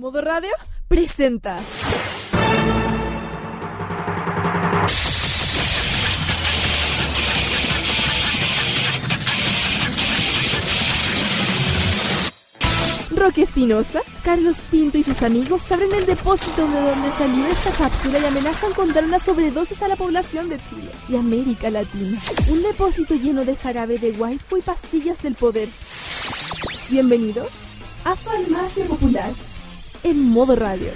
Modo radio presenta. Roque Espinosa, Carlos Pinto y sus amigos abren el depósito de donde salió esta cápsula y amenazan con dar una sobredosis a la población de Chile y América Latina. Un depósito lleno de jarabe de waifu y pastillas del poder. Bienvenidos a Farmacia Popular en modo radio.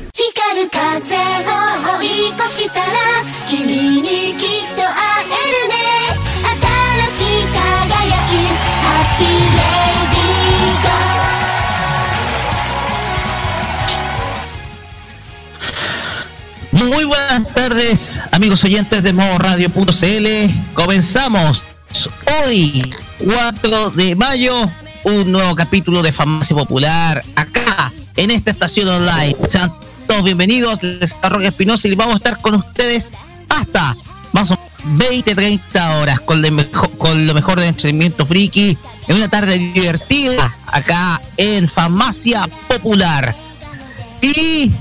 Muy buenas tardes, amigos oyentes de modoradio.cl. Comenzamos hoy, 4 de mayo, un nuevo capítulo de Farmacia Popular acá en esta estación online. Sean todos bienvenidos, les está Espinosa y vamos a estar con ustedes hasta más o 20, 30 horas con, mejor, con lo mejor de entretenimiento friki en una tarde divertida acá en Farmacia Popular. Y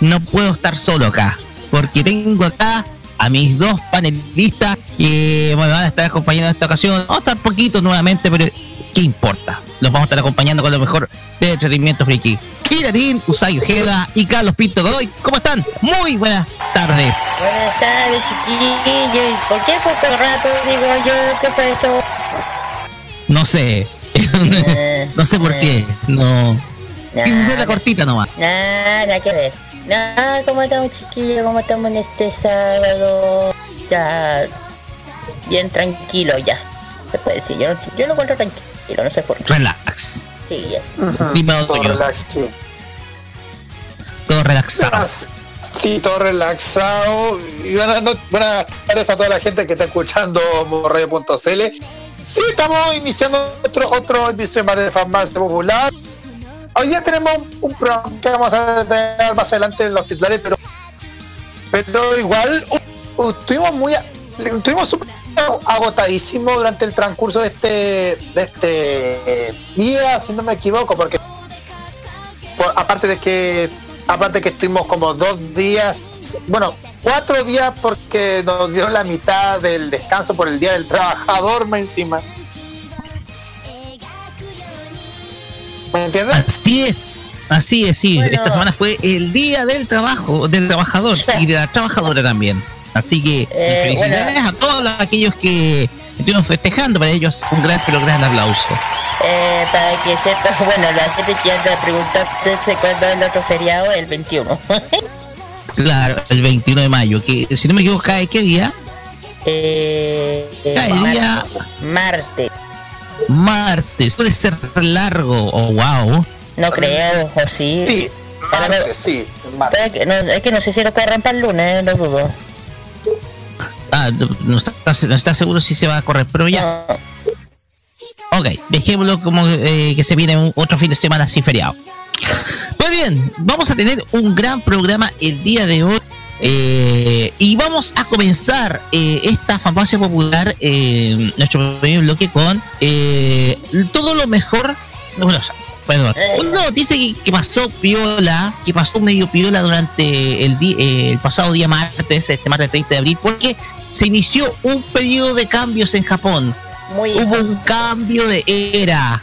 no puedo estar solo acá, porque tengo acá a mis dos panelistas que me van a estar acompañando en esta ocasión. Vamos a estar poquito nuevamente, pero ¿qué importa? Los vamos a estar acompañando con lo mejor de entretenimiento friki. Kirarin, Usai Ojeda y Carlos Pinto Godoy. ¿Cómo están? Muy buenas tardes. Buenas tardes, chiquillos. ¿Por qué poco rato digo yo? ¿Qué fue eso? No sé. no sé por qué. No. Quise ser la cortita nomás. Nada, que ver. Nada, ¿cómo estamos chiquillos? ¿Cómo estamos en este sábado? Ya, bien tranquilo ya. Se puede decir, yo, yo lo encuentro tranquilo, no sé por qué. Relax. Sí, yes. Todo relax, sí. Todo relaxado. Sí, todo relaxado. Y buenas, buenas tardes a toda la gente que está escuchando Radio.cl. Sí, estamos iniciando otro, otro episodio más de Farmacia Popular. Hoy día tenemos un programa que vamos a tener más adelante en los titulares, pero, pero igual uh, uh, estuvimos muy estuvimos súper agotadísimos durante el transcurso de este de este día, si no me equivoco, porque aparte de que aparte que estuvimos como dos días, bueno, cuatro días porque nos dieron la mitad del descanso por el día del trabajador más encima. ¿Me entiendes? Así es. Así es, sí. Esta semana fue el día del trabajo, del trabajador y de la trabajadora también. Así que eh, felicidades a todos aquellos que estuvieron festejando. Para ellos un gran, pero gran aplauso. Eh, para que sepa, bueno, la gente que anda cuándo es el otro feriado, el 21. claro, el 21 de mayo. Que si no me equivoco, ¿cae qué día? Eh, cae el día martes martes. Puede ser largo, o oh, wow. No creo, o sí. Sí, martes, sí. Martes. Es, que no, es que no sé si lo corren para el lunes, no dudo. Ah, no está, seguro si se va a correr, pero ya. Ok, dejémoslo como eh, que se viene un, otro fin de semana así feriado. Pues bien, vamos a tener un gran programa el día de hoy eh, y vamos a comenzar eh, esta farmacia popular, eh, nuestro primer bloque, con todo lo mejor. Bueno, perdón. Una noticia que, pasó piola, que pasó medio piola durante el, el pasado día martes, este martes 30 de abril, porque se inició un periodo de cambios en Japón. Hubo un cambio de era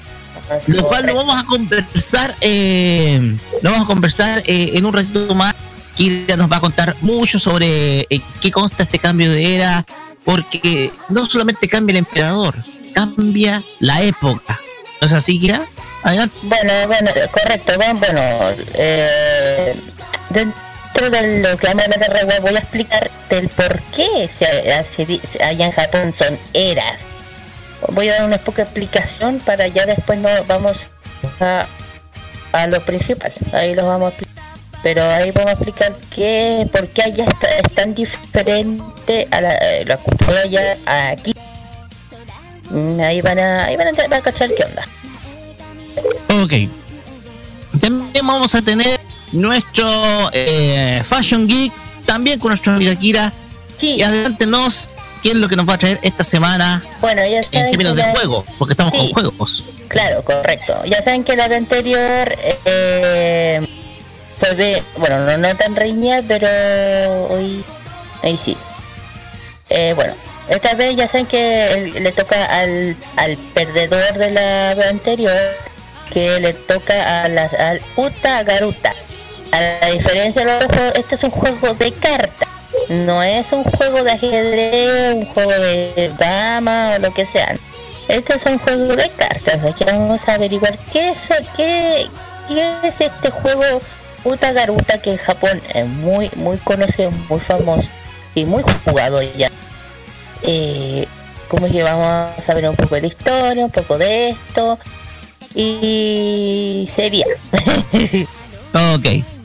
lo cual lo vamos a conversar eh, lo vamos a conversar en un ratito más Kira nos va a contar mucho sobre eh, qué consta este cambio de era, porque no solamente cambia el emperador, cambia la época. ¿No es así, Kira? Bueno, bueno, correcto. Bueno, eh, de lo que vamos a hablar voy a explicar del por qué se, allá en Japón son eras. Voy a dar una poca explicación para ya después no vamos a a lo principal. Ahí lo vamos a explicar. Pero ahí vamos a explicar qué, por qué allá está, es tan diferente a la, eh, la cultura allá aquí. Mm, Ahí van a, ahí van a, van cachar qué onda. Ok. También vamos a tener nuestro eh, Fashion Geek, también con nuestro amigo Akira. Sí, Y adelántenos qué es lo que nos va a traer esta semana bueno, ya en saben términos que de juego, porque estamos Sí. con juegos. Claro, correcto. Ya saben que la vez anterior eh, fue de, bueno, no, no tan reñida, pero hoy, ahí sí. Eh, bueno, esta vez ya saben que le toca al, al perdedor de la vez anterior, que le toca a la, al Uta Garuta. A la diferencia de los juegos, este es un juego de cartas. No es un juego de ajedrez, un juego de dama o lo que sea. Este es un juego de cartas, aquí vamos a averiguar qué es, qué, qué es este juego Uta Garuta que en Japón es muy muy conocido, muy famoso y muy jugado ya. Eh, como que vamos a saber un poco de historia, un poco de esto y sería. Ok.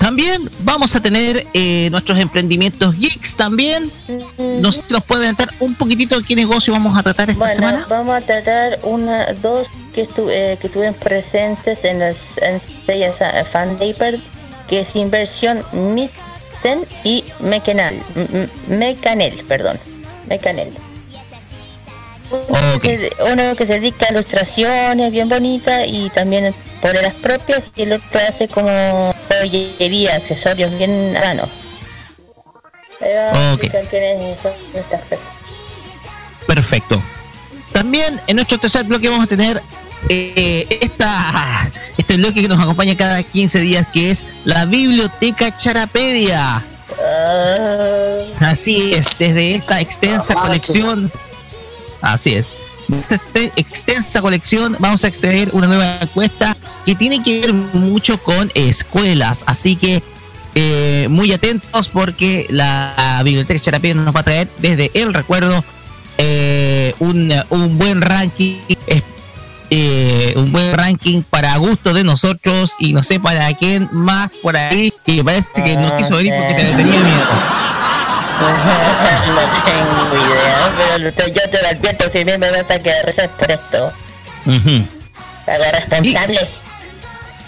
También vamos a tener eh, nuestros emprendimientos geeks también. ¿Nos, nos puede adelantar un poquitito de qué negocio vamos a tratar esta Bueno, semana? vamos a tratar una, dos que, estu eh, que estuvieron presentes en las en Sella Sa- Fan Day, per- que es inversión Mitten y Mecanal, M- M- Mecanel, perdón, Mecanel. Uno, Ok. que se, uno que se dedica a ilustraciones bien bonitas y también poleras propias y el otro hace como joyería, accesorios bien a mano. Ahí vamos a Ok. explicar quiénes son estas personas. Perfecto. También en nuestro tercer bloque vamos a tener eh, esta, este bloque que nos acompaña cada 15 días, que es la Biblioteca Charapedia. Ah, Así es, desde esta extensa Ah, colección. Así es. De extensa colección vamos a extraer una nueva encuesta que tiene que ver mucho con escuelas. Así que eh, muy atentos porque la Biblioteca Charapedia nos va a traer desde el recuerdo eh, un, un buen ranking. eh, un buen ranking para gusto de nosotros y no sé para quién más por ahí que parece que no quiso venir porque te tenía miedo. No tengo idea, pero yo te lo advierto, si bien me vas a quedar por esto. Ujú. Hago responsable.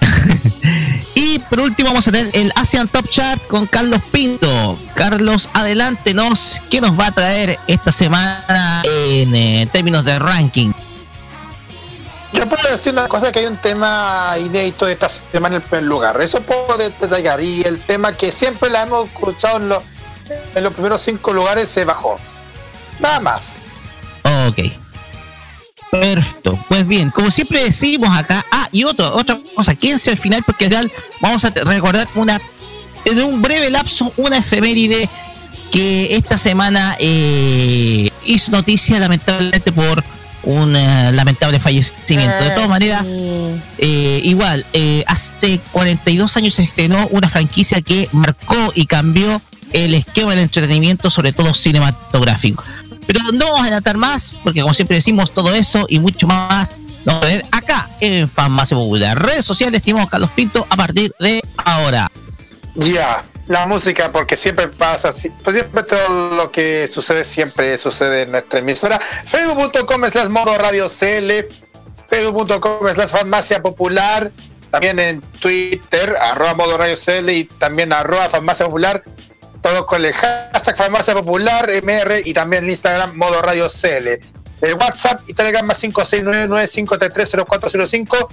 Y por último vamos a tener el Asian Top Chart con Carlos Pinto. Carlos, adelántenos, ¿qué nos va a traer esta semana en eh, términos de ranking? Yo puedo decir una cosa que hay un tema inédito de esta semana en el primer lugar. Eso puedo detallar. Y el tema que siempre la hemos escuchado en, los- en los primeros cinco lugares se bajó. Nada más. Ok. Perfecto. Pues bien, como siempre decimos acá, ah, y otro, otra cosa, quédense al final porque al final vamos a recordar una, en un breve lapso, una efeméride que esta semana eh, hizo noticia lamentablemente por un eh, lamentable fallecimiento. De todas Ah, maneras, sí. eh, igual, eh, hace 42 años se estrenó una franquicia que marcó y cambió el esquema del entretenimiento, sobre todo cinematográfico. Pero no vamos a adelantar más, porque como siempre decimos, todo eso y mucho más lo vamos a ver acá en Farmacia Popular. Redes sociales, estimamos Carlos Pinto, a partir de ahora. Ya, la música, porque siempre pasa así. Pues siempre todo lo que sucede, siempre sucede en nuestra emisora. Facebook.com slash modo radio CL, Facebook.com slash farmacia popular, también en Twitter, arroba modo radio CL y también arroba farmacia popular. Todos con el hashtag farmacia popular, MR y también en Instagram modo radio CL. El WhatsApp y Telegram más 569-9533-0405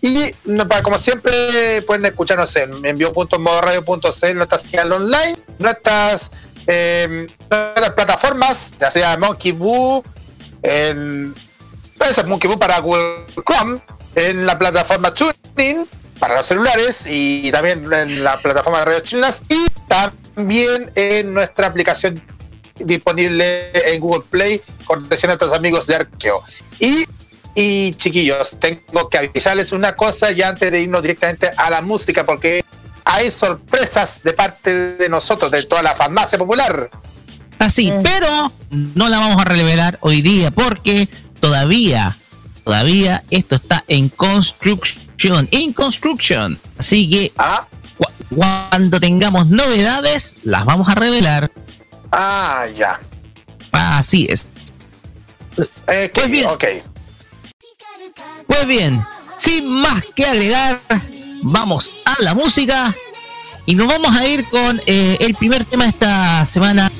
y como siempre pueden escucharnos en envío.modoradio.cl, nuestra señal online, nuestras, eh, nuestras plataformas, ya sea Monkey Boo, en esa Monkey Boo para Google Chrome, en la plataforma TuneIn para los celulares y también en la plataforma de Radio Chilenas y también en nuestra aplicación disponible en Google Play, cortesía de nuestros amigos de Arqueo. Y y chiquillos, tengo que avisarles una cosa ya antes de irnos directamente a la música, porque hay sorpresas de parte de nosotros, de toda la farmacia popular. Así, Mm. pero no la vamos a revelar hoy día porque todavía, todavía esto está en construcción. Construction, in construction. Así que Ah, cuando tengamos novedades, las vamos a revelar. ah, ya. Así es. Eh, Pues bien. ok. Pues bien, sin más que agregar, vamos a la música y nos vamos a ir con eh, el primer tema de esta semana,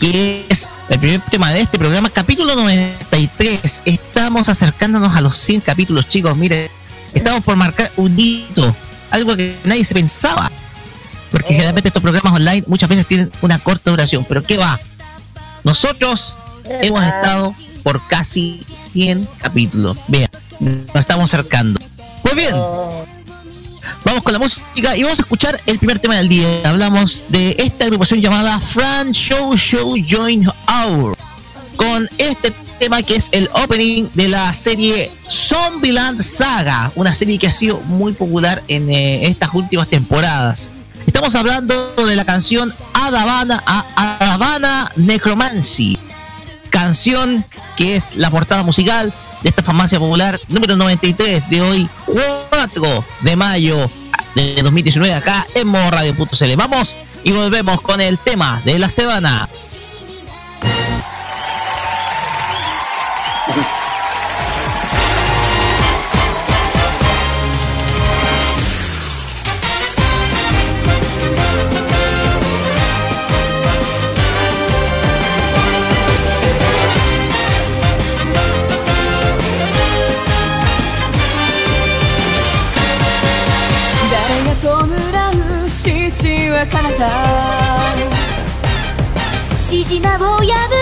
que es el primer tema de este programa, capítulo 93. Estamos acercándonos a los 100 capítulos, chicos. Miren, estamos por marcar un hito, algo que nadie se pensaba. Porque Oh. generalmente estos programas online muchas veces tienen una corta duración, pero ¿qué va? Nosotros hemos estado por casi 100 capítulos. Vean, nos estamos acercando. Pues bien, vamos con la música y vamos a escuchar el primer tema del día. Hablamos de esta agrupación llamada Fran Show Show Join Hour. Con este tema que es el opening de la serie Zombieland Saga, una serie que ha sido muy popular en eh, estas últimas temporadas. Estamos hablando de la canción Adavana, a Adavana Necromancy, canción que es la portada musical de esta farmacia popular número 93 de hoy 4 de mayo de 2019 acá en modo. Vamos y volvemos con el tema de la semana. は彼方獅子島を破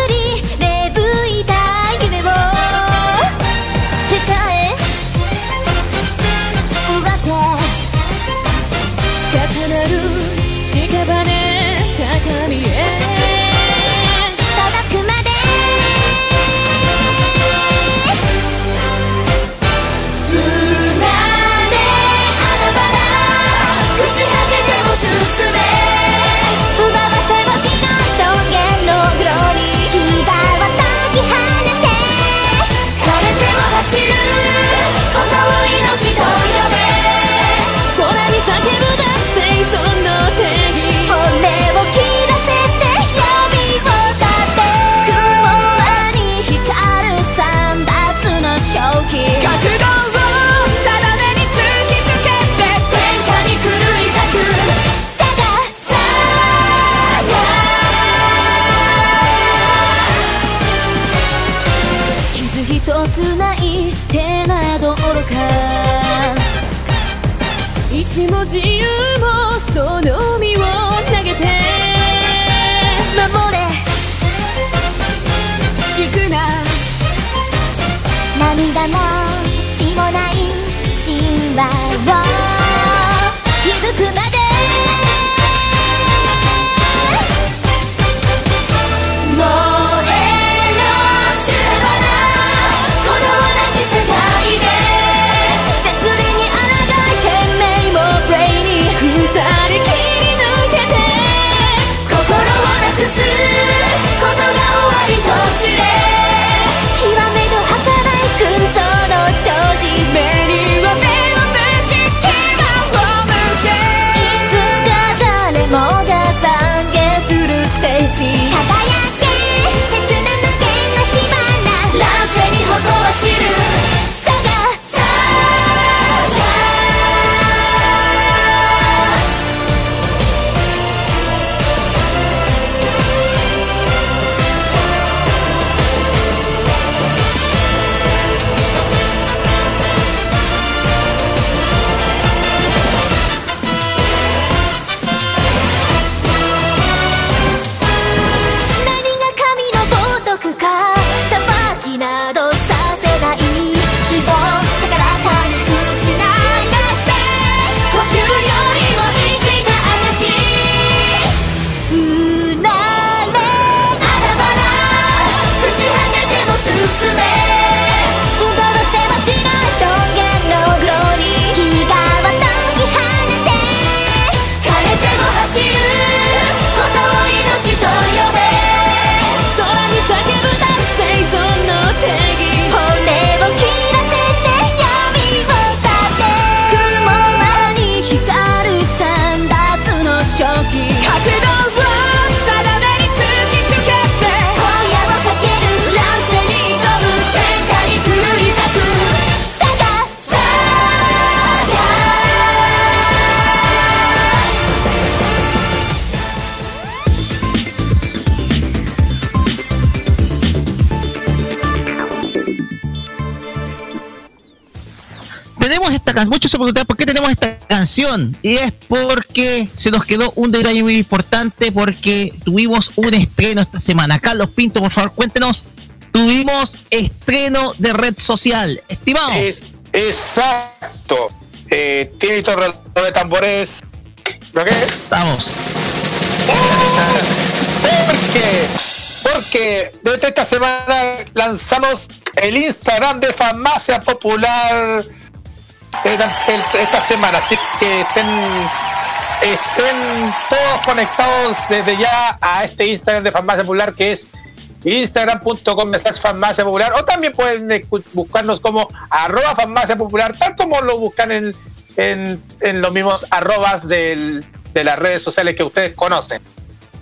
preguntan por qué tenemos esta canción. Y es porque se nos quedó un detalle muy importante porque tuvimos un estreno esta semana. Carlos Pinto, por favor, cuéntenos. Tuvimos estreno de red social. Estimado. Es, exacto. Eh, tiene torre de tambores. ¿Lo qué? Estamos. ¿Por qué? Porque desde esta semana lanzamos el Instagram de Farmacia Popular esta semana, así que estén estén todos conectados desde ya a este Instagram de Farmacia Popular que es instagram.com farmacia popular o también pueden buscarnos como arroba farmacia popular tal como lo buscan en, en, en los mismos arrobas del- de las redes sociales que ustedes conocen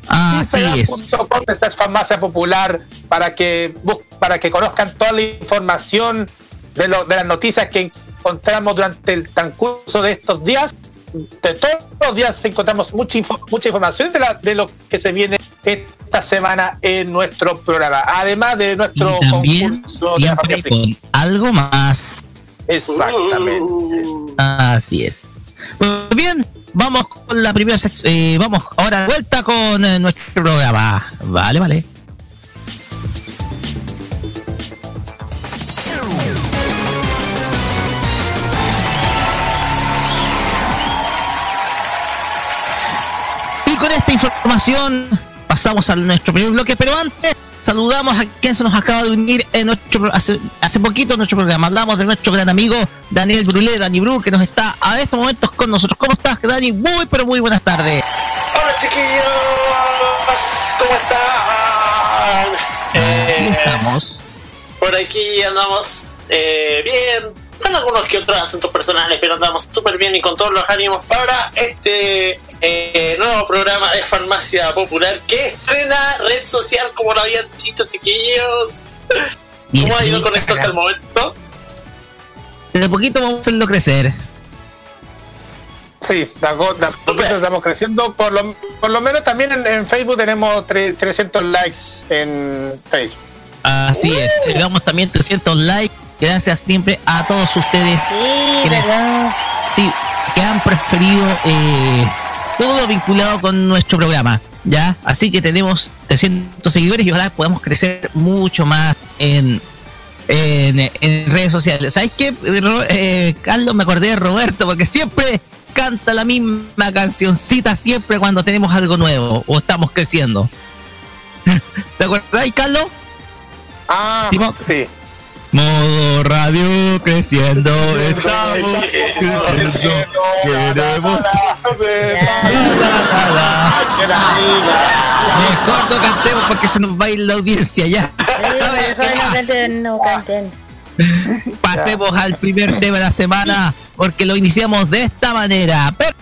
Así. Instagram.com farmacia popular para que para que conozcan toda la información de, lo- de las noticias que encontramos durante el transcurso de estos días. De todos los días encontramos mucha, info- mucha información de, la- de lo que se viene esta semana en nuestro programa. Además de nuestro concurso de con algo más. Exactamente. Así es. Pues bien, vamos con la primera sección. eh, vamos ahora de vuelta con eh, nuestro programa. Vale, vale. Información pasamos a nuestro primer bloque, pero antes saludamos a quien se nos acaba de unir en nuestro hace, hace poquito en nuestro programa. Hablamos de nuestro gran amigo Daniel Brulé, Dani Bru, que nos está a estos momentos con nosotros. ¿Cómo estás, Dani? Muy, pero muy buenas tardes. Hola chiquillos, ¿cómo están? Eh, estamos. por aquí andamos eh, bien, con algunos que otros asuntos personales, pero andamos súper bien y con todos los ánimos para este eh, nuevo programa de Farmacia Popular que estrena red social, como lo habían dicho chiquillos. ¿Cómo ha ido con esto hasta el momento? De a poquito vamos a hacerlo crecer. Sí, de a poquito estamos creciendo. Por lo, por lo menos también en, en Facebook tenemos tre- 300 likes en Facebook. Así es. Llegamos también 300 likes. Gracias siempre a todos ustedes Sí. ¿verdad? sí, que han preferido eh, todo lo vinculado con nuestro programa. ¿Ya? Así que tenemos 300 seguidores y ojalá podamos crecer mucho más en, en, en redes sociales. ¿Sabes qué, Ro- eh, Carlos? Me acordé de Roberto porque siempre canta la misma cancioncita siempre cuando tenemos algo nuevo o estamos creciendo. ¿Te acuerdas, Carlos? Ah, sí. Modo radio creciendo, estamos creciendo, queremos. Mejor no cantemos porque se nos va a ir la audiencia ya. No canten. Pasemos al primer tema de la semana porque lo iniciamos de esta manera. Pero-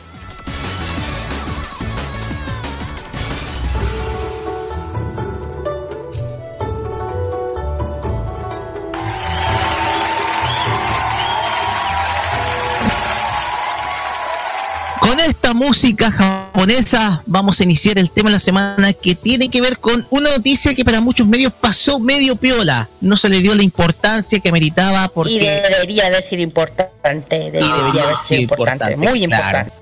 música japonesa vamos a iniciar el tema de la semana que tiene que ver con una noticia que para muchos medios pasó medio piola. No se le dio la importancia que meritaba Y porque, debería haber sido importante. Debería debería haber ser sido importante. importante, Muy claro. importante.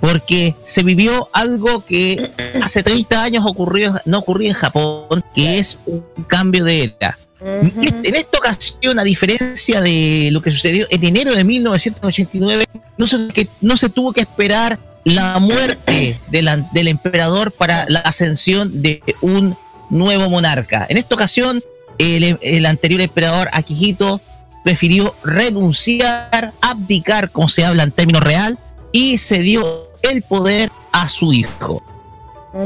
porque se vivió algo que hace 30 años ocurrió, no ocurría en Japón, que es un cambio de era. En esta ocasión, a diferencia de lo que sucedió en enero de 1989, no se, que, no se tuvo que esperar la muerte de la- del emperador para la ascensión de un nuevo monarca. En esta ocasión, el, el anterior emperador Akihito prefirió renunciar, abdicar, como se habla en términos real, y se dio el poder a su hijo.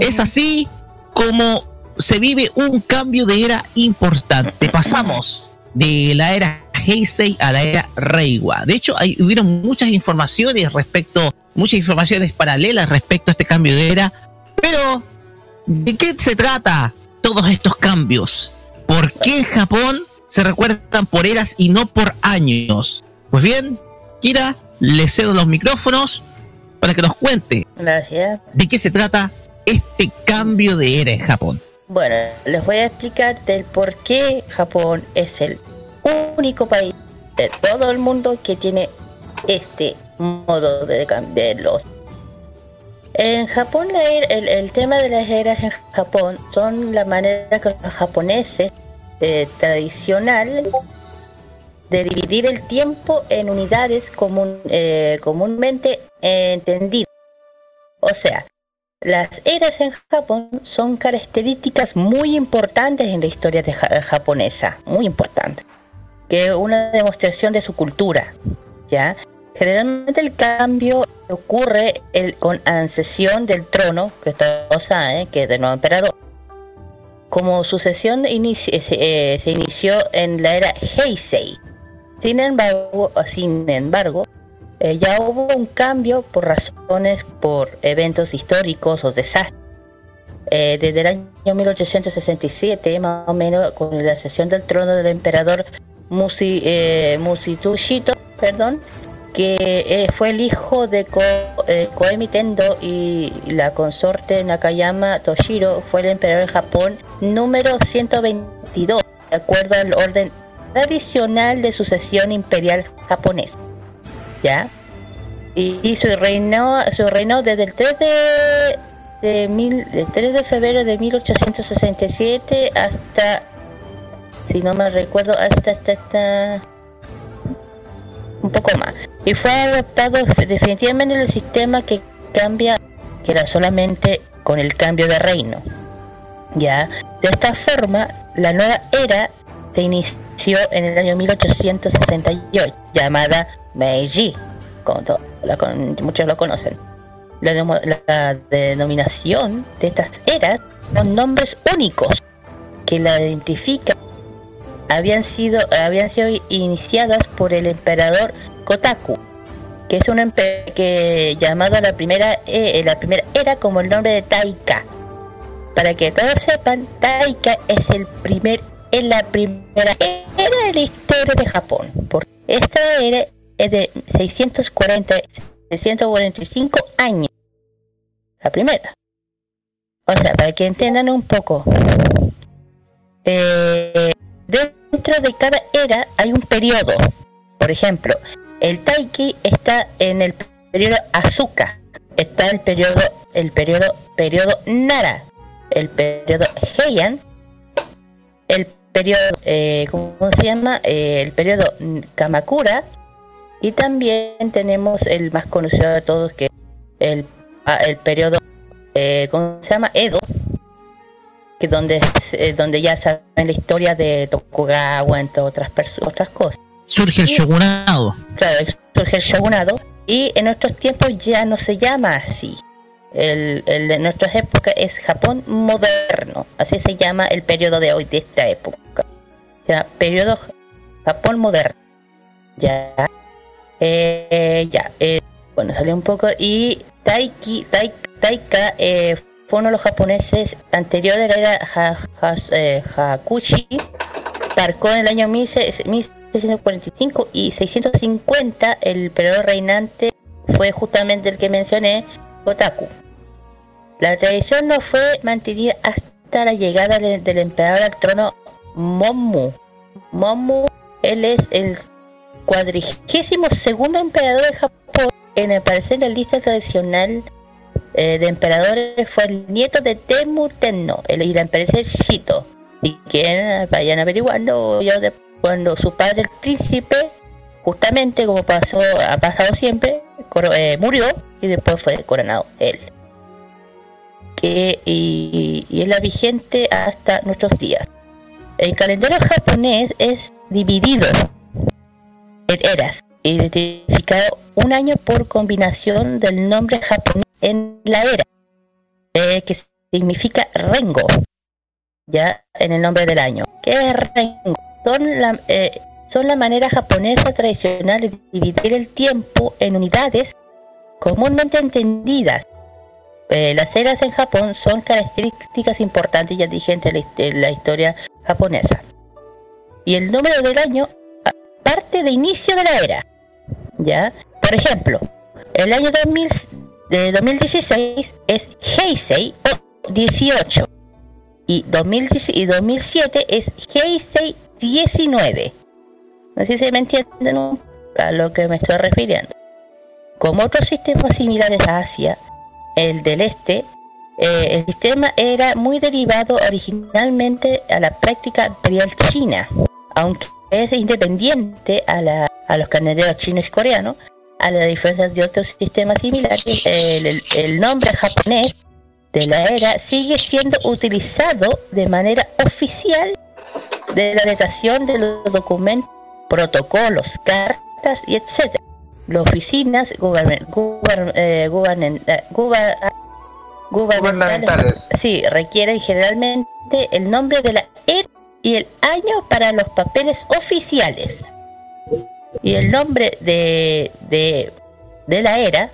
Es así como se vive un cambio de era importante. Pasamos de la era Heisei a la era Reiwa. De hecho, hay, hubieron muchas informaciones respecto, muchas informaciones paralelas respecto a este cambio de era. Pero, ¿de qué se trata todos estos cambios? ¿Por qué en Japón se recuerdan por eras y no por años? Pues bien, Kira, le cedo los micrófonos para que nos cuente Gracias. de qué se trata este cambio de era en Japón. Bueno, les voy a explicar del por qué Japón es el único país de todo el mundo que tiene este modo de cambiarlos. En Japón era- el, tema de las eras en Japón son la manera que los japoneses eh, tradicional de dividir el tiempo en unidades común, eh, comúnmente entendidas. O sea, las eras en Japón son características muy importantes en la historia de ja- japonesa, muy importantes, que una demostración de su cultura, ¿ya? Generalmente el cambio ocurre el- con ancesión del trono, que todos saben, que es del nuevo emperador. Como sucesión inici- se, eh, se inició en la era Heisei. Sin embargo, sin embargo, eh, ya hubo un cambio por razones, por eventos históricos o desastres. Eh, desde el año 1867, más o menos, con la sesión del trono del emperador Musi, eh, perdón, que eh, fue el hijo de Ko, eh, y la consorte Nakayama Toshiro, fue el emperador de Japón número 122, de acuerdo al orden tradicional de sucesión imperial japonés. ¿Ya? Y, su reino su reino desde el 3 de, de mil, el 3 de febrero de 1867 hasta si no me recuerdo hasta hasta, hasta un poco más. Y fue adoptado definitivamente el sistema que cambia que era solamente con el cambio de reino. Ya. De esta forma la nueva era se inició en el año 1868 llamada Meiji como muchos lo conocen. La, la denominación de estas eras son nombres únicos que la identifican habían sido habían sido iniciadas por el emperador Kotaku que es un empe- que llamado la primera eh, la primera era como el nombre de Taika. Para que todos sepan Taika es el primer es la primera era de la historia de Japón porque esta era es de 640 645 años la primera. O sea para que entiendan un poco eh, dentro de cada era hay un periodo. Por ejemplo, el Taiki está en el periodo Asuka, está el periodo el periodo Nara, el periodo Heian, el periodo eh, ¿cómo se llama? Eh, el periodo Kamakura y también tenemos el más conocido de todos que el ah, el periodo eh, ¿cómo se llama? Edo que donde eh, donde ya saben la historia de Tokugawa entre otras otras cosas. Surge el shogunado. claro surge el shogunado y en nuestros tiempos ya no se llama así. El, el de nuestras épocas es Japón moderno así se llama el periodo de hoy de esta época. O sea periodo Japón moderno. Ya. Eh, ya eh, bueno salió un poco y Taiki Tai- Taika eh, fue uno de los japoneses anterior de la era Ha- Ha- eh, Hakushi marcó en el año 16- 1645 y 650 el periodo reinante fue justamente el que mencioné Otaku la tradición no fue mantenida hasta la llegada del emperador al trono Momu Momu él es el cuadrigésimo segundo emperador de Japón en aparecer en la lista tradicional eh, de emperadores fue el nieto de Temu Tenno el, y la Shito. Y que vayan averiguando ya de- cuando su padre el príncipe justamente como pasó ha pasado siempre eh, murió y después fue coronado él. Y es la vigente hasta nuestros días. El calendario japonés es dividido en eras identificado un año por combinación del nombre japonés en la era eh, que significa rengo ya en el nombre del año ¿qué es rengo? son la, eh, son la manera japonesa tradicional de dividir el tiempo en unidades comúnmente entendidas eh, las eras en Japón son características importantes, ya dije, entre la, hist- la historia japonesa. Y el número del año parte de inicio de la era. ¿Ya? Por ejemplo, el año 2000, de 2016 es Heisei o 18. Y, 2010 y 2007 es Heisei 19. No sé si me entienden a lo que me estoy refiriendo. Como otros sistemas similares a Asia, el del este, eh, el sistema era muy derivado originalmente a la práctica imperial china, aunque es independiente a, a los canaleros chinos y coreanos, a la diferencia de otros sistemas similares, el, nombre japonés de la era sigue siendo utilizado de manera oficial de la datación de los documentos, protocolos, cartas y etc. Las oficinas guber- eh, eh, guba- Gubernamentales. Sí, requieren generalmente el nombre de la era y el año para los papeles oficiales. Y el nombre de, de, de la era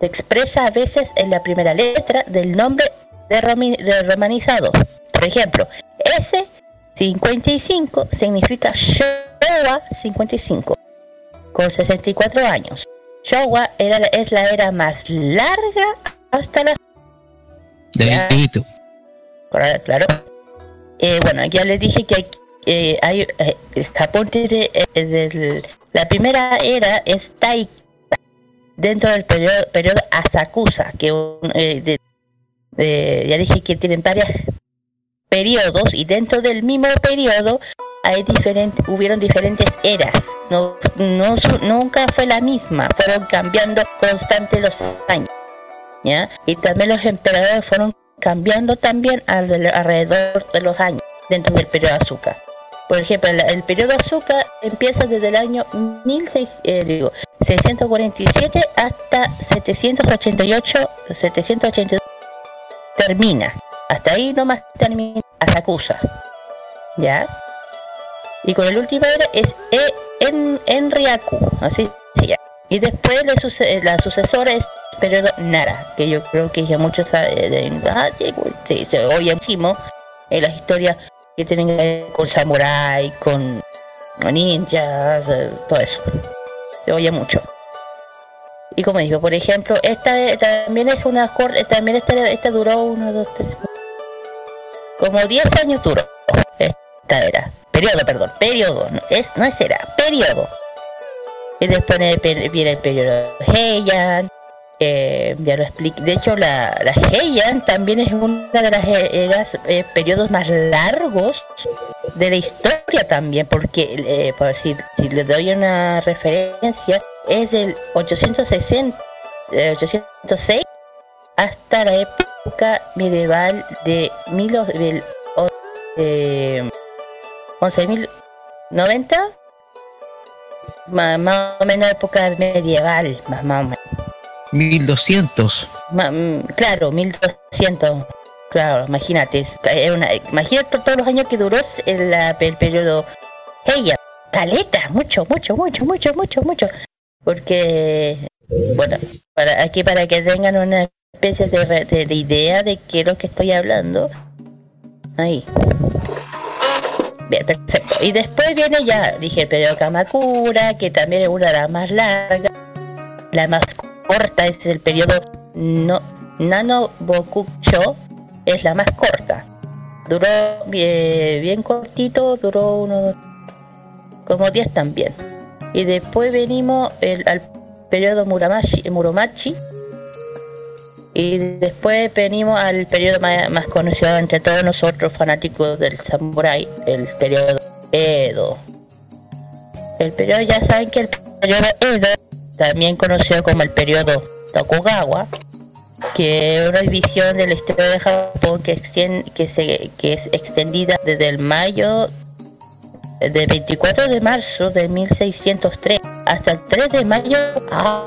se expresa a veces en la primera letra del nombre de, romi- de romanizado. Por ejemplo, S55 significa Showa 55, con 64 años. Showa era, es la era más larga hasta la. Claro, claro. Eh, bueno, ya les dije que hay, eh, hay, eh, Japón tiene eh, la primera era es Taika dentro del periodo, periodo Asakusa, que eh, de- de- ya dije que tienen varios periodos y dentro del mismo periodo hay diferentes, hubieron diferentes eras. No, no nunca fue la misma, fueron cambiando constante los años. ¿ya? Y también los emperadores fueron cambiando también al- alrededor de los años dentro del periodo azúcar. Por ejemplo, el, el periodo azúcar empieza desde el año 1600, eh, digo, 647 hasta 788, 782 termina. Hasta ahí nomás termina Asakusa. ¿Ya? Y con el último era es e, en, Enryaku, así se llama. Y después le suce- la sucesora es periodo Nara, que yo creo que ya muchos saben ah, sí, güey, sí, se oye muchísimo en las historias que tienen que ver con samurai, con ninjas, eh, todo eso. Se oye mucho. Y como digo, por ejemplo, esta eh, también es una corte, también esta, esta duró uno, dos, tres, como 10 años duró esta era. Periodo, perdón, periodo, no es, no es era, periodo. Y después viene el periodo Heian, eh, ya lo expliqué. De hecho, la, la Heian también es una de las eras, eh, periodos más largos de la historia también, porque, eh, por decir, si le doy una referencia, es del 860, eh, 806 hasta la época medieval de, mil, del, 11.090 más, más o menos época medieval más, más o menos 1200. Ma- mm, claro, 1200. Claro, imagínate. una- imagínate todos los años que duró el, el periodo ella. Caleta, mucho, mucho, mucho, mucho, mucho, mucho. Porque, bueno, para aquí para que tengan una especie de- de idea de qué es lo que estoy hablando. Ahí. Bien, perfecto. Y después viene ya, dije, el periodo Kamakura, que también es una de las más largas. La más corta es el periodo no, Nano Bokucho, es la más corta. Duró bien, bien cortito, duró unos como 10 también. Y después venimos el, al periodo Muramachi, Muromachi. Y después venimos al periodo más, más conocido entre todos nosotros fanáticos del samurai, el periodo Edo. El periodo, ya saben que el periodo Edo, también conocido como el periodo Tokugawa, que es una división de la historia de Japón que, extien- que, se, que es extendida desde el mayo del 24 de marzo de 1603 hasta el 3 de mayo ¡ah!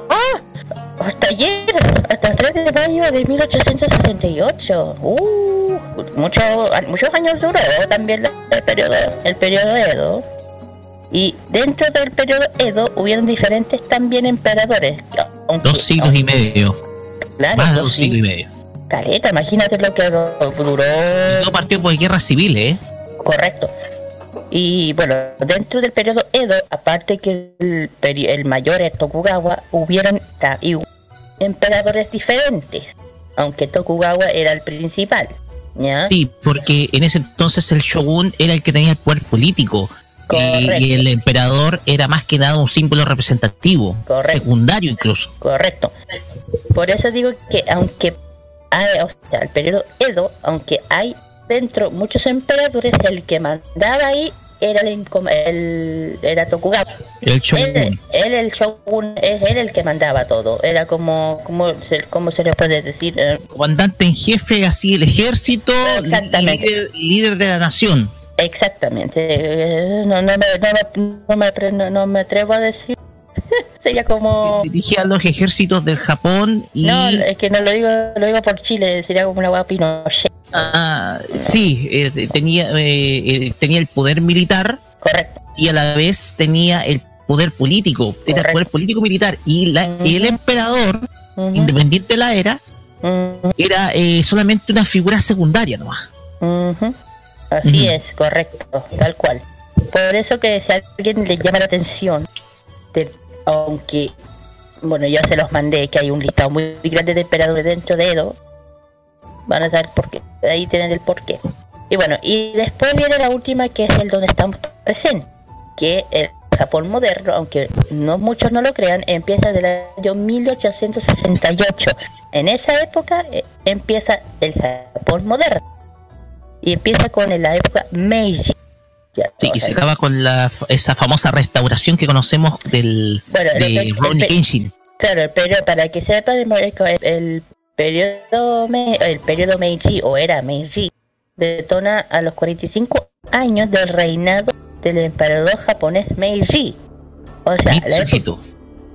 hasta ayer hasta el 3 de mayo de 1868 uh, mucho, muchos años duró también el periodo el periodo Edo y dentro del periodo Edo hubieron diferentes también emperadores aunque- Dos siglos y medio. claro, Más de dos siglos y medio. Caleta, imagínate lo que duró. No partió por guerras civiles, ¿eh? Correcto. Y bueno, dentro del periodo Edo, aparte que el, peri- el mayor es Tokugawa, hubieron emperadores diferentes, aunque Tokugawa era el principal. ¿ya? Sí, porque en ese entonces el shogun era el que tenía el poder político. Y, y el emperador era más que nada un símbolo representativo, Correcto. secundario incluso. Correcto. Por eso digo que aunque hay, o sea, el periodo Edo, aunque hay dentro muchos emperadores, el que mandaba ahí era el, era Tokugawa. El shogun. Él, él el shogun, es él el que mandaba todo. Era como, como, se, como se le puede decir, Eh, comandante en jefe, así el ejército, Exactamente. líder, líder de la nación. Exactamente. No, no, me, no, me- no me atre- no- no me atrevo a decir. Sería como Dirigía a los ejércitos del Japón y no, es que no lo digo, lo digo por Chile, sería como una guapa Pinochet. ah, sí, eh, tenía, eh, eh, tenía el poder militar Correcto. y a la vez tenía el poder político, era el poder político militar y, la, el emperador, independiente de la era, era eh, solamente una figura secundaria nomás. Así es, correcto, tal cual. Por eso que si a alguien le llama la atención, de- aunque, bueno, yo se los mandé, que hay un listado muy grande de emperadores dentro de Edo, van a saber por qué, ahí tienen el porqué. Y bueno, y después viene la última que es el donde estamos presentes, que el Japón moderno, aunque no muchos no lo crean, empieza del año 1868. En esa época eh, empieza el Japón moderno. Y empieza con la época Meiji. Sí, y se acaba con la, esa famosa restauración que conocemos del Bueno, de Ronnie Kenshin. Claro, periodo, para que sepan, el, el periodo, el periodo Meiji, o era Meiji, detona a los 45 años del reinado del emperador japonés Meiji. O sea, la época-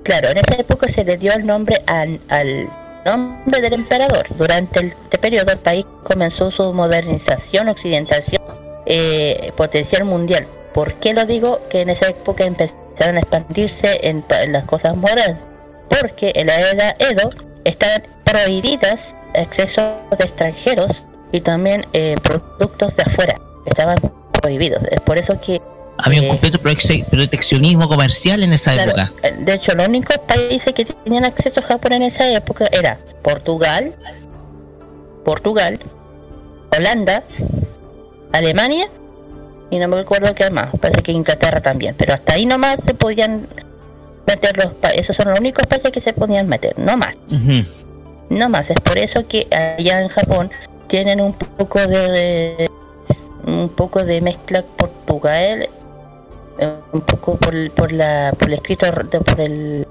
claro, en esa época se le dio el nombre al, al nombre del emperador. Durante este periodo el país comenzó su modernización, occidentalización, eh, potencial mundial. ¿Por qué lo digo? Que en esa época empezaron a expandirse en, en las cosas modernas. Porque en la era Edo estaban prohibidas acceso de extranjeros y también eh, productos de afuera. Estaban prohibidos. Es por eso que Había un Eh, completo prote- proteccionismo comercial en esa Claro, época. eh, de hecho, los únicos países que tenían acceso a Japón en esa época era Portugal, Portugal, Holanda, Alemania y no me acuerdo qué más. Parece que Inglaterra también, pero hasta ahí nomás se podían meter los pa- esos son los únicos países que se podían meter, no más, no más. Es por eso que allá en Japón tienen un poco de un poco de mezcla Portugal un poco por, por la por el escrito por el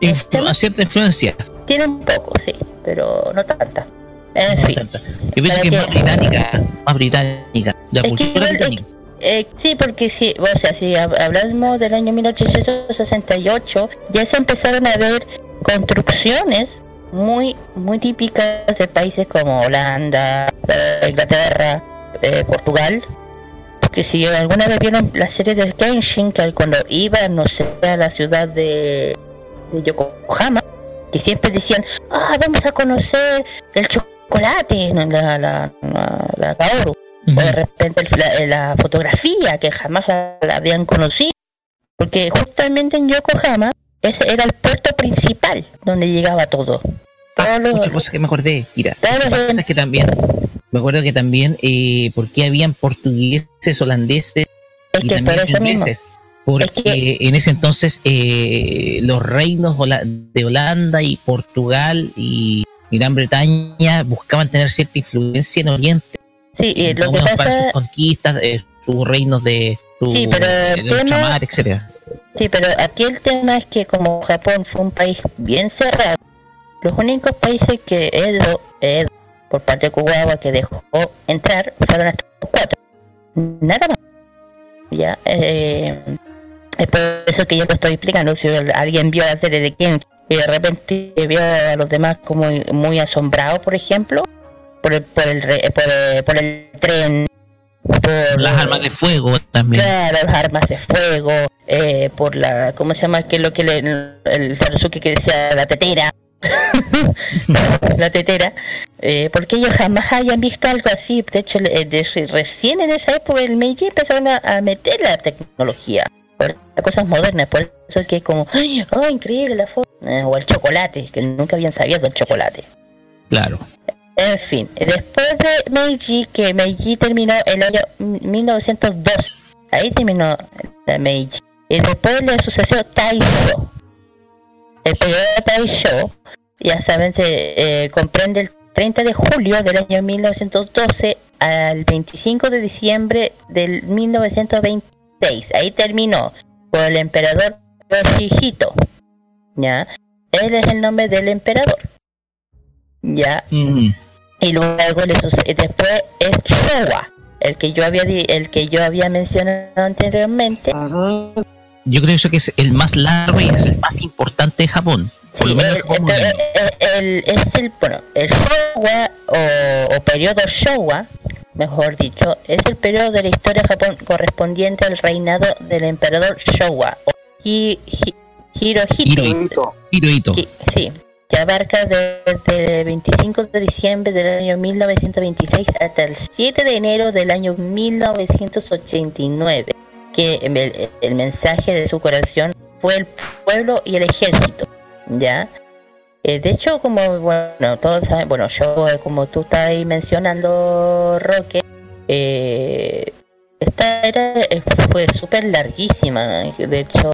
Influ- cierta influencia. tiene un poco sí pero no tanta en No fin tanta. Yo pienso que es más británica, más británica, la Es cultura británica. eh, sí porque si o sea si hab- hablamos del año 1868 ya se empezaron a ver construcciones muy muy típicas de países como Holanda eh, Inglaterra eh, Portugal porque si alguna vez vieron la serie de Kenshin que cuando iba no sé a la ciudad de, de Yokohama que siempre decían ah vamos a conocer el chocolate la la la, la, Kaoru. O de repente el- la, la fotografía que jamás la, la habían conocido porque justamente en Yokohama ese era el puerto principal donde llegaba todo. Ah, otra cosa que me acordé, mira, lo que pasa es que también, me acuerdo que también, eh, porque habían portugueses, holandeses es y también ingleses, porque Es que- en ese entonces eh, los reinos de Holanda y Portugal y, Gran Bretaña buscaban tener cierta influencia en Oriente, sí y lo que como para sus pasa conquistas, eh, sus reinos de su Sí, pero el de tema- ultramar, etcétera. Sí, pero aquí el tema es que como Japón fue un país bien cerrado, los únicos países que Edo, Edo por parte de Kugawa que dejó entrar fueron estos cuatro. Nada más. Ya, eh, es por eso que yo lo estoy explicando. Si alguien vio la serie de Ken y de repente vio a los demás como muy asombrados, por ejemplo, por el, por el, por el, por el tren, por Las armas de fuego también. Claro, las armas de fuego, eh, por la, ¿cómo se llama? Que lo que le, el Sarusuke que decía la tetera, la tetera, eh, porque ellos jamás hayan visto algo así. De hecho, eh, de- recién en esa época el Meiji empezaron a, a meter la tecnología, por las cosas modernas, por eso que como, ¡ay, oh, increíble la foto! Eh, o el chocolate, que nunca habían sabido del chocolate. Claro. En fin, después de Meiji, que Meiji terminó el año 1902, Ahí terminó la Meiji. Y después le sucedió Taisho. El periodo de Taisho, ya saben, se eh, comprende el 30 de julio del año 1912 al 25 de diciembre del 1926. Ahí terminó por el emperador Yoshihito. ¿Ya? Él es el nombre del emperador. ¿Ya? Mm. y luego le sucede después es Showa el que yo había di- el que yo había mencionado anteriormente Yo creo que es el más largo y es el más importante de Japón. Por sí, lo menos el, es el bueno el Showa o, o periodo Showa mejor dicho es el periodo de la historia de Japón correspondiente al reinado del emperador Showa o Hi- Hi- Hirohito Hiro- Hirohito. Hirohito. sí, que abarca desde el 25 de diciembre del año 1926 hasta el 7 de enero del año 1989, que el, el mensaje de su corazón fue el pueblo y el ejército, ¿ya? Eh, de hecho, como bueno, todos saben, bueno, yo eh, como tú estás ahí mencionando, Roque, eh, esta era eh, fue súper larguísima, de hecho,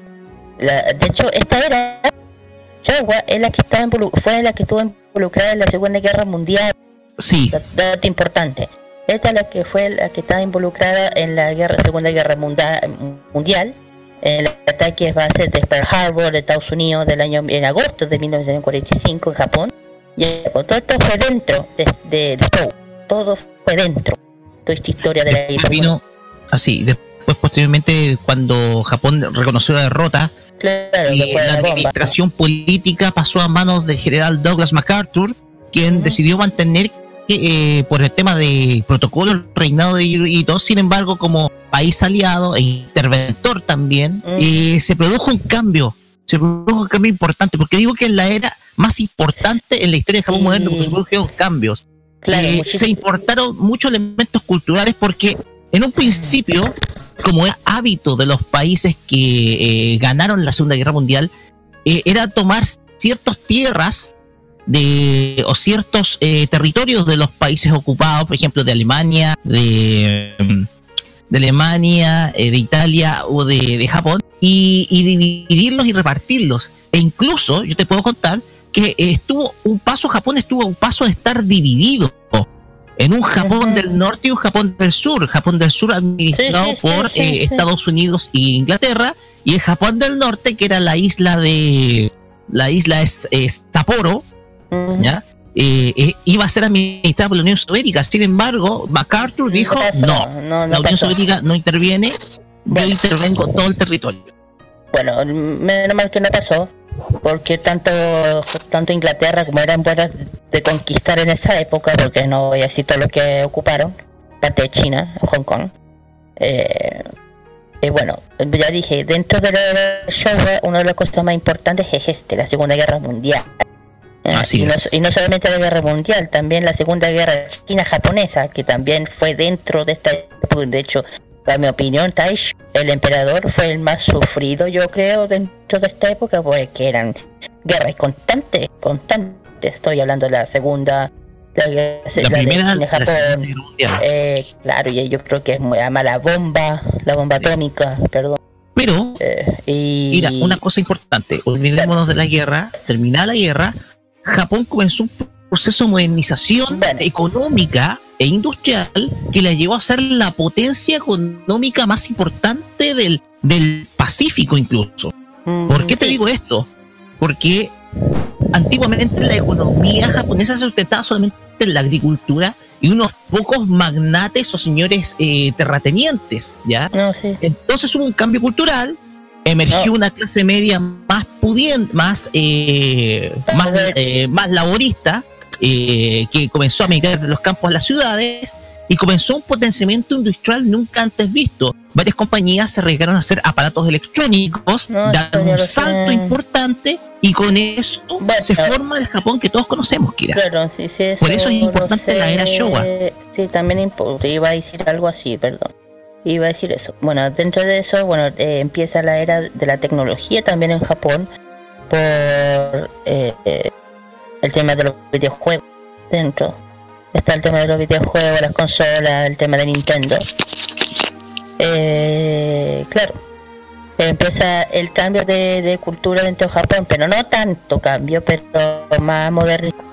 la, de hecho esta era Showa es la que estaba fue la que estuvo involucrada en la Segunda Guerra Mundial, Sí, dat- dato importante. Esta es la que fue la que estaba involucrada en la guerra, Segunda Guerra Munda- Mundial, en el ataque base de Pearl Harbor de Estados Unidos del año en agosto de 1945 en Japón. Y todo esto fue dentro de, de, de todo fue dentro. Toda esta historia de la después vino así. Después, posteriormente, cuando Japón reconoció la derrota, Claro, la la administración política pasó a manos del general Douglas MacArthur, quien Ujú. decidió mantener eh, por el tema de protocolo reinado de Hirohito. Sin embargo, como país aliado e interventor también, Ujú. eh, se produjo un cambio. Se produjo un cambio importante, porque digo que es la era más importante en la historia de Japón Sí. moderno, porque se produjeron cambios. Claro, Eh, se importaron muchos elementos culturales porque en un principio, como es hábito de los países que eh, ganaron la Segunda Guerra Mundial, eh, era tomar ciertas tierras de o ciertos eh, territorios de los países ocupados, por ejemplo, de Alemania, de, de Alemania, eh, de Italia o de, de Japón, y, y dividirlos y repartirlos. E incluso, yo te puedo contar que estuvo un paso, Japón estuvo a un paso de estar dividido en un Japón del norte y un Japón del sur. Japón del sur administrado Sí, sí, sí, por sí, eh. Estados Unidos e Inglaterra, y el Japón del norte, que era la isla de. La isla es, es Sapporo. ¿Ya? Eh, eh, iba a ser administrada por la Unión Soviética. Sin embargo, MacArthur dijo: pasó, no, no, no la Unión pasó. Soviética no interviene, yo Bueno. intervengo todo el territorio. Bueno, menos mal que no pasó, porque tanto, tanto Inglaterra como eran buenas de conquistar en esa época, porque no voy a decir todo lo que ocuparon, parte de China, Hong Kong. Eh, y bueno, ya dije, dentro de la Showa, una de las cosas más importantes es este, la Segunda Guerra Mundial. Eh, Así y, no, y no solamente la guerra mundial, también la segunda guerra china-japonesa, que también fue dentro de esta de hecho, para mi opinión, Taisho, el emperador, fue el más sufrido, yo creo, dentro de esta época, porque eran guerras constantes, constantes. Estoy hablando de la segunda, la, guerra- La la de primera, la China-Japón. Segunda Guerra Mundial. Eh, claro, y yo creo que es muy ama la bomba, la bomba atómica, perdón. Pero eh, y Mira, una cosa importante, olvidémonos de la guerra, terminada la guerra, Japón comenzó un proceso de modernización económica e industrial que la llevó a ser la potencia económica más importante del, del Pacífico incluso. Mm, ¿Por qué te digo esto? Porque antiguamente la economía japonesa se sustentaba solamente en la agricultura y unos pocos magnates o señores eh, terratenientes, ¿ya? No, sí. Entonces hubo un cambio cultural, emergió una clase media más pudiente, más, eh, más, eh, más laborista, eh, que comenzó a migrar de los campos a las ciudades y comenzó un potenciamiento industrial nunca antes visto. Varias compañías se arriesgaron a hacer aparatos electrónicos, No, dando un sé. salto importante y con eso Bueno. se forma el Japón que todos conocemos, Kira. Claro, sí, sí, Por eso es importante la era. Showa. Sí, también iba a decir algo así, perdón. Iba a decir eso. Bueno, dentro de eso, bueno, eh, empieza la era de la tecnología también en Japón por eh, eh, el tema de los videojuegos dentro. Está el tema de los videojuegos, las consolas, el tema de Nintendo. eh, claro, empieza el cambio de, cultura dentro de Japón, pero no tanto cambio, pero más moderno.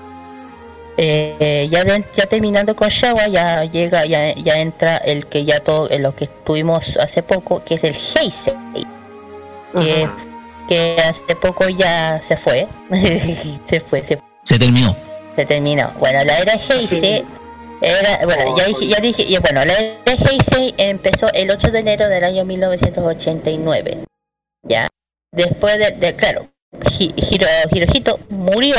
Eh, ya, de- ya terminando con Showa, ya llega, ya, ya entra el que ya todo, en lo que tuvimos hace poco, que es el Heisei, que, que hace poco ya se fue, se fue, se Se terminó. se terminó. Bueno, la era Heisei era, bueno, ya dije, ya dije, y bueno, la era Heisei empezó el 8 de enero del año 1989. Ya. Después de, de- claro, Hi- Hiro, Hirohito murió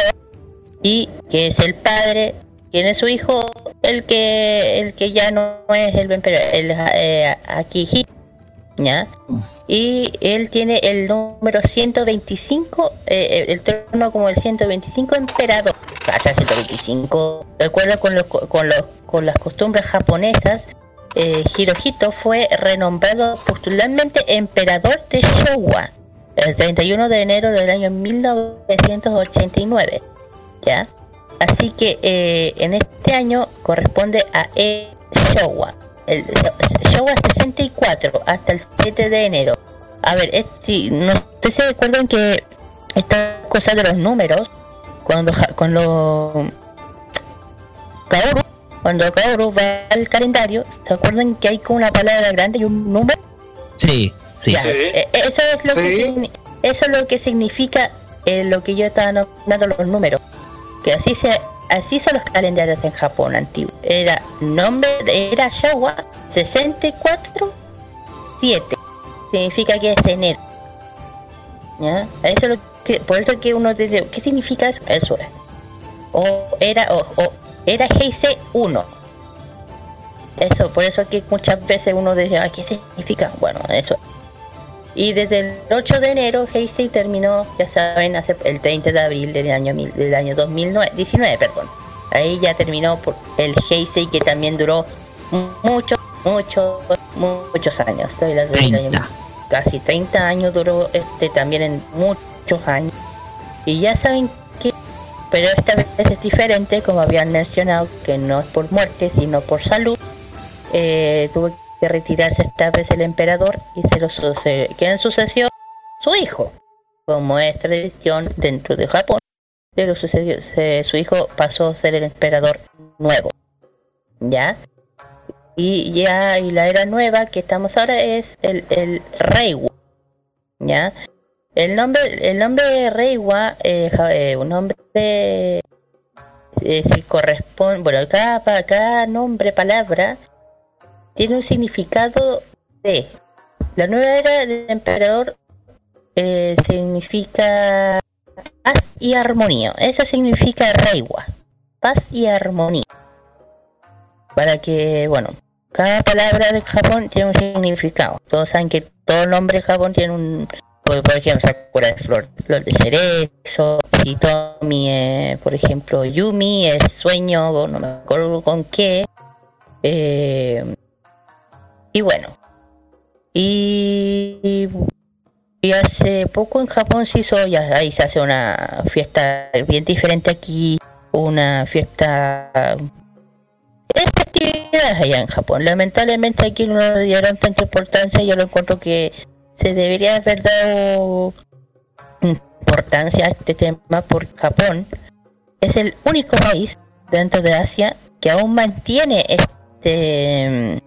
y que es el padre, tiene su hijo, el que el que ya no es el pero el eh, Akihito, ¿ya? Y él tiene el número 125, eh, el trono como el 125 emperador. Cacha, 125. De acuerdo con, los, con, los, con las costumbres japonesas, eh, Hirohito fue renombrado postularmente emperador de Showa el 31 de enero del año 1989. ¿Ya? Así que eh, en este año corresponde a E Showa. El Showa 64 hasta el 7 de enero. A ver, es, si no ustedes se acuerdan que esta cosa de los números, cuando ja- cuando Kaoru, cuando Kaoru va al calendario, ¿se acuerdan que hay como una palabra grande y un número? Sí, sí. Ya, Sí. eh, eso es lo que Sí. eso es lo que significa eh, lo que yo estaba nombrando los números. Que así se así son los calendarios en Japón antiguo. Era nombre era Showa 64 7. Significa que es enero. ¿Ya? Eso por eso que uno dice, ¿qué significa eso? Eso es. O era o, era Heisei 1. Eso, por eso que muchas veces uno dice, "Ay, ¿qué significa? Bueno, eso. Y desde el 8 de enero, Heisei terminó, ya saben, hace el 30 de abril del año, mil- del año 2019, perdón. Ahí ya terminó por el Heisei que también duró muchos, muchos, muchos años. Estoy hablando del año- 30. casi 30 años duró este también en muchos años. Y ya saben que, pero esta vez es diferente, como habían mencionado, que no es por muerte, sino por salud. Eh, tuvo que retirarse esta vez el emperador y se lo suce- queda en sucesión su hijo. Como es tradición dentro de Japón, se lo sucedió, se- su hijo pasó a ser el emperador nuevo. ¿Ya? Y ya, y la era nueva que estamos ahora es el, el Reiwa. ¿Ya? El nombre, el nombre de Reiwa, eh, eh, un nombre eh, si corresponde, bueno, cada, cada nombre, palabra, tiene un significado de la nueva era del emperador eh, significa paz y armonía. Eso significa Reiwa, paz y armonía. Para que, bueno, cada palabra del Japón tiene un significado. Todos saben que todo nombre de Japón tiene un, por, por ejemplo, Sakura de flor, flor de cerezo, Hitomi, eh, por ejemplo, Yumi es sueño, no me acuerdo con qué. Eh, y bueno, y, hace poco en Japón se hizo, ya ahí se hace una fiesta bien diferente aquí, una fiesta es festividades allá en Japón. Lamentablemente aquí no le dieron tanta importancia, yo lo encuentro que se debería haber dado importancia a este tema porque Japón es el único país dentro de Asia que aún mantiene este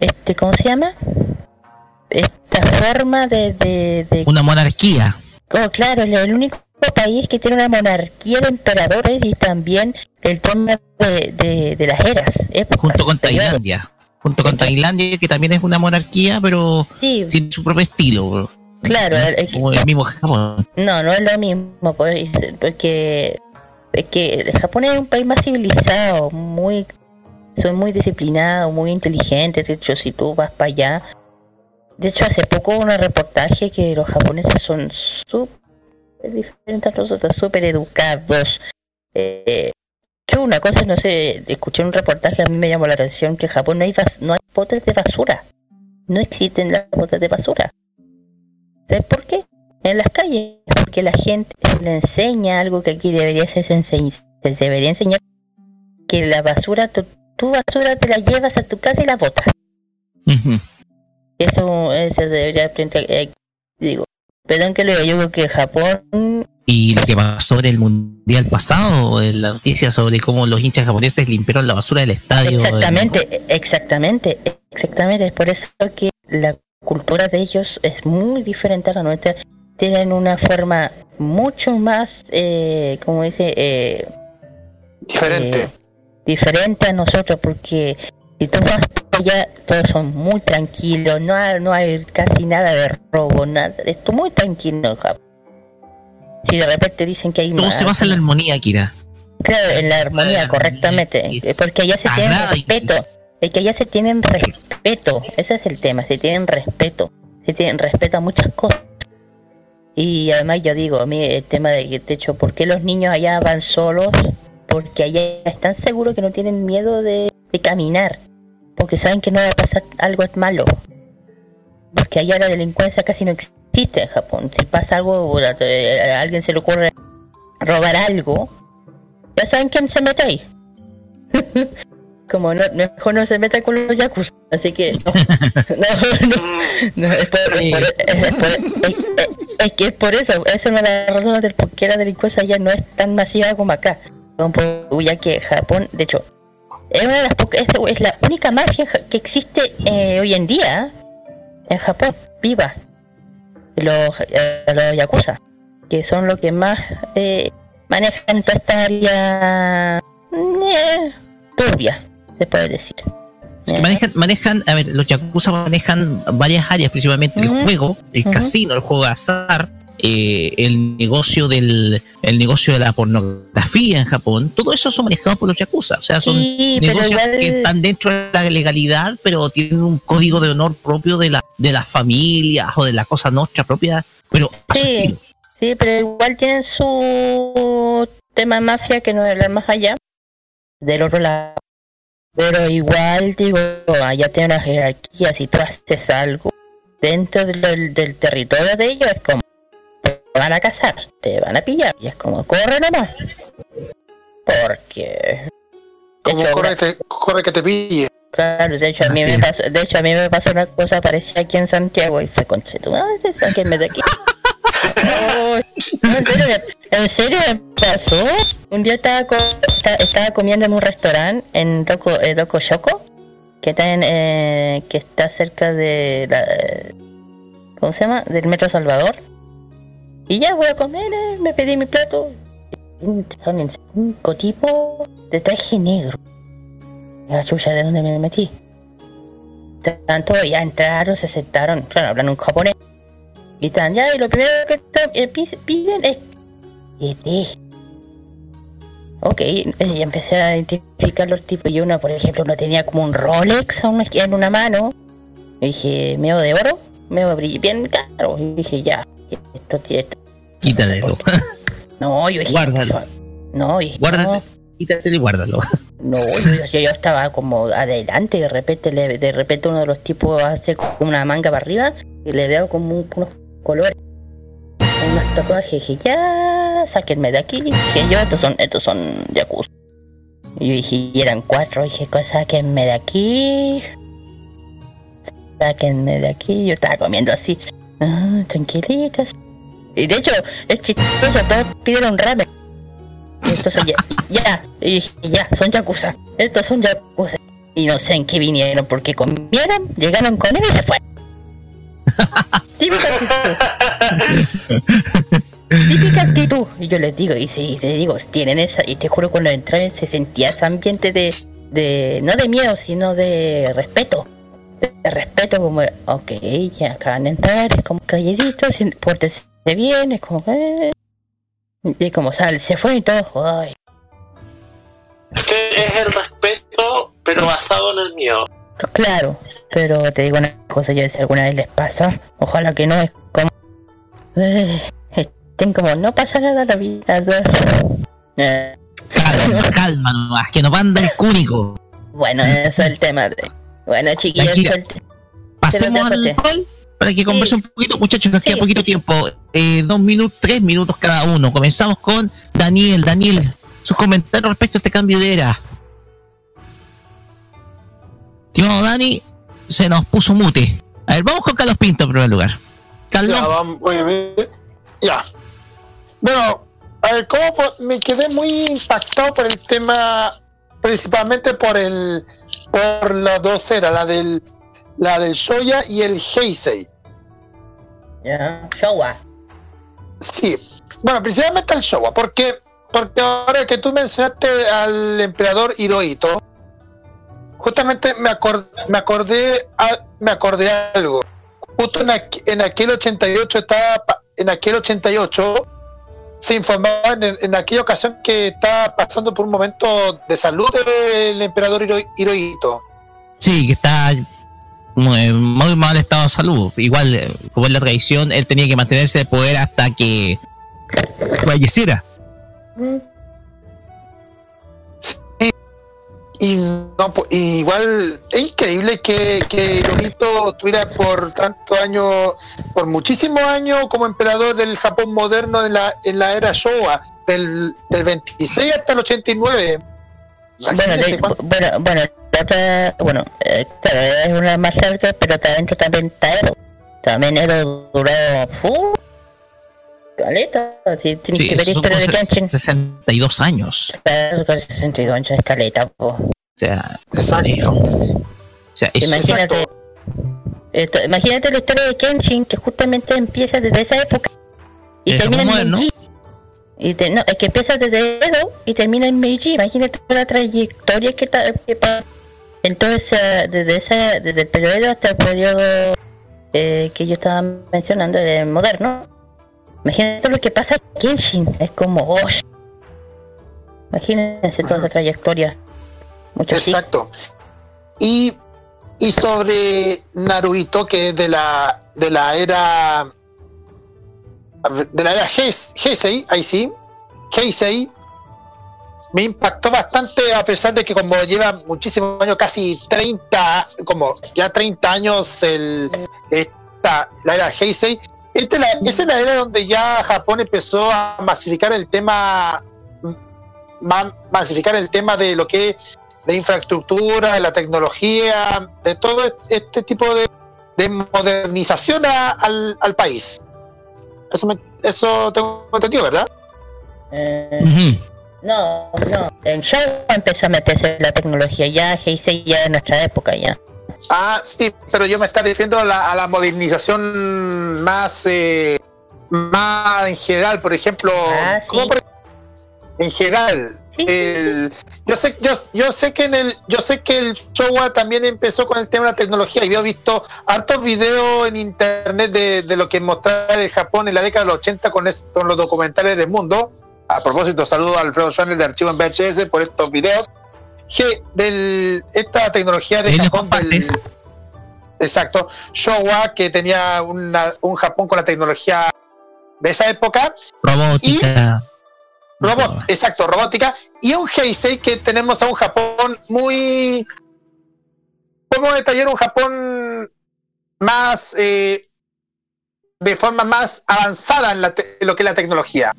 este ¿cómo se llama? esta forma de, de, de Una monarquía. Oh, claro, el único país que tiene una monarquía de emperadores y también el tema de, de, de las eras. épocas, Junto con periodos. Tailandia. Junto con Tailandia, que también es una monarquía, pero Sí, tiene su propio estilo. claro, es que- Como el mismo Japón. no, no es lo mismo, pues, porque es que el Japón es un país más civilizado, muy son muy disciplinados, muy inteligentes, de hecho si tú vas para allá, de hecho hace poco hubo un reportaje que los japoneses son súper diferentes a nosotros, súper educados. Eh, yo una cosa, no sé, escuché un reportaje, a mí me llamó la atención que en Japón no hay, bas- no hay botes de basura, no existen las botes de basura. ¿Sabes por qué? En las calles, porque la gente le enseña algo que aquí debería ser enseñ- se debería enseñar que la basura, tu basura te la llevas a tu casa y la botas. Eso, eso debería aprender. eh, digo, perdón que lo diga, yo creo que Japón. Y lo que pasó en el mundial pasado, en la noticia sobre cómo los hinchas japoneses limpiaron la basura del estadio. Exactamente, exactamente, exactamente. Es por eso que la cultura de ellos es muy diferente a la nuestra. Tienen una forma mucho más, eh, como dice, eh, Diferente. eh, diferente a nosotros porque si tú vas allá todos son muy tranquilos no hay, no hay casi nada de robo nada esto muy tranquilo en Japón si de repente dicen que hay más se basa en la armonía, Kira. claro en la armonía la correctamente armonía es porque allá se y- respeto es que allá se tienen respeto ese es el tema se tienen respeto se tienen respeto a muchas cosas y además yo digo, a mí el tema de que, de hecho, ¿por qué los niños allá van solos? Porque allá están seguros que no tienen miedo de, de caminar. Porque saben que no va a pasar algo malo. Porque allá la delincuencia casi no existe en Japón. Si pasa algo, a, eh, a alguien se le ocurre robar algo, ya saben quién se mete ahí. Como no, mejor no se meta con los yakuza. Así que no, no, no, es que es por eso, esa es una de las razones del por qué la delincuencia ya no es tan masiva como acá. Por- ya que Japón, de hecho, es una de las pocas, es, la única mafia que existe eh, hoy en día en Japón, viva. Los, eh, los yakuza, que son los que más eh, manejan toda esta área eh, turbia, se puede decir. Manejan, manejan, a ver, los Yakuza manejan varias áreas, principalmente el juego, el casino, el juego de azar, eh, el negocio del el negocio de la pornografía en Japón, todo eso son manejados por los Yakuza. O sea, son Sí, negocios igual- que están dentro de la legalidad, pero tienen un código de honor propio de la de las familias o de la cosa nuestra propia, pero Sí. Sí, pero igual tienen su tema mafia que no es el más allá del otro lado. Pero igual, digo, allá tienen una jerarquía. Si tú haces algo dentro del, del territorio de ellos, es como van a cazar, te van a pillar. Y es como, corre nomás. Porque. de Como hecho, corre, que te- corre que te pille. Claro, de hecho a mí Así me pasó, de hecho a mí me pasó una cosa parecida aquí en Santiago y fue con madre, sáquenme de aquí. No, no, en serio, me- en serio me pasó. Un día estaba, co- esta- estaba comiendo en un restaurante en Doco, eh, Doco Shoko, que está en, eh, que está cerca de la, ¿cómo se llama? Del Metro Salvador. Y ya voy a comer, eh, me pedí mi plato. Estaban en cinco tipos de traje negro. La chucha, ¿de dónde me metí? Tanto ya entraron, se sentaron, claro, hablan un japonés. Y tan, ya, y lo primero que eh, pi- piden es... Ok, eh, y empecé a identificar los tipos. Y uno, por ejemplo, uno tenía como un Rolex a una esqui- en una mano. Y dije, ¿meo de oro? Brill- bien caro. Y dije, ya, esto tiene... Quítatelo. No, yo dije... Guárdalo. No, y Guárdate, quítatelo y guárdalo. No, yo, yo- yo estaba como adelante y de repente le, de repente uno de los tipos hace como una manga para arriba y le veo como un- unos colores, unos tatuajes y dije, ya, sáquenme de aquí. Dije yo, estos son, estos son yakuza. Y yo dije, y eran cuatro, dije, "Co- sáquenme de aquí. Sáquenme de aquí. Yo estaba comiendo así, ah, tranquilitas. Y de hecho, es chistoso, todos pidieron ramen. Entonces ya, ya, y dije, ya, son yakuza. Estos son yakuza. Y no sé en qué vinieron, porque comieron, llegaron con él y se fue. Típica actitud. Típica actitud. Y yo les digo, y si y les digo, tienen esa, y te juro cuando entré se sentía ese ambiente de, de, no de miedo, sino de respeto. De respeto, como, ok, ya acaban de entrar, es como calladitos, pórtense bien, es como, eh. Y como sale, se fue y todo, ay, Es que es el respeto, pero basado en el miedo. Claro, pero te digo una cosa, yo si alguna vez les pasa, ojalá que no, es como... eh, estén como, no pasa nada la vida. Eh, Calma, calma nomás, que nos manda el cúnico. bueno, ese es el tema de... Bueno, chiquillos, Tranquila. ese es el te- Pasemos al rol para que converse un poquito, muchachos, nos Sí, queda poquito sí, tiempo. Eh, dos minutos, tres minutos cada uno. Comenzamos con Daniel. Daniel, sus comentarios respecto a este cambio de era. Estimado Dani, se nos puso mute. A ver, vamos con Carlos Pinto en primer lugar. Carlos, Ya, vamos, voy a ver. Ya. Bueno, a ver, ¿cómo me quedé muy impactado por el tema, principalmente por el, por las dos eras, la del, la del Shoya y el Heisei. Ya, Showa. Sí, bueno, principalmente el Showa, porque, porque ahora que tú mencionaste al emperador Hirohito, justamente me, acor- me acordé a- me acordé algo. Justo en, aqu- en aquel 88 estaba en aquel 88 se informaba en, en aquella ocasión que estaba pasando por un momento de salud el emperador Hiro- Hirohito. sí, que está muy, muy mal estado de salud. Igual, eh, como es la tradición, él tenía que mantenerse de poder hasta que falleciera. Mm. Y no, y igual es increíble que, que Hirohito tuviera por tantos años, por muchísimos años como emperador del Japón moderno en la, en la era Showa, del, del 26 hasta el 89. Bueno, de- bueno, bueno, la otra, bueno, eh, es una más larga, pero también está Ero. También Ero duró, caleta, si tienes Sí, que ver esos son historia de Kenshin, 62 años. claro, con 62 años es caleta, po. O sea, Exacto. o sea, Imagínate. Exacto. Esto, imagínate la historia de Kenshin, que justamente empieza desde esa época y termina en. Meiji. Y te- no, es que empieza desde Edo y termina en Meiji. Imagínate toda la trayectoria que, ta- que pasa. Entonces, desde, esa, desde el periodo hasta el periodo eh, que yo estaba mencionando, el moderno, imagínate lo que pasa en Kenshin. Es como, oh, imagínense toda esa trayectoria. Mucho sí. Exacto. Y, y sobre Naruhito, que es de la, de la era de la era Heis- Heisei, ahí sí, Heisei, me impactó bastante a pesar de que como lleva muchísimos años, casi 30, como ya 30 años el, esta, la era Heisei, esta es la, esa es la era donde ya Japón empezó a masificar el tema ma- masificar el tema de lo que es de infraestructura, de la tecnología, de todo este tipo de, de modernización a- al, al país. Eso, me- eso tengo entendido, ¿verdad? Eh. No, no. En Showa empezó a meterse la tecnología ya, Heisei ya en nuestra época ya. Ah, sí, pero yo me estaba refiriendo a la, a la modernización más, eh, más en general, por ejemplo, Ah, ¿cómo sí. por- en general. Sí, sí, el- yo sé, yo, yo sé que en el, yo sé que el Showa también empezó con el tema de la tecnología y yo he visto hartos videos en internet de, de lo que mostraba el Japón en la década de los 80 con, con los documentales del mundo. A propósito, saludo a Alfredo Schwaner de Archivo en VHS por estos videos. Del, esta tecnología de Japón del, exacto, Showa que tenía una- un Japón con la tecnología de esa época Robótica. Robot, exacto, robótica. Y un Heisei que tenemos a un Japón muy. Podemos detallar un Japón más. eh, de forma más avanzada en, la te- en lo que es la tecnología.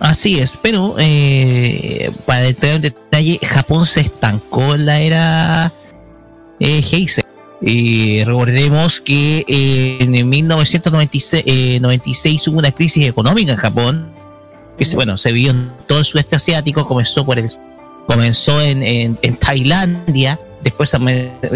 Así es, pero eh, para entrar en detalle, Japón se estancó en la era eh, Heisei. Y recordemos que eh, en 1996 eh, 96 hubo una crisis económica en Japón, que se, bueno, se vio en todo el sudeste asiático, comenzó por el comenzó en, en, en Tailandia, después se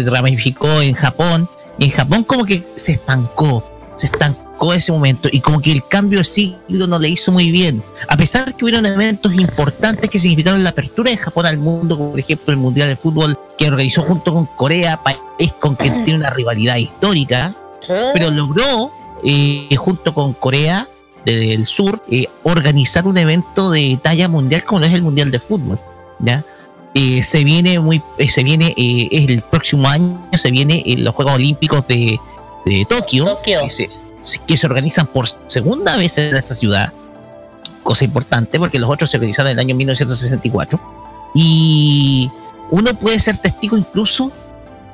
ramificó en Japón, y en Japón como que se estancó, se estancó ese momento, y como que el cambio de siglo no le hizo muy bien, a pesar que hubieron eventos importantes que significaron la apertura de Japón al mundo, como por ejemplo el Mundial de Fútbol que organizó junto con Corea, país con quien tiene una rivalidad histórica, pero logró, eh, junto con Corea del Sur, eh, organizar un evento de talla mundial como lo es el Mundial de Fútbol. ¿ya? Eh, se viene muy, eh, se viene eh, el próximo año, se viene eh, los Juegos Olímpicos de, de Tokio, Tokio. Que, se, que se organizan por segunda vez en esa ciudad, cosa importante porque los otros se organizaron en el año 1964 y uno puede ser testigo incluso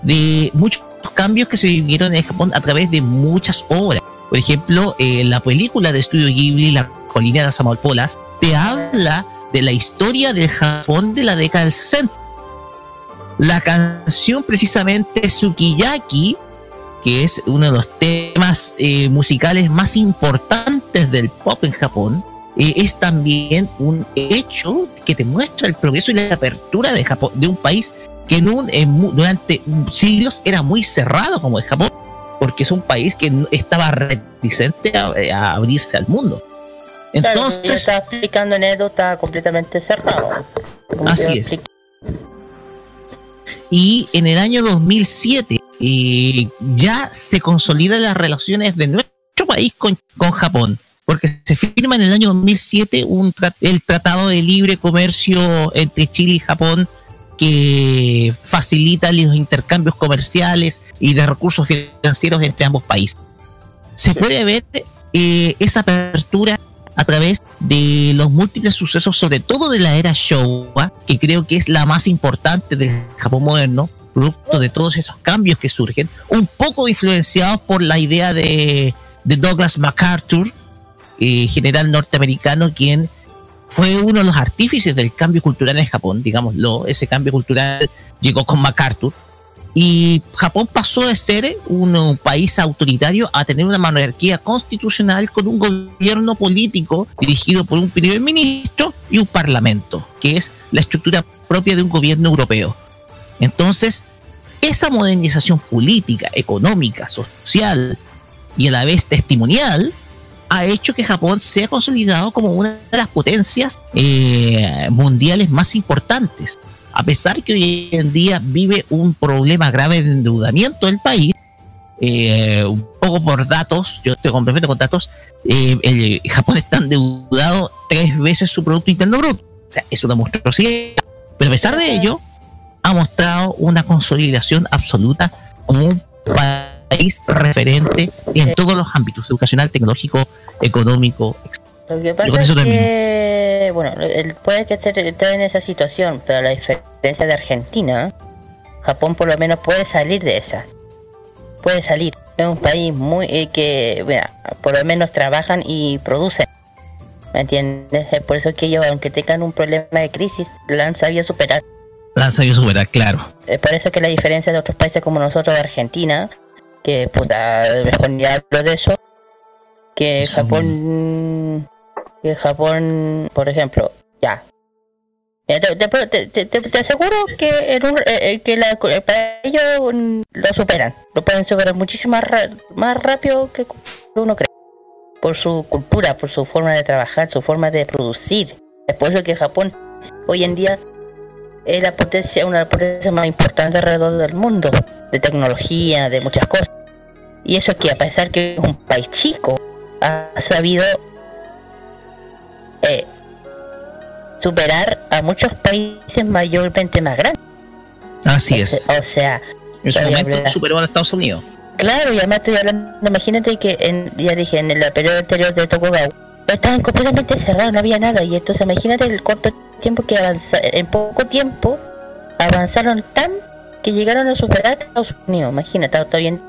de muchos cambios que se vivieron en Japón a través de muchas obras. Por ejemplo, eh, la película de Estudio Ghibli, La colina de las amapolas, te habla de la historia del Japón de la década del 60. La canción precisamente Sukiyaki que es uno de los temas eh, musicales más importantes del pop en Japón, eh, es también un hecho que te muestra el progreso y la apertura de Japón, de un país que en un, en durante siglos era muy cerrado como es Japón, porque es un país que estaba reticente a, abrirse al mundo. Entonces, claro, está Edo está completamente cerrado. Así es. Y en el año 2007 eh, ya se consolidan las relaciones de nuestro país con, con Japón porque se firma en el año 2007 un el Tratado de Libre Comercio entre Chile y Japón que facilita los intercambios comerciales y de recursos financieros entre ambos países. Se puede ver eh, esa apertura a través de los múltiples sucesos, sobre todo de la era Showa, que creo que es la más importante del Japón moderno, producto de todos esos cambios que surgen, un poco influenciados por la idea de, de Douglas MacArthur, eh, general norteamericano, quien fue uno de los artífices del cambio cultural en Japón, digámoslo, ese cambio cultural llegó con MacArthur, y Japón pasó de ser un, país autoritario a tener una monarquía constitucional con un gobierno político dirigido por un primer ministro y un parlamento, que es la estructura propia de un gobierno europeo. Entonces, esa modernización política, económica, social y a la vez testimonial ha hecho que Japón sea consolidado como una de las potencias eh, mundiales más importantes. A pesar que hoy en día vive un problema grave de endeudamiento del país, eh, un poco por datos, yo te complemento con datos, eh, Japón está endeudado tres veces su Producto Interno Bruto. O sea, es una monstruosidad. Pero a pesar de ello, ha mostrado una consolidación absoluta como un país referente en todos los ámbitos, educacional, tecnológico, económico, Lo que pasa es que, bueno, puede que esté, en esa situación, pero la diferencia de Argentina, Japón por lo menos puede salir de esa. Puede salir. Es un país muy eh, que, bueno, por lo menos trabajan y producen. ¿Me entiendes? Es por eso que ellos, aunque tengan un problema de crisis, la han sabido superar. La han sabido superar, claro. Es por eso que la diferencia de otros países como nosotros de Argentina, que puta, mejor ni hablo de eso, que Japón, que Japón, por ejemplo, ya. Te, te, aseguro que, en un, eh, eh, que la, para ellos lo superan, lo pueden superar muchísimo más, más rápido que uno cree. Por su cultura, por su forma de trabajar, su forma de producir. Es por eso que Japón hoy en día es la potencia, una de las potencias más importantes alrededor del mundo, de tecnología, de muchas cosas. Y eso que a pesar que es un país chico, ha sabido eh, superar a muchos países mayormente más grandes. Así es. O sea, en su momento superó a Estados Unidos. Claro, y además estoy hablando, imagínate que en, ya dije, en el periodo anterior de Tokugawa, estaban completamente cerrados, no había nada, y entonces imagínate el corto tiempo que avanzaron, en poco tiempo avanzaron tan que llegaron a superar a Estados Unidos, imagínate, está bien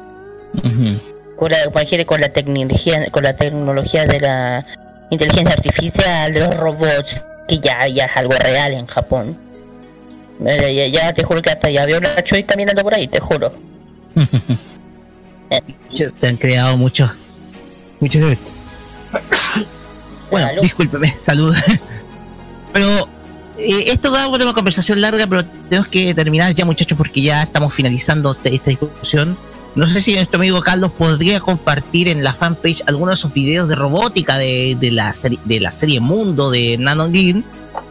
con, la, con la tecnología, con la tecnología de la inteligencia artificial, de los robots, que ya, ya es algo real en Japón. Ya, te juro que hasta ya veo una Choi caminando por ahí, te juro. Se han creado muchos. Muchos. bueno, discúlpeme, salud. pero eh, esto da una conversación larga, pero tenemos que terminar ya, muchachos, porque ya estamos finalizando esta discusión. No sé si nuestro amigo Carlos podría compartir en la fanpage algunos de esos videos de robótica de, la, serie, de la serie Mundo de Nano un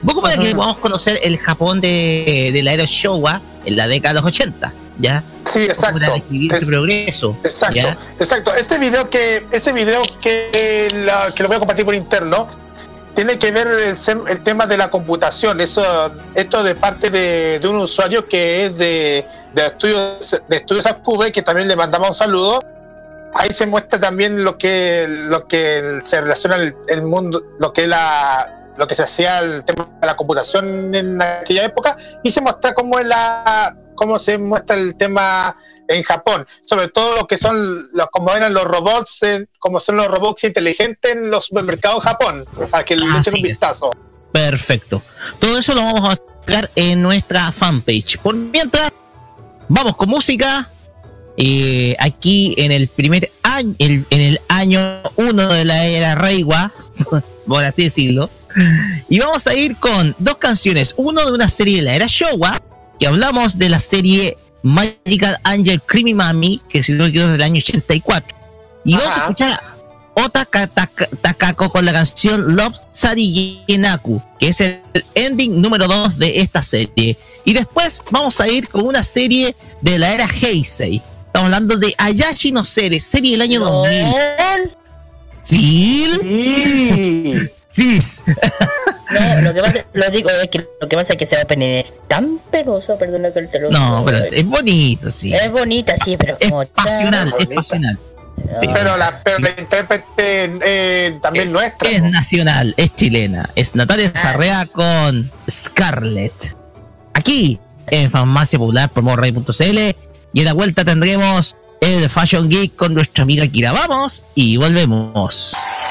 poco para que podamos conocer el Japón de, de la era Showa en la década de los 80, ¿ya? Sí, exacto. Para es, progreso. Exacto, exacto. Este video que, ese video que, que lo voy a compartir por interno, tiene que ver el, tema de la computación. Eso, esto de parte de, un usuario que es de, de estudios de estudios Acube, que también le mandamos un saludo. Ahí se muestra también lo que lo que se relaciona el, mundo, lo que la lo que se hacía el tema de la computación en aquella época y se muestra cómo es la cómo se muestra el tema en Japón, sobre todo lo que son, los, como eran los robots, como son los robots inteligentes en los supermercados Japón, para que le echen un vistazo. Perfecto. Todo eso lo vamos a mostrar en nuestra fanpage. Por mientras, vamos con música. eh, aquí en el primer año, el- en el año 1 de la era Reiwa, por así decirlo. Y vamos a ir con dos canciones, uno de una serie de la era Showa, que hablamos de la serie Magical Angel Creamy Mami, que si no me equivoco es del año 84. Y vamos a Ajá. escuchar a Otaka Taka- Takako con la canción Love Sari Yenaku, que es el ending número 2 de esta serie. Y después vamos a ir con una serie de la era Heisei. Estamos hablando de Ayashi no Sere, serie del año 2000. ¿Sí? Sí. Sí. No, lo que pasa, lo digo, es que lo que pasa es que ese opening es tan peloso, perdona que te lo No, digo, pero eh. es bonito, sí. Es bonita, sí, pero Es como pasional, es pasional. Sí. Pero la, pero la intérprete eh, también es, nuestra. es nacional, es chilena. Es Natalia Ah. Sarrea con Scarlett. Aquí, en Farmacia Popular por morray.cl. Y en la vuelta tendremos el Fashion Geek con nuestra amiga Kira. Vamos y volvemos.「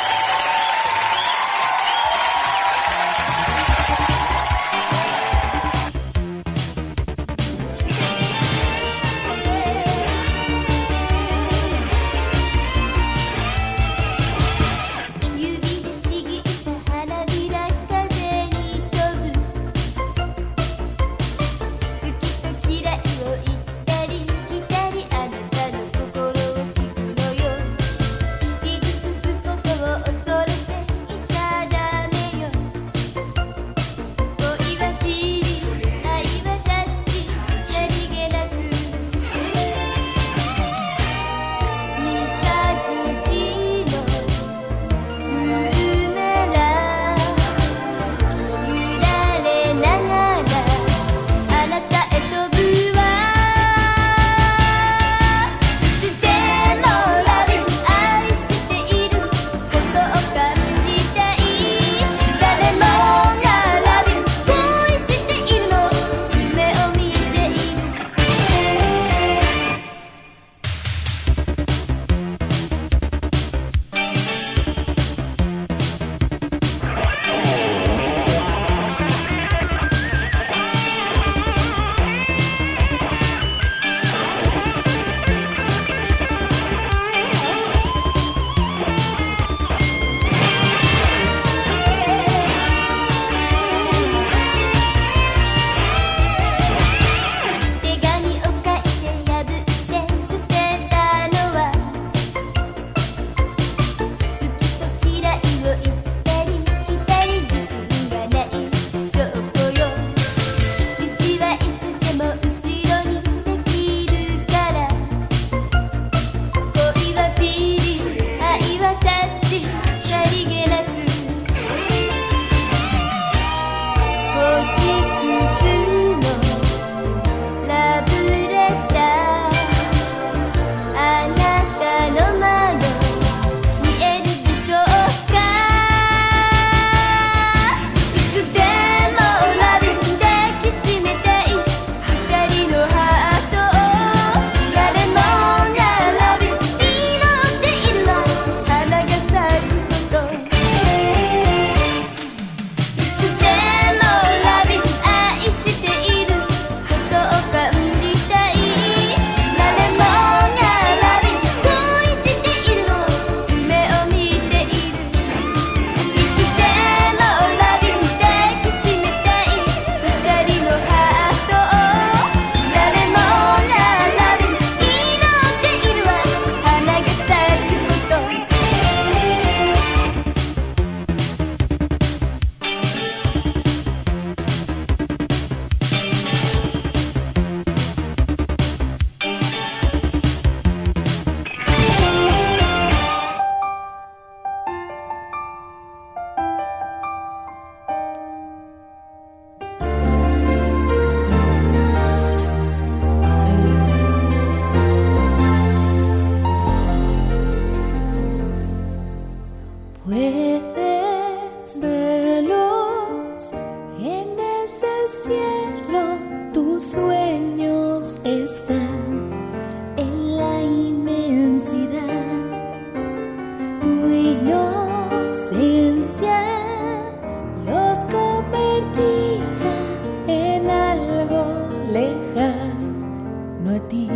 a ti.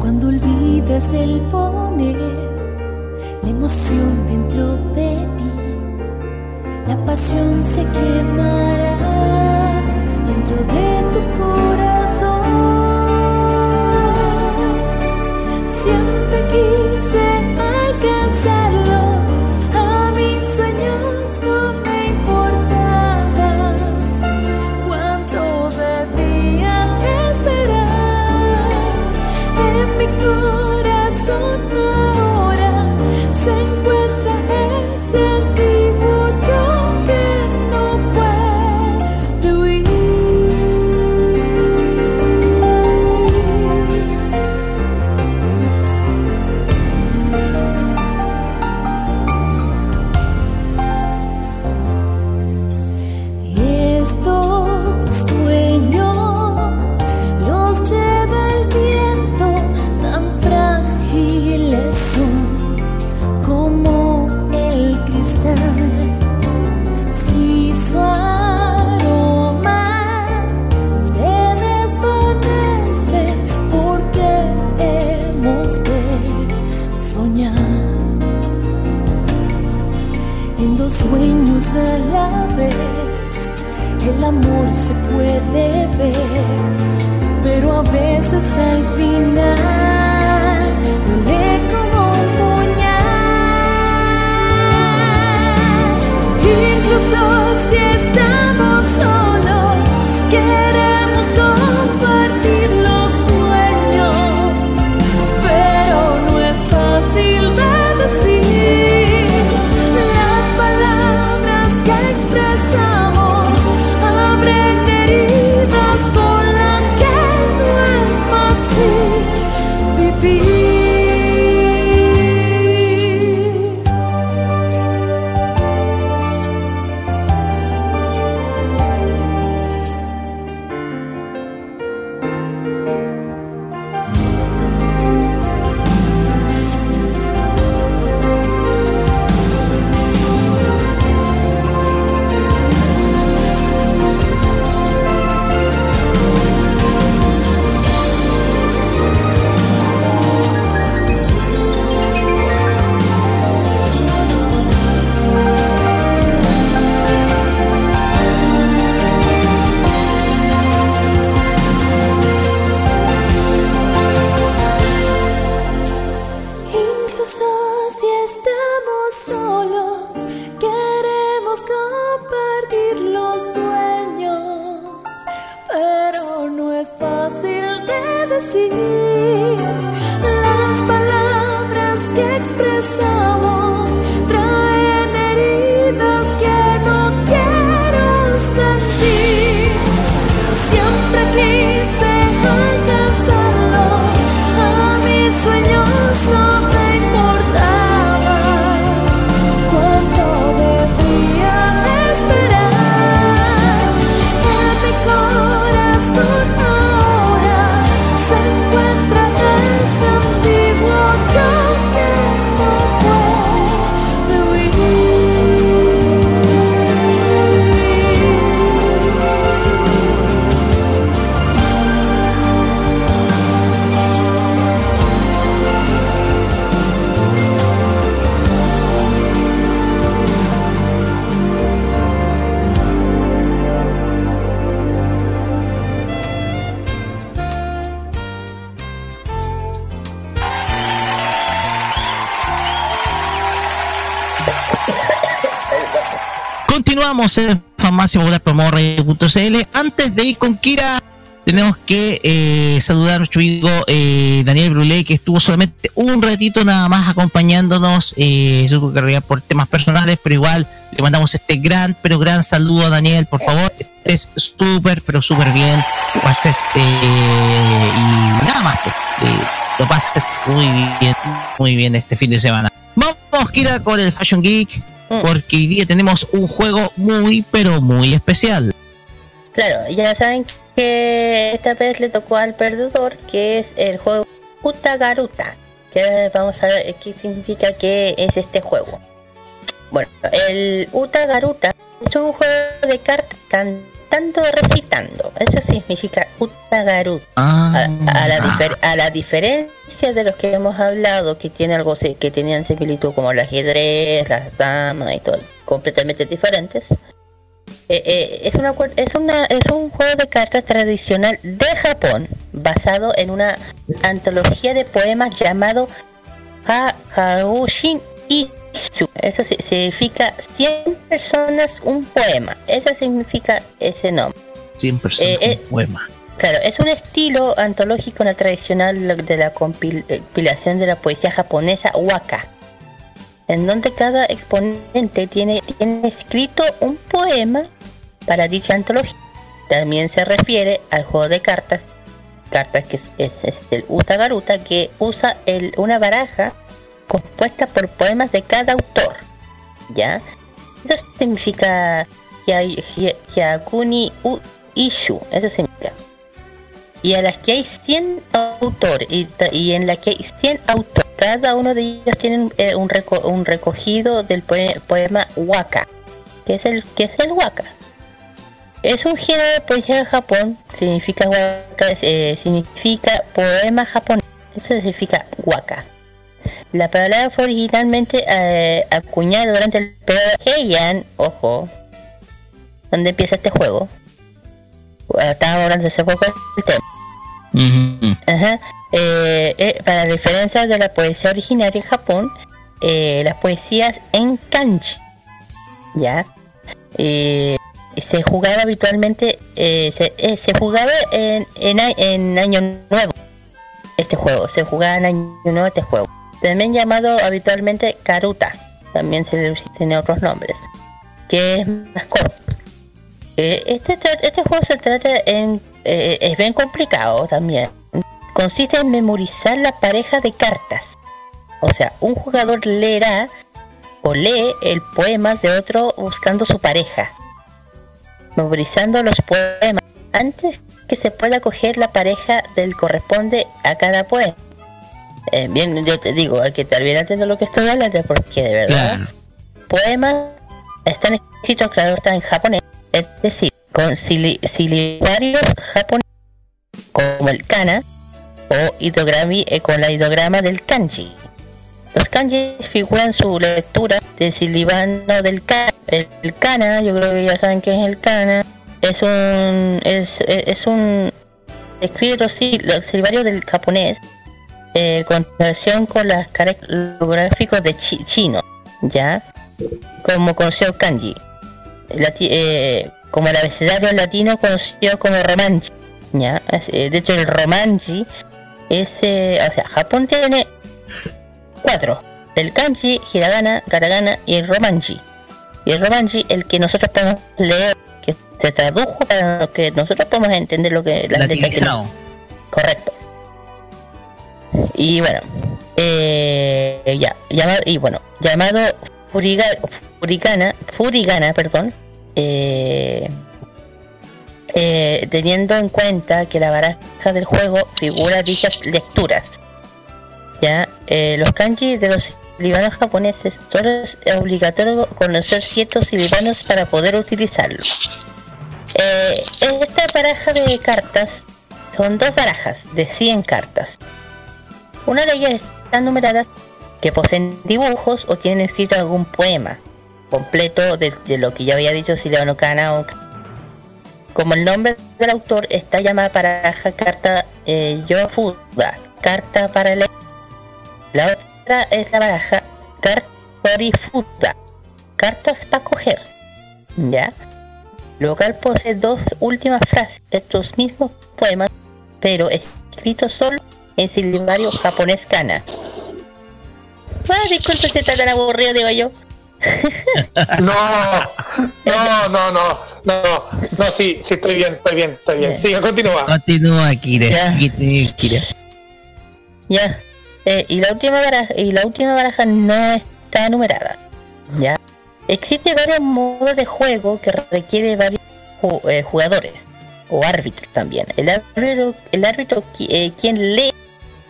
Cuando olvidas el poner la emoción dentro de ti, la pasión se quemará dentro de tu corazón. Continuamos en Farmacia Popular Promorre.cl. Antes de ir con Kira, tenemos que eh, saludar a nuestro amigo eh, Daniel Brulé, que estuvo solamente un ratito nada más acompañándonos. Eh, yo creo que por temas personales, pero igual le mandamos este gran, pero gran saludo a Daniel, por favor. Es súper, pero súper bien. Que pases, eh, y nada más, pues, eh, lo pases muy bien, muy bien este fin de semana. Vamos, Kira, con el Fashion Geek, porque hoy día tenemos un juego muy, pero muy especial. Claro, ya saben que esta vez le tocó al perdedor, que es el juego Utagaruta. Que vamos a ver qué significa que es este juego. Bueno, el Utagaruta es un juego de cartas cantando recitando. Eso significa Utagaruta. Ah, A, a la a la diferencia de los que hemos hablado, que tiene algo que tenían similitud como el ajedrez, las damas y todo, completamente diferentes, eh, eh, es, una, es, una, es un juego de cartas tradicional de Japón, basado en una antología de poemas llamado Ha Haushin Ishu. Eso si- significa 100 personas un poema. Eso significa ese nombre. 100% Eh, eh. un poema. Claro, es un estilo antológico en la tradicional de la eh, compilación de la poesía japonesa waka, en donde cada exponente tiene, escrito un poema para dicha antología. También se refiere al juego de cartas, cartas que es, el Utagaruta, que usa el, una baraja compuesta por poemas de cada autor. ¿Ya? Eso significa Hya- Hya- Hyakuni U- Ishu, eso significa y a las que hay 100 autores y, en las que hay 100 autores cada uno de ellos tienen eh, un, un recogido del poe- poema waka que es el que es el waka. Es un género de poesía de Japón significa waka eh, significa poema japonés eso significa waka. La palabra fue originalmente eh, acuñada durante el periodo Heian ojo donde empieza este juego estábamos hablando de ese juego el tema. Ajá. Eh, eh, para diferencia de la poesía originaria en Japón, eh, las poesías en kanji, ¿ya? Se jugaba habitualmente, se, se jugaba en, en, a- en Año Nuevo este juego, se jugaba en Año Nuevo este juego. También llamado habitualmente Karuta, también se le tiene otros nombres, que es más corto. Eh, este, este juego se trata en... eh, es bien complicado también. Consiste en memorizar la pareja de cartas. O sea, un jugador leerá o lee el poema de otro buscando su pareja. Memorizando los poemas antes que se pueda coger la pareja del corresponde a cada poema. Eh, bien, yo te digo, hay que estar bien atento a lo que estoy hablando porque de verdad Claro. poemas están escritos, claro, están en japonés, es decir, con sili- silibarios japoneses como el kana o eh, con la ideograma del kanji. Los kanji figuran su lectura del silibano del kana. El, kana, yo creo que ya saben qué es el kana, es un es, es, un escribe los, sil- los del japonés eh, con relación con los caracteres gráficos de chi- chino, ¿ya? Como conocido kanji. Eh, como el abecedario latino conocido como. Es, eh, de hecho el romanji es, eh, o sea, Japón tiene cuatro. El kanji, hiragana, karagana y el romanji. Y el romanji, el que nosotros podemos leer, que se tradujo para que nosotros podemos entender lo que las letras. Correcto. Y bueno, eh, ya, llamado, y bueno, llamado Furiga, Furigana, Furigana, perdón, eh, eh, teniendo en cuenta que la baraja del juego figura dichas lecturas. Ya, eh, los kanji de los silibanos japoneses solo es obligatorio conocer ciertos silibanos para poder utilizarlo. Esta baraja de cartas son dos barajas de 100 cartas. Una de ellas están numeradas que poseen dibujos o tienen escrito algún poema completo de, lo que ya había dicho Silvano Kana o como el nombre del autor está llamada baraja carta eh, Yofuda, carta para leer. La otra es la baraja Kartorifuda, cartas para coger. ¿Ya? Local posee dos últimas frases estos mismos poemas, pero escritos solo en silbario japonés kana. Ah, disculpe tan aburrido, digo yo. No, no, no, no, no, no, sí, sí, estoy bien, estoy bien, estoy bien. Sigue, continúa. Continúa, Kira. Ya. Kira. Ya. Eh, y la última baraja, y la última baraja no está numerada. Ya. Existe varios modos de juego que requiere varios ju- eh, jugadores o árbitros también. El árbitro, el árbitro qui- eh, quien lee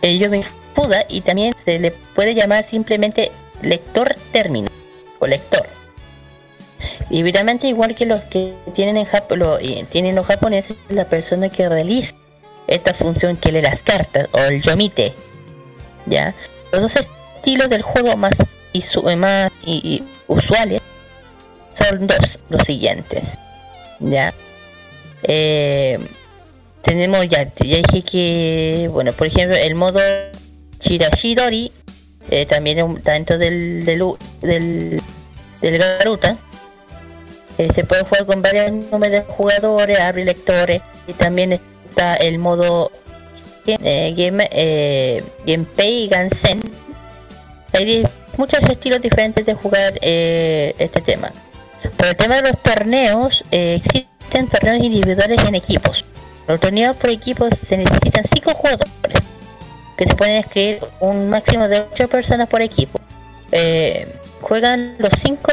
el Yomi Fuda y también se le puede llamar simplemente lector término o lector. Y evidentemente igual que los que tienen en Japón, tienen los japoneses, la persona que realiza esta función que lee las cartas o el yomite ¿ya? Los dos estilos del juego más, isu- eh, más y- y usuales son dos, los siguientes, ¿ya? Eh, tenemos ya, ya dije que, bueno, por ejemplo, el modo Chirashidori eh, también está dentro del, del, del Garuta. Eh, se puede jugar con varios números de jugadores, abre lectores y también está el modo eh, game, eh, Genpei Gansen. Hay muchos estilos diferentes de jugar eh, este tema. Por el tema de los torneos, eh, existen torneos individuales en equipos. Los torneos por equipos se necesitan 5 jugadores que se pueden escribir un máximo de 8 personas por equipo. Juegan los 5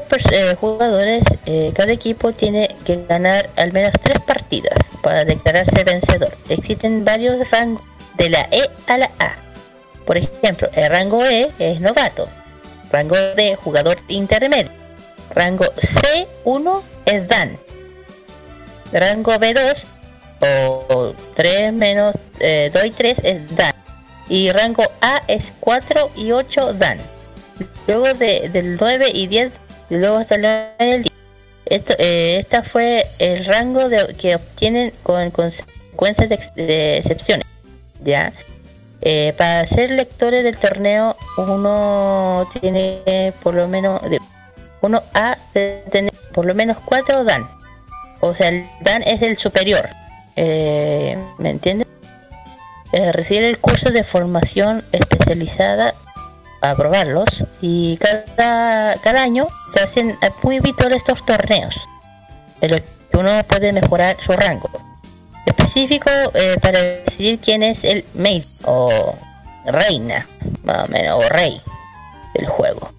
jugadores, eh, cada equipo tiene que ganar al menos 3 partidas para declararse vencedor. Existen varios rangos de la E a la A. Por ejemplo, el rango E es novato, rango D jugador intermedio, rango C1 es Dan, rango B2 o 3 menos eh, 2 y 3 es Dan y rango A es 4 y 8 Dan. Luego de, del 9 y 10, y luego hasta el 9 y el 10. Esto, eh, esta fue el rango de, que obtienen con consecuencias de, ex- de excepciones. ¿ya? Eh, para ser lectores del torneo, uno tiene por lo menos. de- uno de tener por lo menos 4 Dan. O sea, el Dan es el superior. Eh, ¿Me entiendes? Eh, recibir el curso de formación especializada a aprobarlos y cada, cada año se hacen muy habituales estos torneos en los que uno puede mejorar su rango. Específico eh, para decidir quién es el mate o reina más o menos o rey del juego.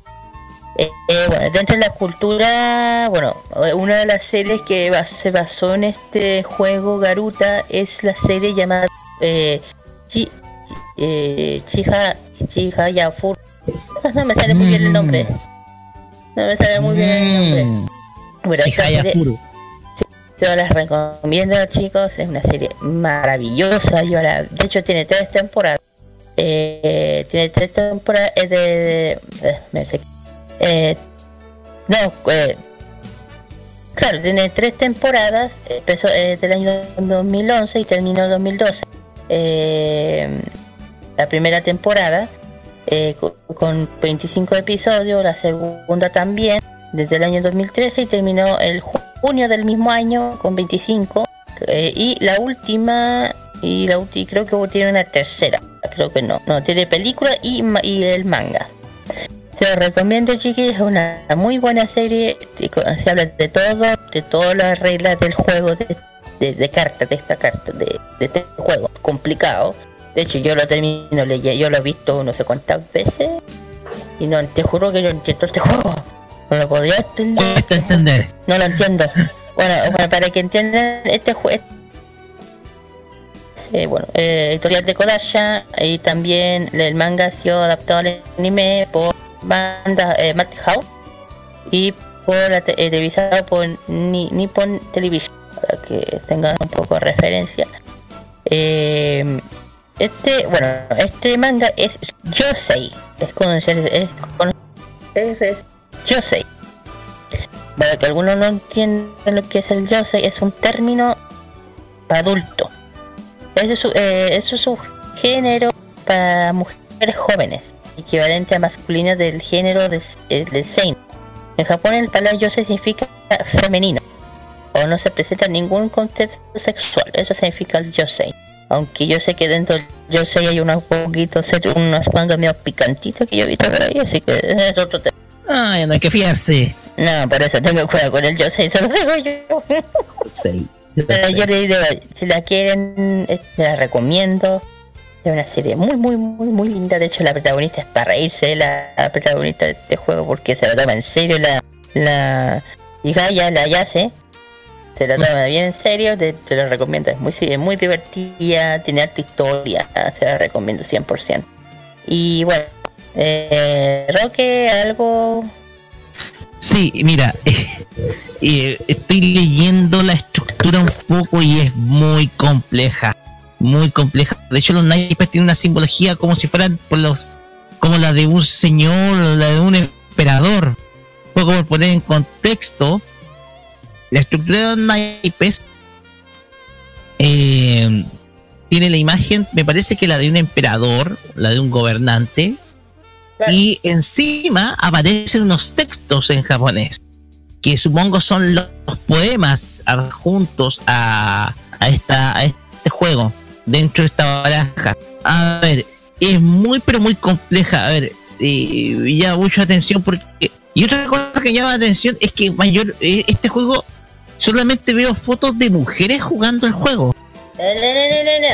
Eh, eh, bueno dentro de la cultura bueno una de las series que se basó en este juego Garuta es la serie llamada eh, Chi, eh, Chiha Chiha Yafur no me sale muy bien el nombre. No me sale muy bien el nombre. Mm, bueno, esta Chihaya serie- Furu. yo las recomiendo chicos, es una serie maravillosa, yo la, de hecho tiene tres temporadas, Eh, tiene tres temporadas, es de, de- eh, me sé- eh, no, eh, claro, tiene tres temporadas, empezó eh, del año 2011 y terminó en 2012, Eh, la primera temporada eh, co- con 25 episodios, la segunda también, desde el año 2013 y terminó el ju- junio del mismo año con 25 eh, y la última y la última creo que tiene una tercera creo que no no tiene película y, y el manga. Se lo recomiendo chiquis es una muy buena serie y se habla de todo de todas las reglas del juego de, de, de de esta carta de este juego complicado de hecho yo lo termino leyendo yo lo he visto no sé cuántas veces y no te juro que yo entiendo este juego no lo podía entender no lo entiendo. Bueno, bueno, para que entiendan este juego. bueno, eh, editorial de Kodansha y también el manga ha sido adaptado al anime por banda eh, Madhouse y por la te- eh, televisado por Ni- Nippon Television para que tengan un poco de referencia. Eh, este, bueno, este manga es Yosei, es conocido, es, es, es. Para que algunos no entiendan lo que es el yosei, es un término adulto. Eso es, eh, eso es un género para mujeres jóvenes, equivalente a masculino del género de, eh, del seinen. En Japón el palabra yosei significa femenino, o no se presenta ningún contexto sexual, eso significa el yosei. Aunque yo sé que dentro del yosei hay unos poquitos, unos mangas medio picantitos que yo he visto por ahí, así que es otro tema. Ya no hay que fiarse. No, por eso tengo cuidado con el yosei, se lo digo yo. Sí. Pero yo le digo, si la quieren, se la recomiendo. Es una serie muy, muy, muy, muy linda. De hecho, la protagonista es para reírse, la, la protagonista de este juego, porque se la toma en serio la, la Igaya, la Yase. Se la toma bien en serio, te, lo recomiendo. Es muy, muy divertida, tiene alta historia, se la recomiendo 100%. Y bueno, eh, Roque, algo Sí, mira, eh, estoy leyendo la estructura un poco y es muy compleja, muy compleja. De hecho, los naipes tienen una simbología como si fueran por los como la de un señor, la de un emperador. Poco por poner en contexto, la estructura de naipes eh, tiene la imagen, me parece que la de un emperador, la de un gobernante, y encima aparecen unos textos en japonés, que supongo son los poemas adjuntos a, a, esta, a este juego, dentro de esta baraja. A ver, es muy pero muy compleja. A ver, y ya mucha atención porque... Y otra cosa que llama la atención es que mayor eh, este juego solamente veo fotos de mujeres jugando el juego. No, no, no, no, no.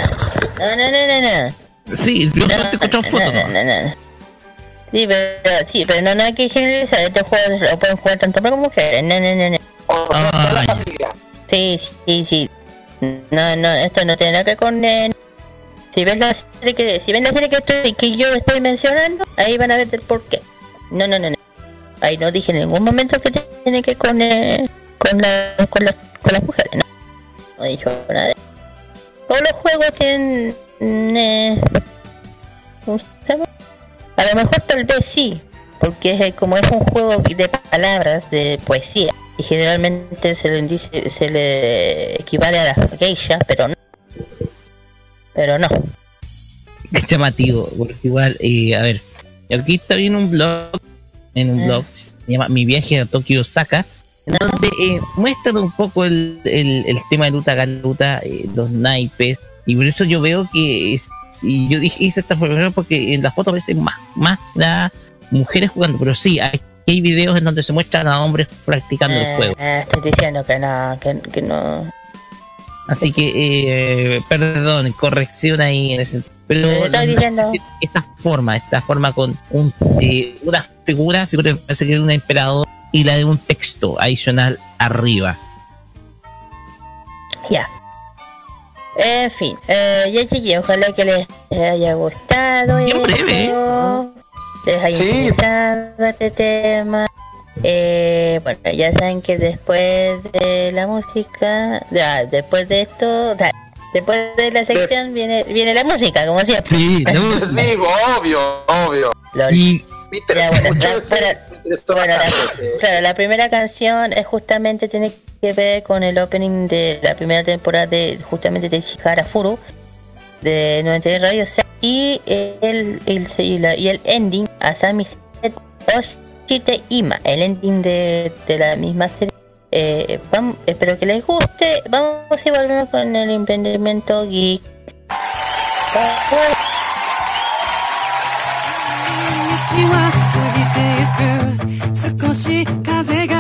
No, no, no, no, no. Sí, yo No, te fotos. no, no, no, no. Sí, pero, sí, pero no, no hay que generalizar. Este juego lo pueden jugar tanto hombres como mujeres. No, no, no, no. O sea, toda Ay. la familia. Sí, sí, sí. No, no, esto no tiene nada que con... si ves la serie que, si ven la serie que, estoy, que yo estoy mencionando, ahí van a ver el por qué. No, no, no, no. Ahí no dije en ningún momento que tiene que con, eh, con, la, con, la, con las mujeres, no. No he dicho nada de. Todos los juegos tienen... eh. A lo mejor tal vez sí, porque es, eh, como es un juego de palabras, de poesía, y generalmente se le dice, se le equivale a las geishas, pero no. Pero no. Es llamativo, porque igual, eh, a ver, aquí está en un blog, en un Ah. blog, se llama Mi viaje a Tokio Osaka, donde eh, muestran un poco el, el, el tema de Luta Galuta, eh, los naipes, y por eso yo veo que es, y yo dije, hice esta foto porque en la foto aparecen más, más las mujeres jugando, pero sí, hay, hay videos en donde se muestran a hombres practicando el Eh, juego. eh, estoy diciendo que no, que, que no. Así que, eh, perdón, corrección ahí en ese Pero esta forma, esta forma con un, eh, una figura, figura que parece que es un emperador, y la de un texto adicional arriba. Ya. En fin, eh, ya chiquillos, ojalá que les haya gustado. Bien esto, breve. Les haya Sí. interesado este tema. Eh, bueno, ya saben que después de la música, ya, después de esto, ya, después de la sección viene viene la música, como siempre. Sí, Sí, obvio, obvio. Lol. y interesó Ya, bueno, la- para- me interesó Bueno, bastante la, ese- claro, la primera canción es justamente tiene que ver con el opening de la primera temporada de justamente de Ishihara Furu de 91 Radio y el, el, y, la- y el ending Asami Set Oshite Ima, el ending de, de la misma serie. Eh, vamos, espero que les guste. Vamos y volvemos con el emprendimiento geek. Bye. 風が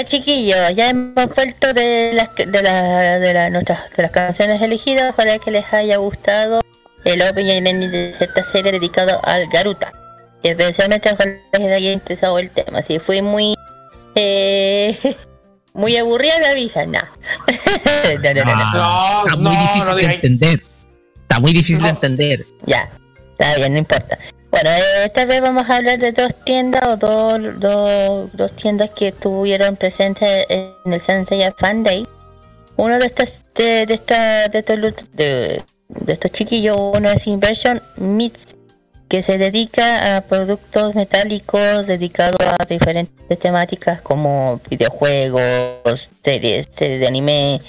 Ya chiquillos, ya hemos vuelto de las de la, de la, nuestras de las canciones elegidas. Ojalá que les haya gustado el opening de esta serie dedicado al Garuta. Y especialmente les haya interesado el tema. Si fue muy eh, muy aburrida me avisan, no. no, no, no, no. Está muy no, difícil no de entender. Está muy difícil de No. entender. Ya, está bien, no importa. Bueno, esta vez vamos a hablar de dos tiendas o dos, dos, tiendas que estuvieron presentes en el Sensei Fan Day. Uno de estas de, de, esta, de, estos, de, de estos chiquillos, uno es Inversion Meats, que se dedica a productos metálicos dedicados a diferentes temáticas como videojuegos, series, series de anime,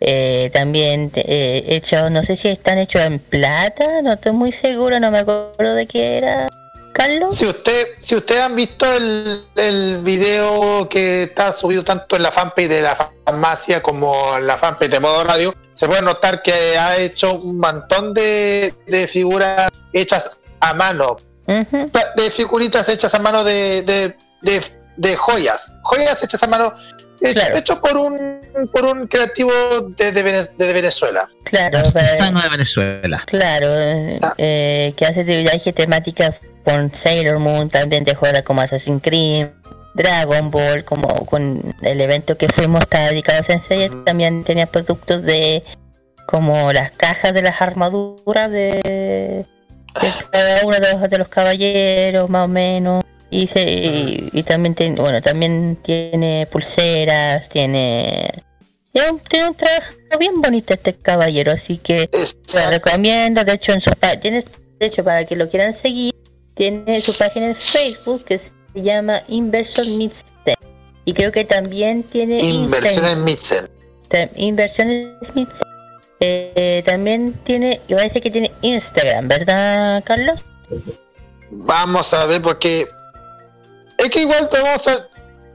eh, también eh, hechos, no sé si están hechos en plata, no estoy muy seguro, no me acuerdo de qué era. Carlos. Si usted, si ustedes han visto el, el video que está subido tanto en la fanpage de la farmacia como en la fanpage de modo radio, se puede notar que ha hecho un montón de, de figuras hechas a mano, de figuritas hechas a mano de, de, de, de joyas, joyas hechas a mano, hecho, Claro. hecho por un por un creativo de, de Vene- de Venezuela. Claro, Artesano de Venezuela. claro, eh, Ah. eh, que hace de viaje temática con Sailor Moon, también de juega como Assassin's Creed, Dragon Ball, como con el evento que fuimos está dedicado a Sensei, también tenía productos de como las cajas de las armaduras de, de cada uno de los, de los caballeros, más o menos. Y, se, y, y también tiene, bueno, también tiene pulseras, tiene, tiene un, trabajo bien bonito este caballero, así que se recomiendo, de hecho en su tiene, de hecho para que lo quieran seguir, tiene su página en Facebook que se llama Inversion Them. Y creo que también tiene Inversiones. Insta- Inversiones. Eh, también tiene, y parece que tiene Instagram, ¿verdad, Carlos? Vamos a ver porque es que igual te vamos a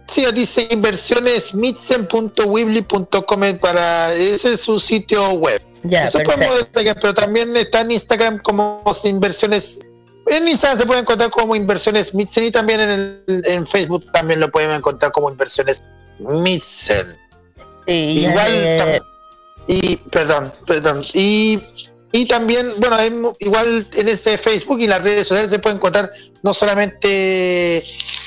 sí dice inversiones mitsen.weebly.com para ese es su sitio web. Ya, Eso podemos destacar, pero también está en Instagram como inversiones en Instagram se puede encontrar como inversiones Mitsen y también en, el- en Facebook también lo pueden encontrar como inversiones Mitsen. Sí, Igual eh, y perdón, perdón. Y, y también, bueno, igual en ese Facebook y las redes sociales se puede encontrar no solamente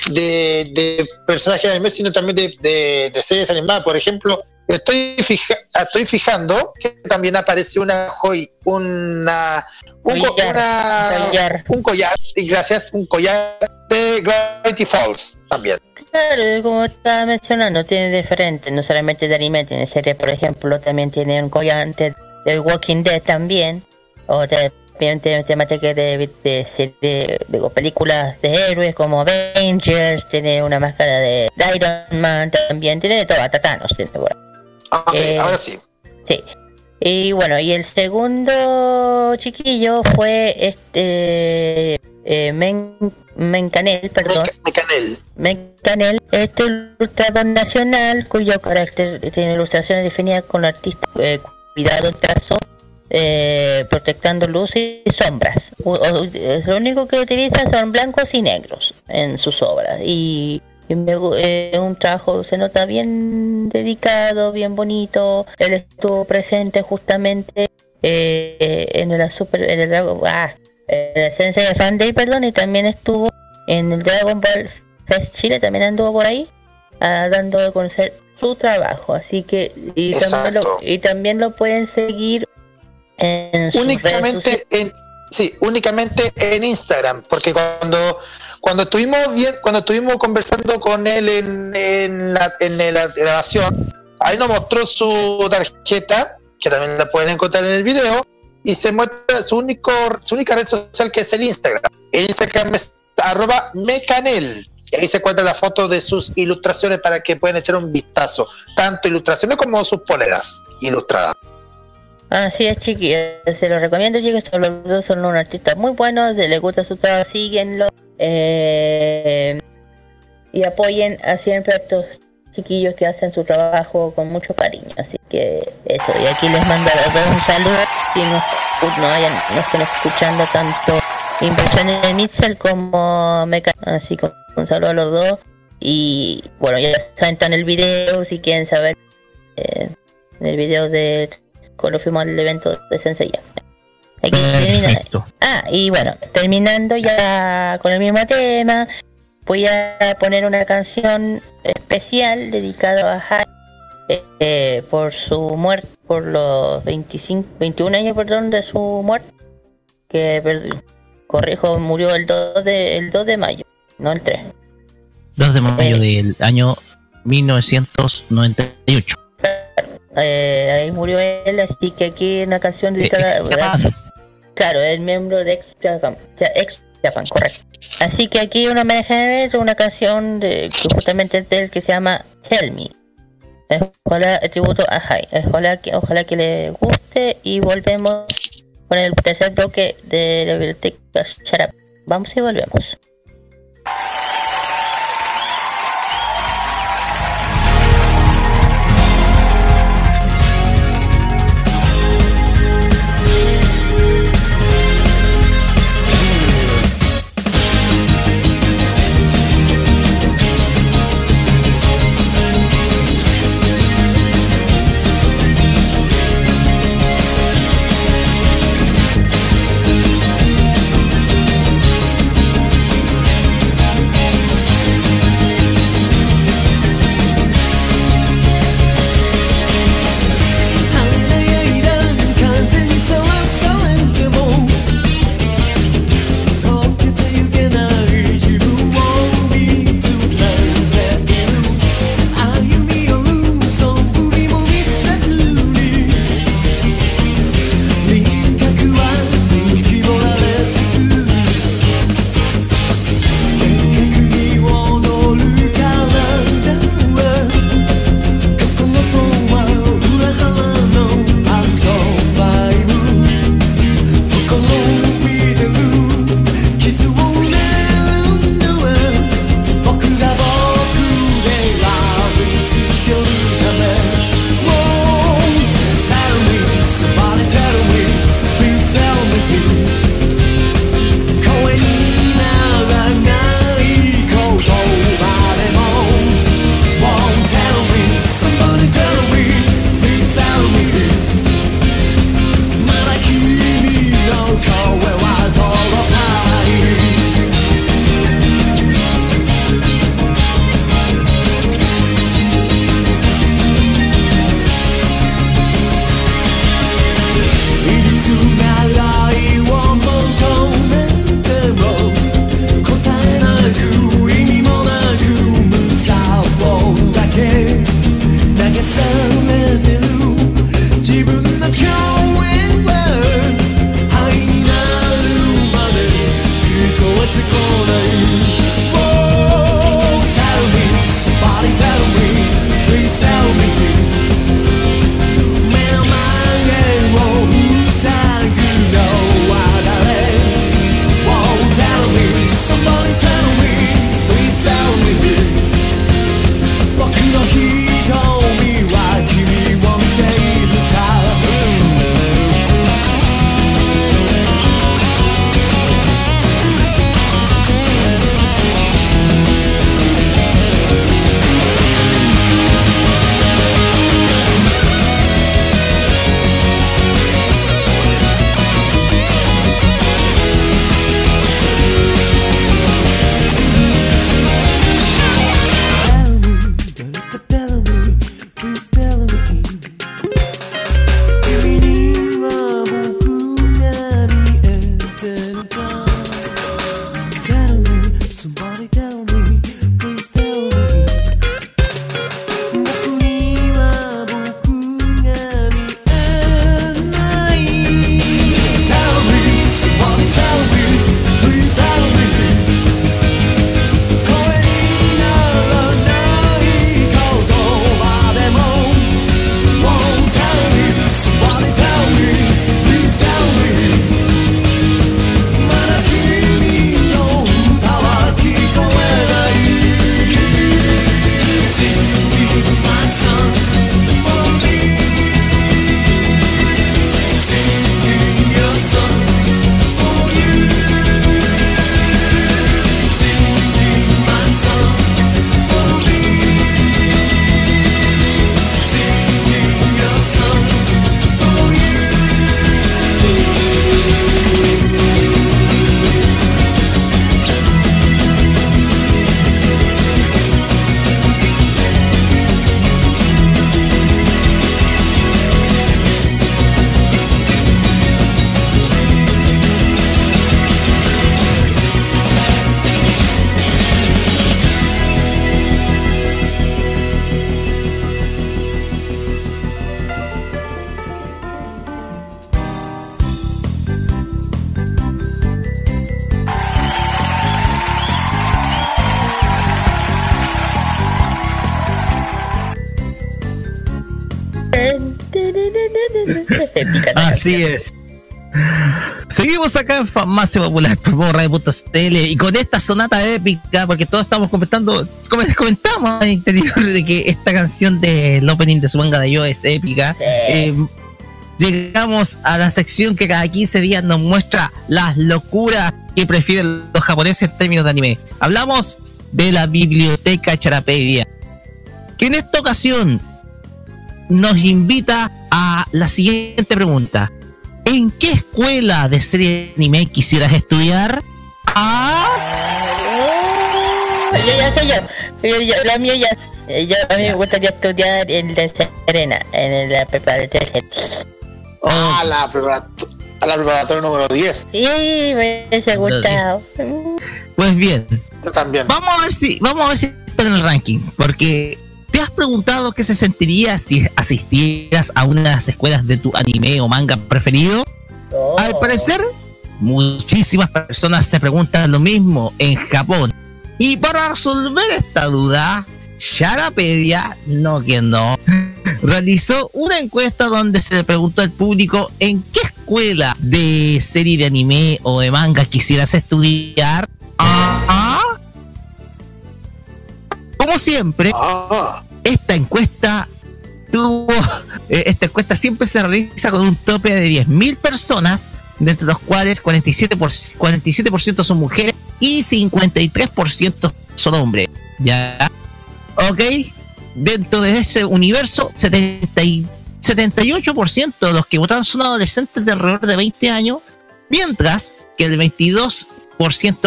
de, de personajes de anime, sino también de, de- de series animadas. Por ejemplo, estoy fija, estoy fijando que también aparece una joy, una un, co- Collar, una- collar. un collar, y gracias, un collar de Gravity Falls también. Claro, como estaba mencionando, tiene diferentes, no solamente de anime, tiene series, por ejemplo, también tiene un collante de Walking Dead también, o de- temática de, de, serie- digo, películas de héroes como Avengers, tiene una máscara de, de Iron Man también, tiene de todo, hasta Thanos tiene por ahí. Ok, Eh, ahora sí. Sí. Y bueno, y el segundo chiquillo fue este eh, Men, Mencanel, perdón. Mecanel. Mencanel, este ilustrador nacional cuyo carácter tiene ilustraciones definidas con el artista eh, cuidado el trazo, eh, protectando luz y sombras. Es lo único que utiliza son blancos y negros en sus obras. Y, y me eh, un trabajo se nota bien dedicado, bien bonito. Él estuvo presente justamente eh, en el super, en el Dragon, ah, en el Sensei Fan Day, perdón, y también estuvo en el Dragon Ball Fest Chile, también anduvo por ahí, ah, dando a conocer su trabajo. Así que, y también, lo, Exacto. y también lo pueden seguir en únicamente en sí únicamente en Instagram porque cuando cuando estuvimos bien cuando estuvimos conversando con él en, en la en la grabación ahí nos mostró su tarjeta que también la pueden encontrar en el video y se muestra su único su única red social que es el Instagram el Instagram es arroba mecanel y ahí se encuentra la foto de sus ilustraciones para que puedan echar un vistazo tanto ilustraciones como sus poleras ilustradas Así es, chiquillos. Se los recomiendo, chicos. Los dos son unos artistas muy buenos. Si les gusta su trabajo, síguenlo. Eh, y apoyen a siempre a estos chiquillos que hacen su trabajo con mucho cariño. Así que eso. Y aquí les mando a los dos un saludo. Si no, no, hayan, no estén escuchando tanto Inversiones de Mitchell como Meca. Así que un saludo a los dos. Y bueno, ya está en el video si quieren saber. eh, en el video de cuando fuimos al evento de Senseiya. Aquí. Ah, y bueno, terminando ya con el mismo tema, voy a poner una canción especial dedicada a Hai eh, por su muerte, por los 25, 21 años, perdón, de su muerte, que, corrijo, murió el 2 de, el 2 de mayo, no el 3. 2 de mayo Eh. del año 1998. Eh, ahí murió él, así que aquí una canción dedicada Japan. Claro, es miembro de Ex Japan, Ex Japan, correcto. Así que aquí una homenaje a él, una canción de, que justamente es de él que se llama Tell Me. Ojalá, tributo a. Eh, Ojalá que, ojalá que le guste y volvemos con el tercer bloque de la biblioteca Shut Up. Vamos y volvemos.「Así es. Seguimos acá en Farmacia Popular por Radio.cl y con esta sonata épica, porque todos estamos comentando, como les comentamos al interior de que esta canción del opening de su manga de yo es épica. eh, llegamos a la sección que cada 15 días nos muestra las locuras que prefieren los japoneses en términos de anime. Hablamos de la biblioteca Charapedia, que en esta ocasión nos invita a la siguiente pregunta. ¿En qué escuela de serie de anime quisieras estudiar? Ah, Yo ya sé yo. yo, yo- la mía ya. Yo, a mí me gustaría estudiar en la Serena, en la preparatoria. A la, preparato- a la preparatoria número 10. Sí, me hubiese gustado. pues bien, Yo también. vamos a ver si vamos a ver si está en el ranking, porque ¿te has preguntado qué se sentiría si asistieras a una de las escuelas de tu anime o manga preferido? Oh. Al parecer, muchísimas personas se preguntan lo mismo en Japón. Y para resolver esta duda, Sharapedia, no quien no, realizó una encuesta donde se le preguntó al público en qué escuela de serie de anime o de manga quisieras estudiar. Como siempre, Ah, esta encuesta tuvo eh, esta encuesta siempre se realiza con un tope de 10.000 personas de entre los cuales 47%, por, 47 son mujeres y 53% son hombres ya ok dentro de ese universo 70 y- 78% de los que votaron son adolescentes de alrededor de 20 años mientras que el 22%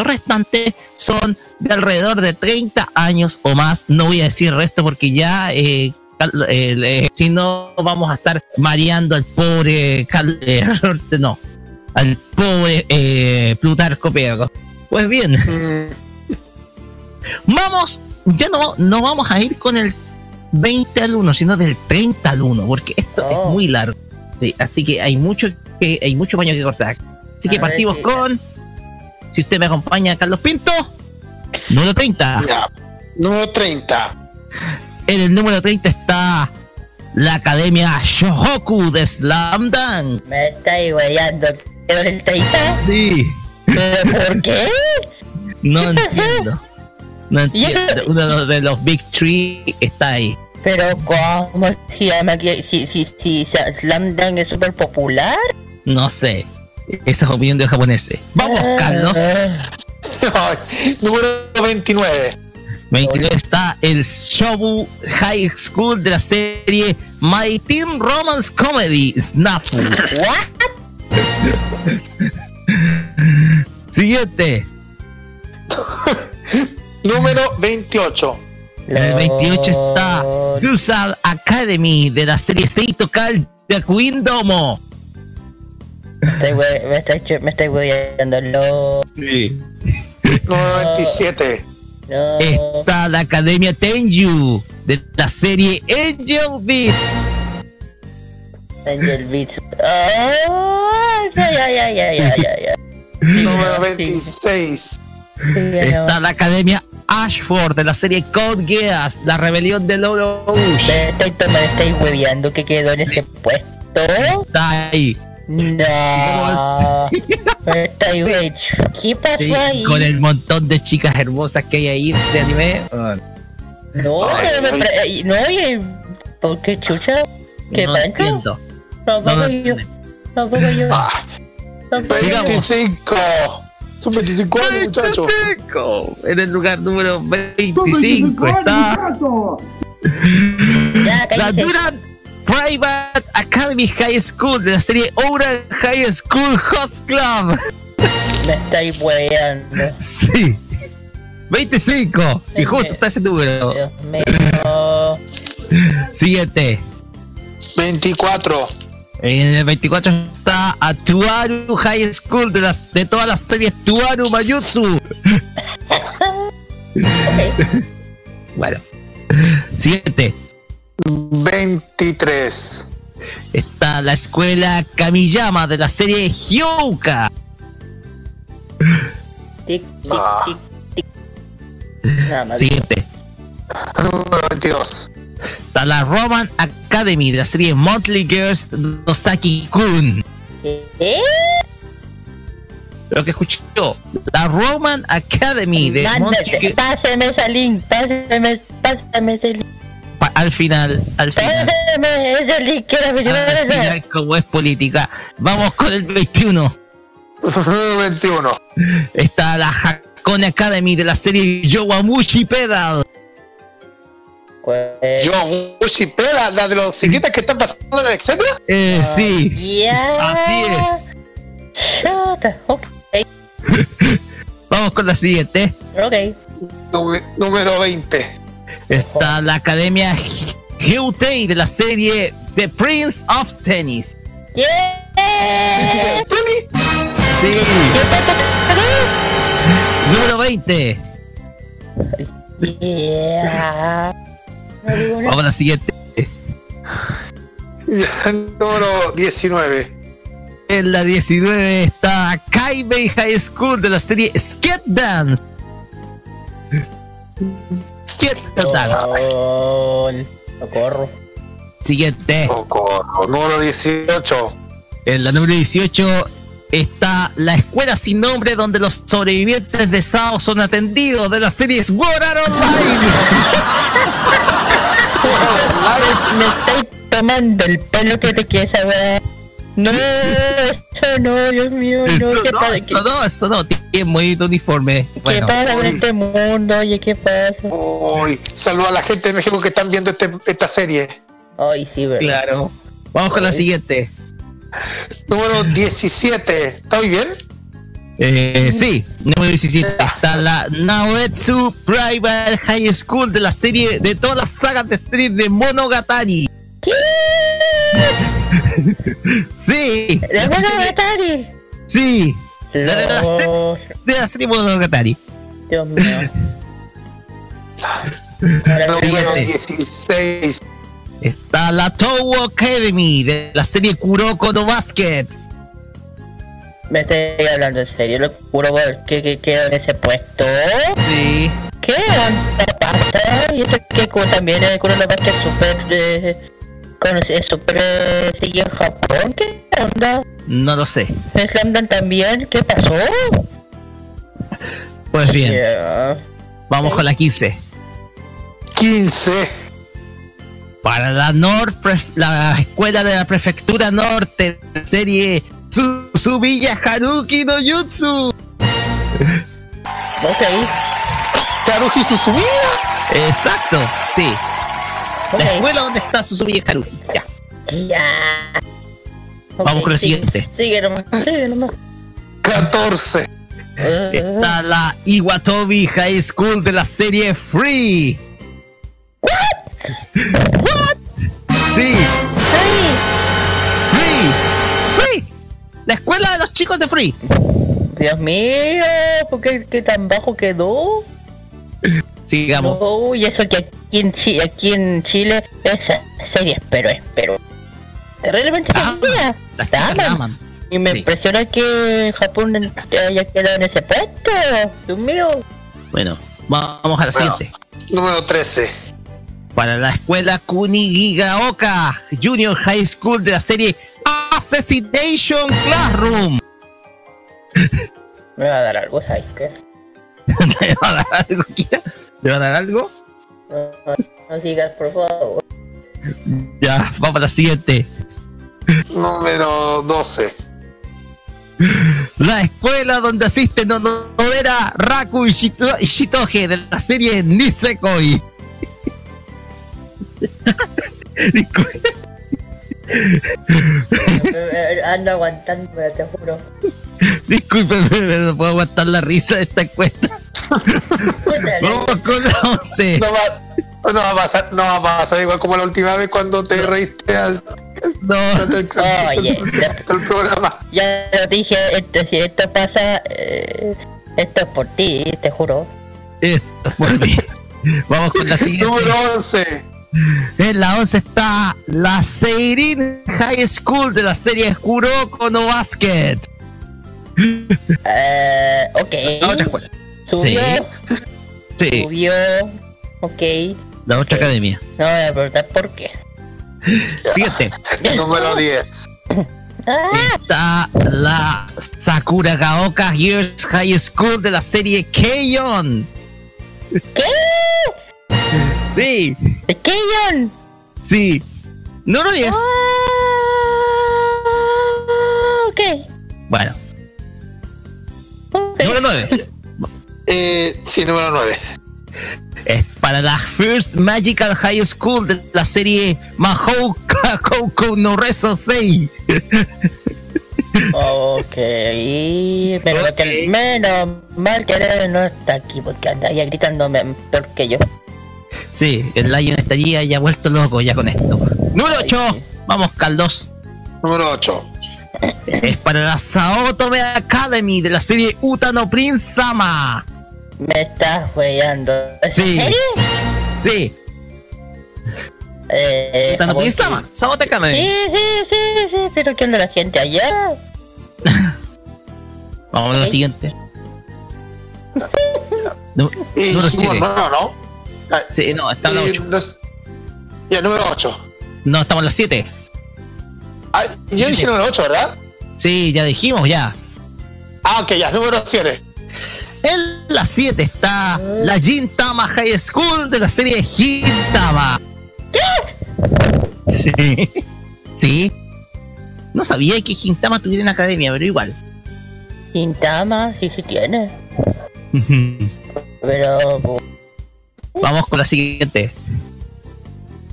restante son de alrededor de 30 años o más. No voy a decir resto porque ya, eh, eh, eh, si no, vamos a estar mareando al pobre, no, al pobre Plutarco Pedro. Pues bien, mm, vamos, ya no, no vamos a ir con el 20 al 1, sino del 30 al 1, porque esto Oh. es muy largo. Sí, así que hay mucho que hay mucho paño que cortar. Así que A partimos con, si usted me acompaña, Carlos Pinto, número 30. ya. Número 30. En el número 30 está la Academia Shohoku de Slam Dunk. Me estáis weyando. ¿Pero el 30? Sí, ¿Pero por qué? no entiendo. No entiendo. Uno de los- Big Three está ahí. Pero ¿cómo se llama que si, si, si Slam Dunk es súper popular? No sé. Esa es opinión de los japoneses. Vamos, Carlos. Número 29. 29 está el Shobu High School de la serie My Teen Romance Comedy Snafu. ¿What? Siguiente. Número 28. En el 28 está Dusal Academy de la serie Seito Kal de Queen Domo. Me estoy we- me estoy che- me estoy weyando. No. Sí. Número 27. No. Está la Academia Tenju de la serie Angel Beat. Angel Beats. Ah, ya, ya, ya, ya, ya, ya. Número Sí, 26. sí, ya no. Está la Academia Ashford de la serie Code Geass, la rebelión de Lolo Bush. Me estoy tomando, me estoy hueveando que quedó en ese puesto. Está ahí. No. Me estoy hue- ¿Qué pasó Sí, ahí? con el montón de chicas hermosas que hay ahí de anime. No, Ay, pero me ay. no, y- ¿por qué chucha? ¿Qué no entiendo. Tampoco No yo. Tampoco yo. Ah, Tampoco yo. Sigamos. 25. Son 25 años, muchachos. 25. En el lugar número 25 está Ya, la cállese. Private Academy High School de la serie Oura High School Host Club. Me estáis hueveando. Sí. 25. Y justo está ese número. Dios mío. Siguiente. 24. En el 24 está a Tuaru High School de, las, de todas las series Tuaru Mayutsu. Ok. Bueno. Siguiente. 23. Está la escuela Kamiyama de la serie Hyouka. Tic, tic, Ah. tic, tic. Nada más. Siguiente. Número 22. Está la Roman Ac- Academy de la serie Monthly Girls Nosaki Kun. ¿Eh? Lo que escuchó, la Roman Academy de Monthly Mándate, Girls. pásame ese link, pásame, pásame ese link, Al final, al final. al final, como es política. Vamos con el 21. 21. Está la Hakone Academy de la serie Yowamushi Pedal. Pues, Yo, Pela, la de los ciclistas que están pasando en el etcétera. Eh, sí, ya. así es. Shut up. Ok, Vamos con la siguiente. ok. Nú- Número 20. Está la Academia Hyutei de la serie The Prince of Tennis. Yeah. Tony, Sí, ¿Qué número 20. Yeah. Vamos a la siguiente. Número 19. En la 19 está Kaibei High School de la serie Skate Dance. Gol. Socorro. Siguiente. Socorro. Número 18. En la número 18 está la escuela sin nombre donde los sobrevivientes de Sao son atendidos de la serie Sword Art Online. Me estoy tomando el pelo que te queda esa weá. No, eso no, Dios mío, no, Eso ¿qué no, pasa? eso ¿Qué, no, eso no, tiene muy bonito uniforme. qué Bueno, pasa con este mundo? Oye, ¿qué pasa? Uy, saludo a la gente de México que están viendo este, esta serie. Ay, sí, verdad. claro. Vamos con la siguiente. Número 17. ¿Está muy bien? Eh, sí, número 17 está la Naoetsu Private High School de la serie de todas las sagas de Street de Monogatari. ¿Qué? Sí, ¿De Monogatari? sí, La de Lol, de la serie Monogatari. Dios mío. Ahora Número Siguiente. 16. Está la Towo Academy de la serie Kuroko no Basket. me estoy hablando en serio, lo juro por que, que quedo en ese puesto. Sí, ¿Qué onda pasa? Y eso que también el Kuroko Basket es súper eh, conocido, es súper eh, seguido en Japón. ¿Qué onda? no lo sé. ¿En Slam Dunk también? ¿Qué pasó? Pues bien, Yeah. vamos con la 15. 15. Para la Pref- la escuela de la prefectura norte, serie Tsubilla Haruki no Jutsu. Ok, Karuji Suzumiya. Exacto, sí. La ok. escuela donde está Suzumiya Haruki. Ya. Ya. Vamos con la sigue- siguiente. Sigue nomás, sigue nomás. 14. Eh, Está la Iwatobi High School de la serie Free. What? Sí, ¡Ay! Free. Free. La escuela de los chicos de Free. Dios mío, ¿por qué, qué tan bajo quedó? Sigamos. No, y eso que aquí en, Chi- aquí en Chile esa serie pero es pero realmente Ah. Las la aman. aman. Y me sí. impresiona que Japón haya quedado en ese puesto. Dios mío. Bueno, vamos a la Bueno. siguiente. Número 13. Para la escuela Kunigigaoka Junior High School de la serie Assassination Classroom. Me va a dar algo, ¿sabes qué? ¿Le va a dar algo, Kira? ¿Le va a dar algo? No, no sigas, por favor. Ya, vamos a la siguiente. Número 12. La escuela donde asiste no, no, era Raku Ishito- Ishitoge de la serie Nisekoi. Disculpe. Eh, Ando aguantando, te juro. Disculpen, pero no puedo aguantar la risa de esta encuesta. Vamos con la 11. No va, no va a pasar, no va a pasar igual como la última vez cuando te reíste al, No, al, al- Oye, al programa. Ya lo dije, esto, si esto pasa, eh, esto es por ti, te juro. esto muy bien. Vamos con la siguiente. Número 11. En la 11 está la Seirin High School de la serie Kuroko no Basket. Eh, ok. La otra escuela. Subió, Sí, subió. Ok. la otra Ok. academia. No voy a preguntar por qué. Siguiente. Número 10. Ah, Está la Sakura Gaoka Girls High School de la serie Keion. ¿Qué? Sí, ¿De John? sí. Número 10. Ah, ok. Bueno. Número 9. Eh, sí, número 9. Es para la First Magical High School de la serie Mahou Kakoukou no Reso 6. Ok. Menos, Que, menos mal que no está aquí porque anda ahí gritándome peor que yo. Sí, el Lion estaría ya vuelto loco ya con esto. Número Ay, 8. sí. Vamos, Caldos. Número 8. Es para la Saotome Academy de la serie Utano Prince Sama. Me estás weyando. ¿En Sí. serio? Sí, Eh, Utano Prince sí. Sama. Saotome Academy. Sí, sí, sí, sí, pero ¿qué onda la gente allá? Vamos a lo siguiente. Nu- Y Número dijimos siete. 9, ¿no? Ah, Sí, no, está en la y 8. nos- Ya, número 8. No, estamos en la 7. Ah, yo dije número 8, ¿verdad? Sí, ya dijimos, ya. Ah, ok, ya, número 7. En la 7 está la Gintama High School de la serie Gintama. Sí. Sí. No sabía que Gintama tuviera una academia, pero igual. Quintama, sí, sí tiene. Pero, Vamos con la siguiente.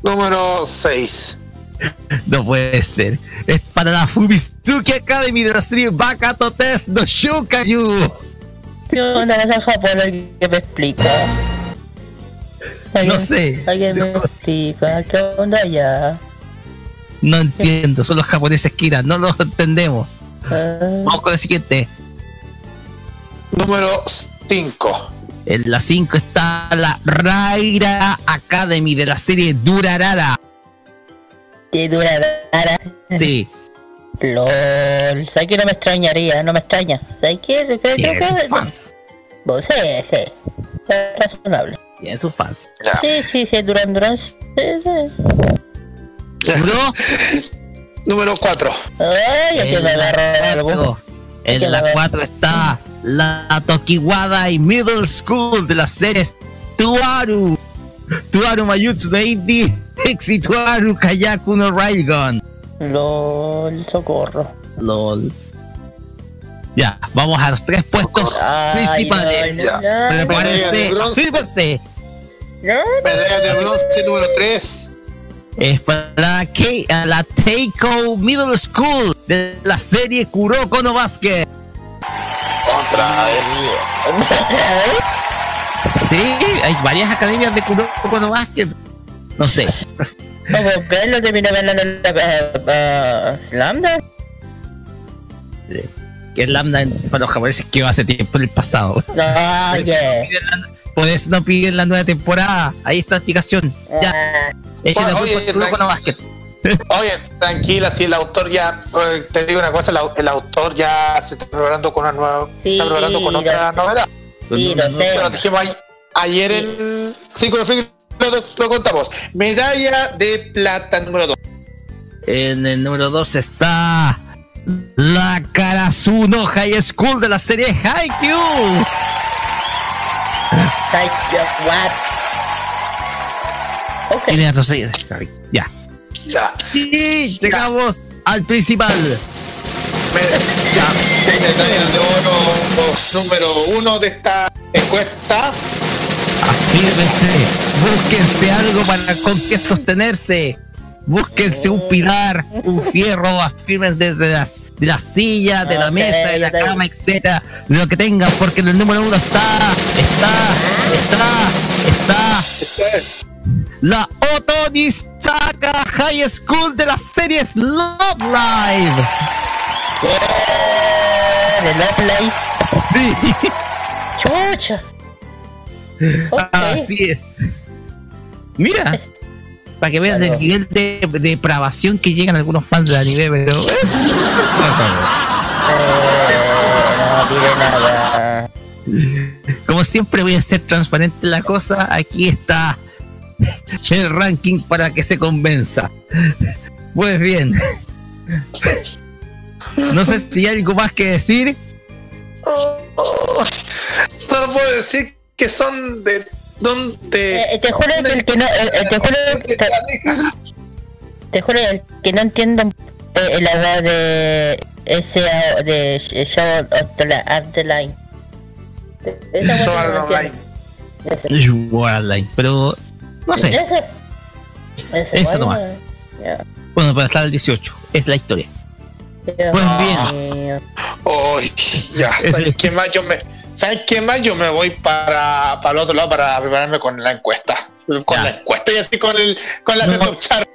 Número 6. No puede ser. Es para la Fumizuki Academy de la serie Bakato Test no Shukayu. ¿qué onda esa japonés que me explica? No sé. Alguien me explica, ¿qué onda ya? No entiendo, son los japoneses Kira, no los entendemos. Ah, Vamos con la siguiente. Número 5. En la 5 está la Raira Academy de la serie Durarara. ¿Qué duradera? Sí, LOL, ¿sabes que no me extrañaría? No me extraña. ¿Sabes qué? Creo, creo tiene sus que... fans. Vos, sí, sí. Es razonable. Tiene sus fans. Sí, sí, sí, Duran Duran. Sí, sí. Bro, Número 4. Ay, aquí en me la agarró algo. cuatro- en la 4 está la Tokiwada y Middle School de las series Tuaru. Tuaru Mayutsu no Indi, Exi Tuaru Kayaku no Raigon. LOL, socorro. LOL. Ya, vamos a los tres puestos Ay, principales. no, no, no, Prepárense, afírmense. no, Medalla de bronce número 3. Es para la, K- a la Teiko Middle School de la serie Kuroko no Basket. Otra vez. Sí, hay varias academias de Kuroko no Basket. No sé. ¿Cómo que lo terminó ganando la Lambda? Que es Lambda en- para los japoneses que hace tiempo en el pasado. No. Por eso no piden la nueva temporada. Ahí está la explicación. Ya, Ah, echen la Oye, Kuroko no Basket. Oye, tranquila, si el autor ya, eh, te digo una cosa, el, au- el autor ya se está preparando con una nueva, Sí, está preparando con otra novedad. Sí, lo sé. Se lo dijimos ahí- ayer en 5 de febrero, lo, lo contamos. Medalla de plata número 2. En el número 2 está la Karasuno High School de la serie Haikyuu. yo, what? Ok. Ya. Ya. Y llegamos al principal. Me- ya. Medalla de oro número 1 de esta encuesta. Afírmense. Búsquense algo para con qué sostenerse. Búsquense un pilar, un fierro, afirmen desde las, de la silla, de No la sé, mesa, de la yo te- cama, etcétera, de lo que tengan, porque en el número uno está, está, está, está la Otonisaka High School de las series Love Live. De Love Live. Sí, Chucha. Así es. Mira, para que veas claro. el nivel de depravación que llegan algunos fans de anime, pero. Eh, eh, no diré nada. Como siempre, voy a ser transparente en la cosa. Aquí está el ranking para que se convenza. Pues bien. No sé si hay algo más que decir. Oh, oh. Solo puedo decir que son de donde eh, eh, te juro que el que no eh, te juro que, te, juro que no entiendo eh, la de ese de Show of the Line Show Online Show Online pero no sé. ¿Ese? ¿Ese eso bueno para estar el 18 es la historia. Pues bien. Oh, ya sabes qué más yo me Sabes qué más? Yo me voy para, para el otro lado para prepararme con la encuesta. Con la encuesta y así con, el, con la no, setup chart.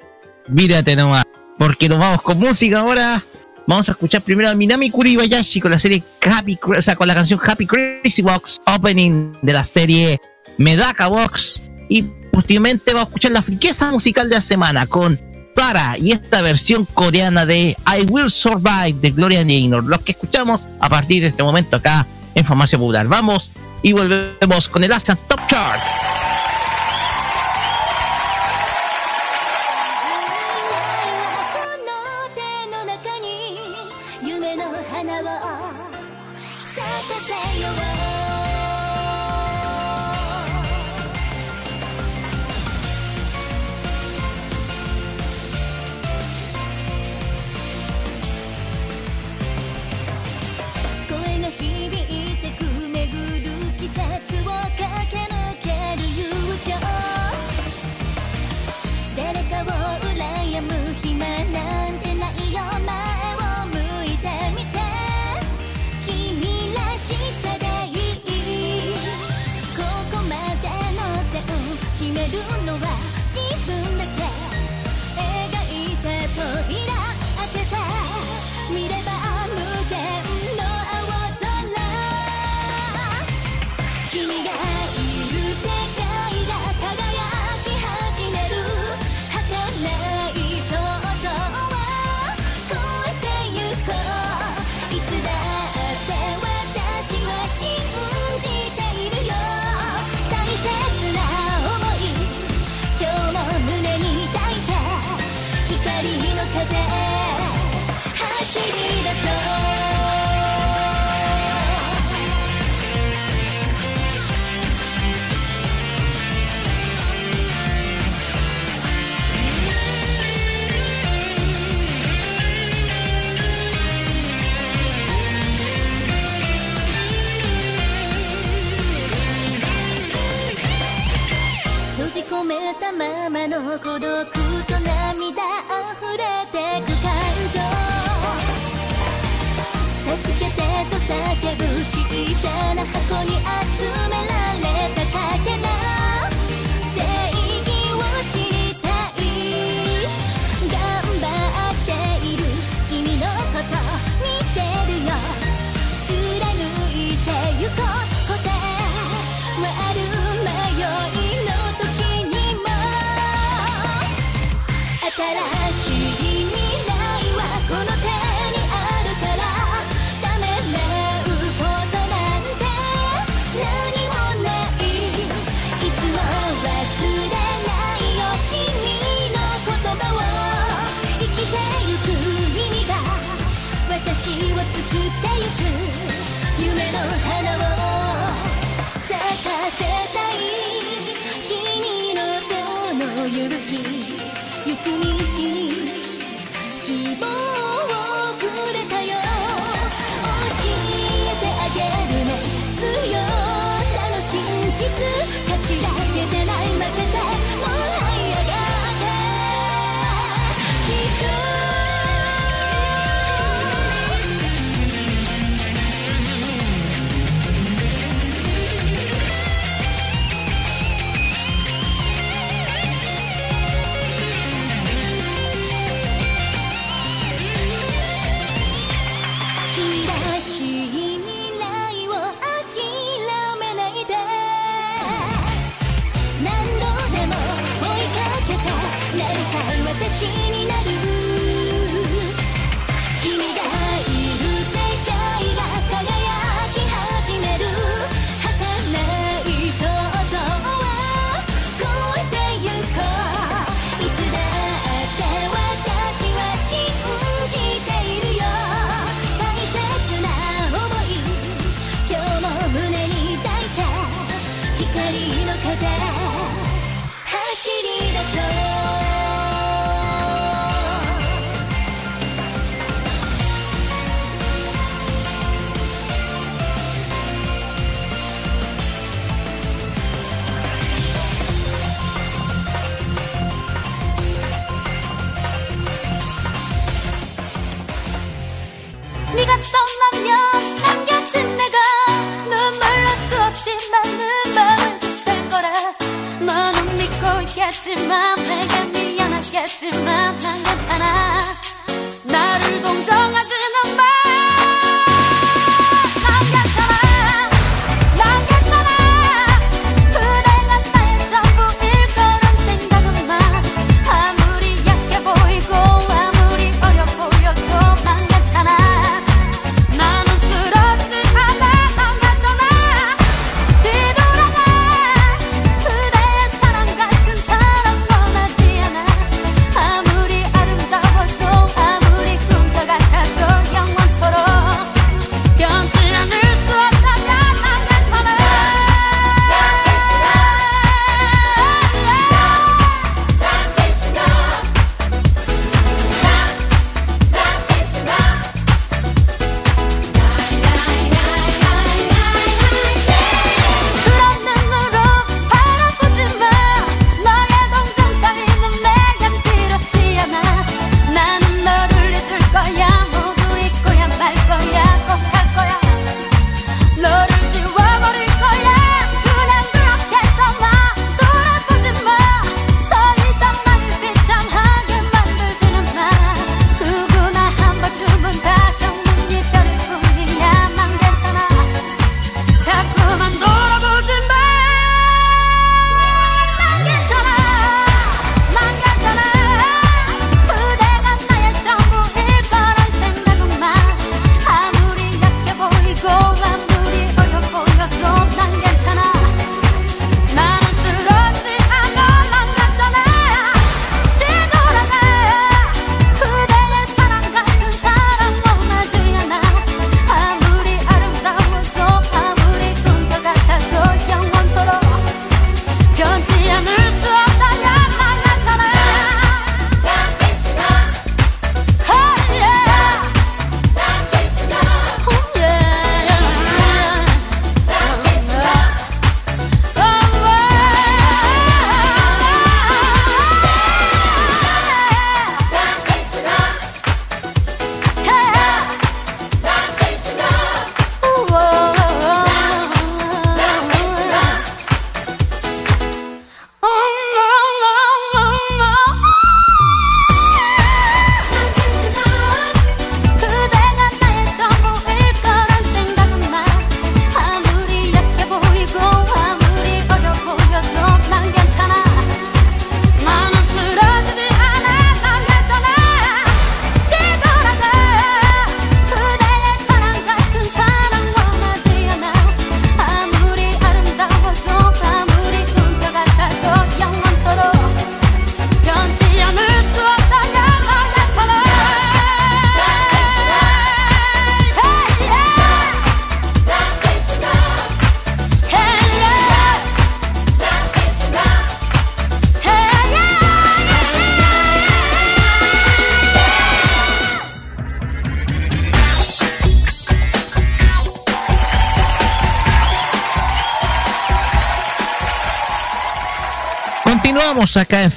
Mírate nomás, porque nos vamos con música ahora. Vamos a escuchar primero a Minami Kuribayashi con la serie Happy, o sea, con la canción Happy Crazy Box, opening de la serie Medaka Box. Y posteriormente vamos a escuchar la riqueza musical de la semana con Tara y esta versión coreana de I Will Survive de Gloria Gaynor. Los que escuchamos a partir de este momento acá en Farmacia Popular. Vamos y volvemos con el Asian Top Chart.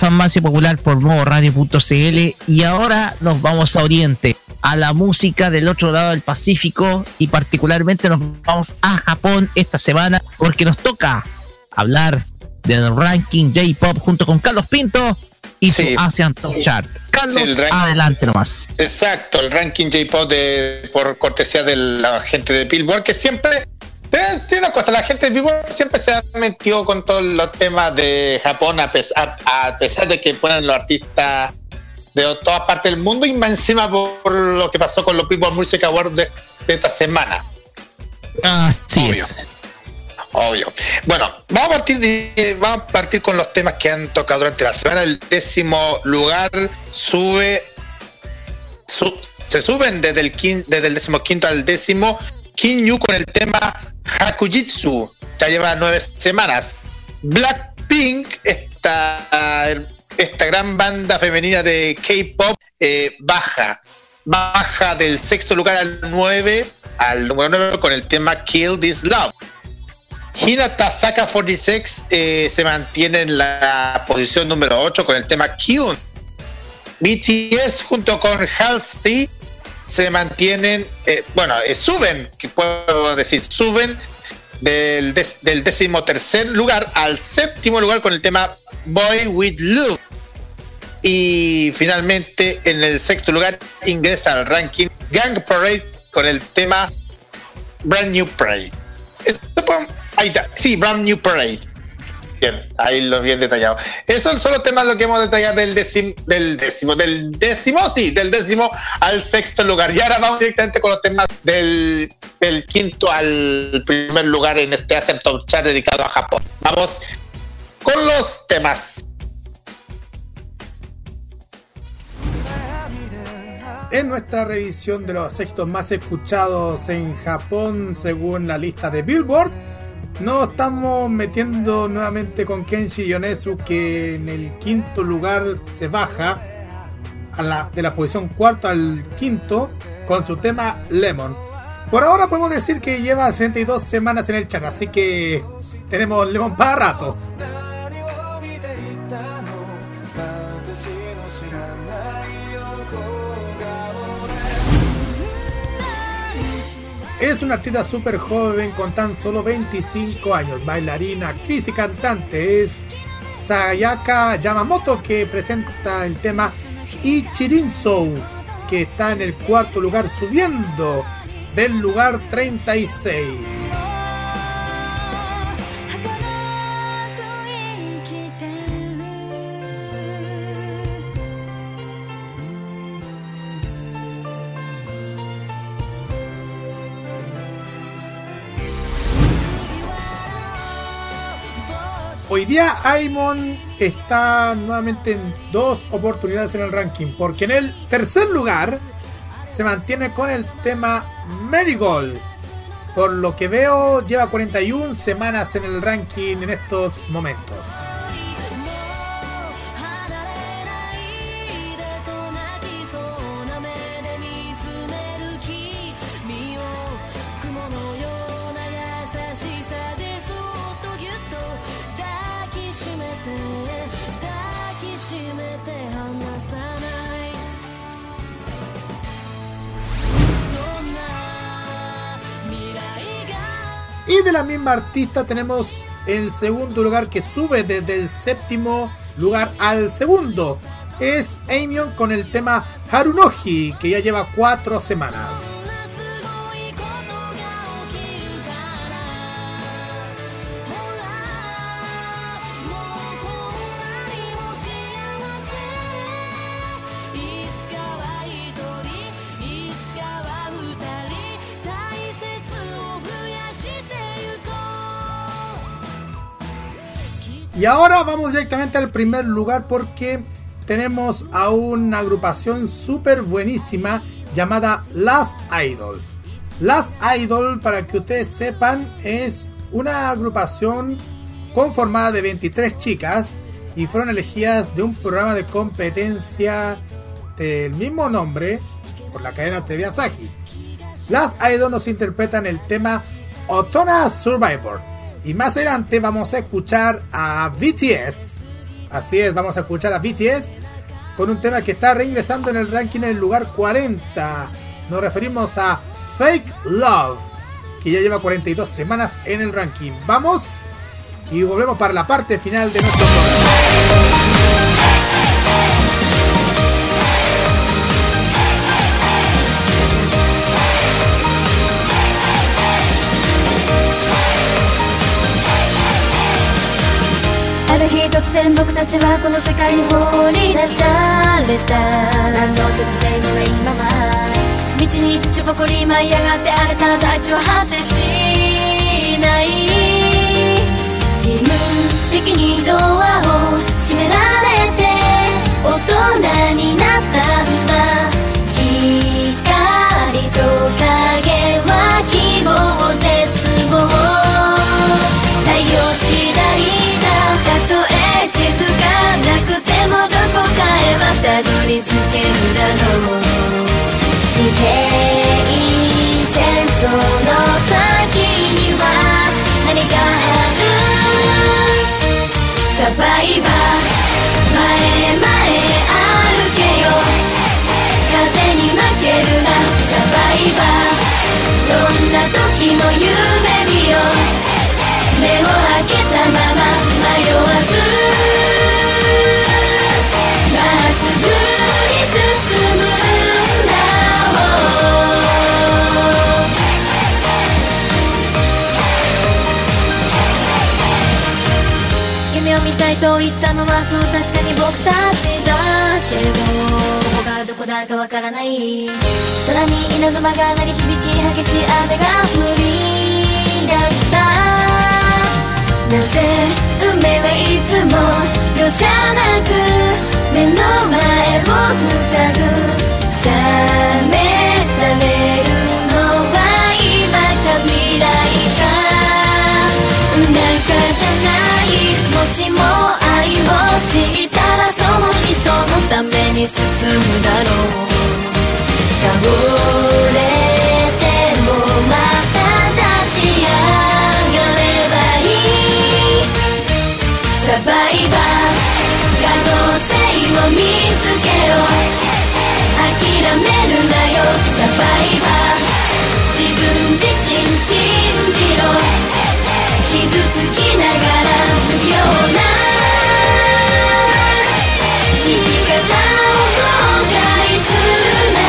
farmacia popular por nuevoradio.cl y ahora nos vamos a Oriente, a la música del otro lado del Pacífico y particularmente nos vamos a Japón esta semana porque nos toca hablar del ranking J-Pop junto con Carlos Pinto y sí. su ASEAN Top Chart. Carlos, sí, ranking, adelante nomás. Exacto, el ranking J-Pop por cortesía de la gente de Billboard que siempre eh, sí, una cosa, la gente vivo siempre se ha mentido con todos los temas de Japón, a pesar, de que ponen los artistas de todas partes del mundo y más encima por lo que pasó con los People Music Awards de, esta semana. Así Obvio. Obvio. Bueno, vamos a, partir vamos a partir con los temas que han tocado durante la semana. El décimo lugar sube, su, se suben desde el, quin, desde el décimo quinto al décimo Kinyu con el tema Hakujitsu ya lleva nueve semanas. Blackpink, esta, esta gran banda femenina de K-pop, eh, baja. Baja del sexto lugar al 9, al número 9 con el tema Kill This Love. Hinata Saka 46 eh, se mantiene en la posición número 8 con el tema Kyun. BTS junto con Halsey mantienen, eh, bueno, eh, suben, que puedo decir, suben del, des- del décimo tercer lugar al séptimo lugar con el tema Boy with Love. Y finalmente en el sexto lugar ingresa al ranking Gang Parade con el tema Brand New Parade. Ahí está, sí, Brand New Parade. Bien, ahí lo bien detallado. Esos son los temas lo que hemos detallado del décimo, del décimo, del décimo, sí, del décimo al sexto lugar. Y ahora vamos directamente con los temas del, quinto al primer lugar en este Asian Top Chart dedicado a Japón. Vamos con los temas. En nuestra revisión de los éxitos más escuchados en Japón según la lista de Billboard, nos estamos metiendo nuevamente con Kenshi Yonezu que en el quinto lugar se baja de la posición cuarto al quinto con su tema Lemon. Por ahora podemos decir que lleva 62 semanas en el chat, así que tenemos Lemon para rato. Es una artista súper joven con tan solo 25 años, bailarina, actriz y cantante. Es Sayaka Yamamoto que presenta el tema Ichirinsou, que está en el cuarto lugar subiendo del lugar 36. Hoy día Aimon está nuevamente en dos oportunidades en el ranking, porque en el tercer lugar se mantiene con el tema Marigold. Por lo que veo, lleva 41 semanas en el ranking en estos momentos. Y de la misma artista tenemos el segundo lugar que sube desde el séptimo lugar al segundo. Es Amion con el tema Harunoji, que ya lleva cuatro semanas. Y ahora vamos directamente al primer lugar porque tenemos a una agrupación súper buenísima llamada Last Idol. Last Idol, para que ustedes sepan, es una agrupación conformada de 23 chicas y fueron elegidas de un programa de competencia del mismo nombre por la cadena TV Asahi. Last Idol nos interpretan el tema Otona Survivor. Y más adelante vamos a escuchar a BTS. Así es, vamos a escuchar a BTS con un tema que está reingresando en el ranking en el lugar 40. Nos referimos a Fake Love, que ya lleva 42 semanas en el ranking. Vamos y volvemos para la parte final de nuestro programa. 然僕たちはこの世界に放り出された何の説明もないまま道に土ぼこり舞い上がって荒れた大地は果てしない自分的にドアを閉められて大人になたどり着けるだろう地平線その先には何かあるサバイバー。前へ前へ歩けよ。風に負けるな。サバイバー。どんな時も夢見よ。目を開けたまま迷わず。と言ったのはそう確かに僕たちだけどどこがどこだかわからない空に稲妻が鳴り響き激しい雨が降り出した。なぜ運命はいつも容赦なく目の前を塞ぐ。試される。もしも愛を知ったらその人のために進むだろう倒れてもまた立ち上がればいいサバイバー可能性を見つけろ。諦めるなよサバイバー。自分自身信じろ。つきながら無用な生き方を後悔するな、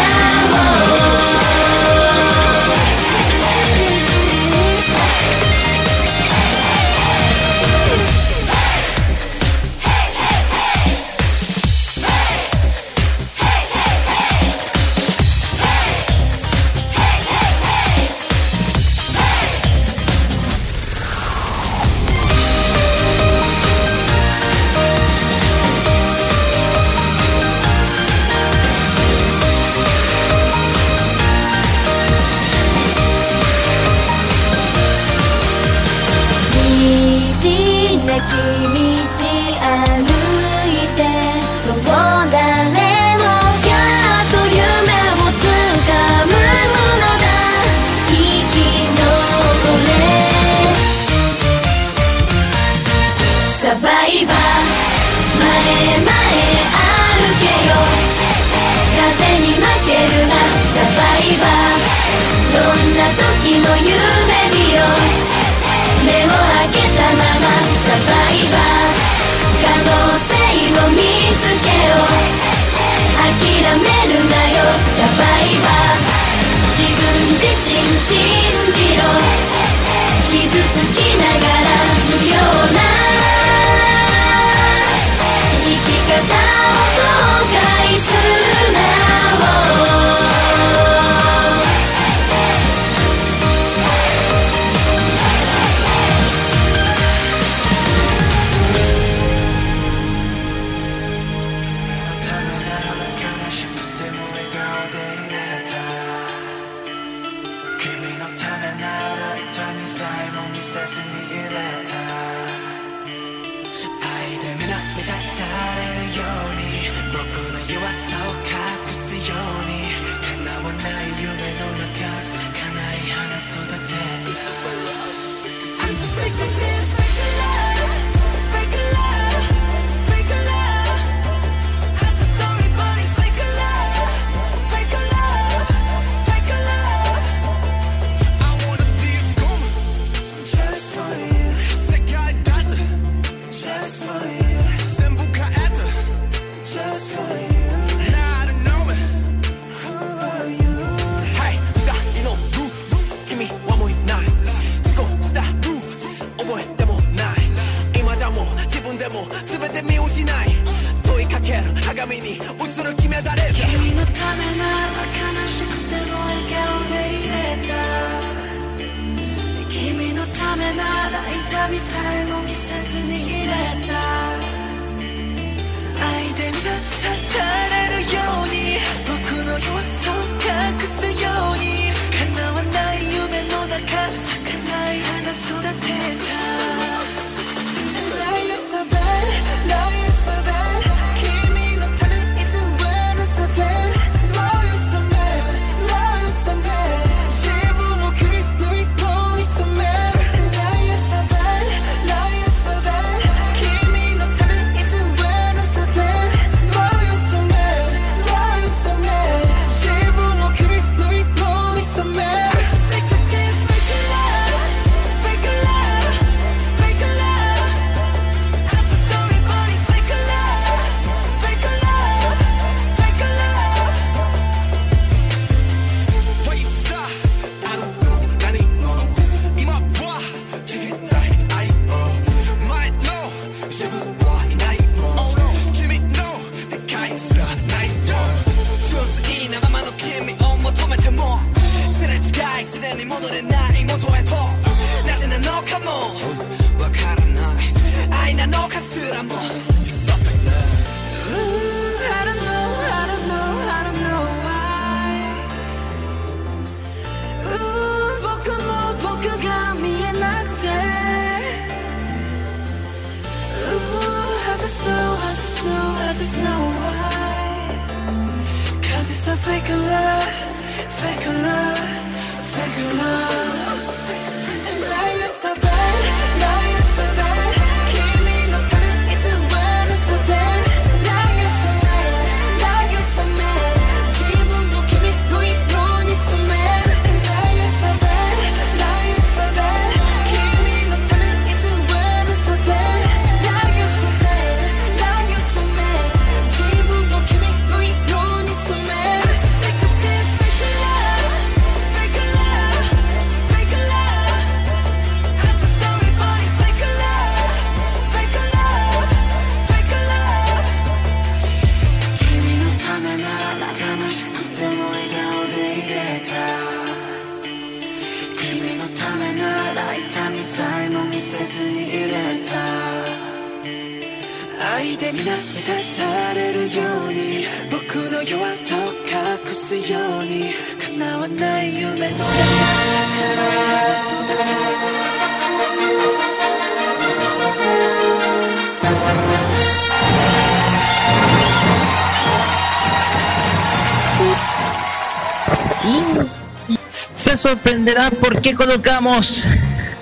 sorprenderá por qué colocamos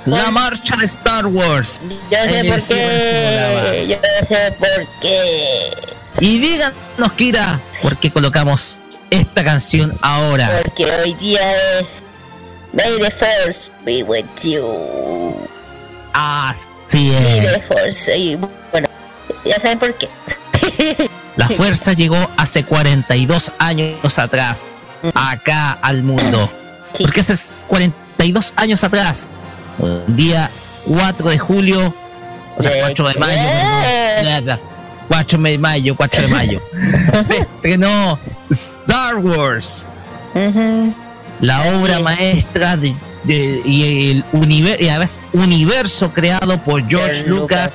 la marcha de Star Wars. Yo sé por qué, yo sé por qué. Y díganos, Kira, por qué colocamos esta canción ahora. Porque hoy día es May the Force be with you. Así May the es. Force. Y bueno, ya saben por qué. La fuerza llegó hace 42 años atrás, acá al mundo. Porque hace 42 años atrás, un día 4 de julio, o sea, 4 de mayo, perdón, 4 de mayo, 4 de mayo, se estrenó Star Wars, la obra maestra de, de- y el universo, y universo creado por George Lucas,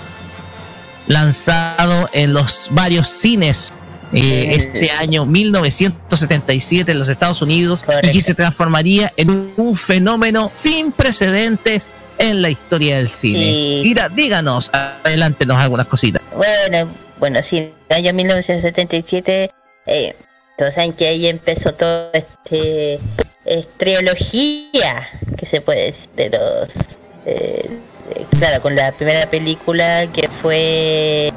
lanzado en los varios cines eh, este año 1977 en los Estados Unidos y que se transformaría en un fenómeno sin precedentes en la historia del cine. Sí. Mira, díganos, adelántenos algunas cositas. Bueno, bueno, sí, en el año 1977, eh, todos saben que ahí empezó todo este es trilogía, que se puede decir, de los... eh, eh, claro, con la primera película que fue...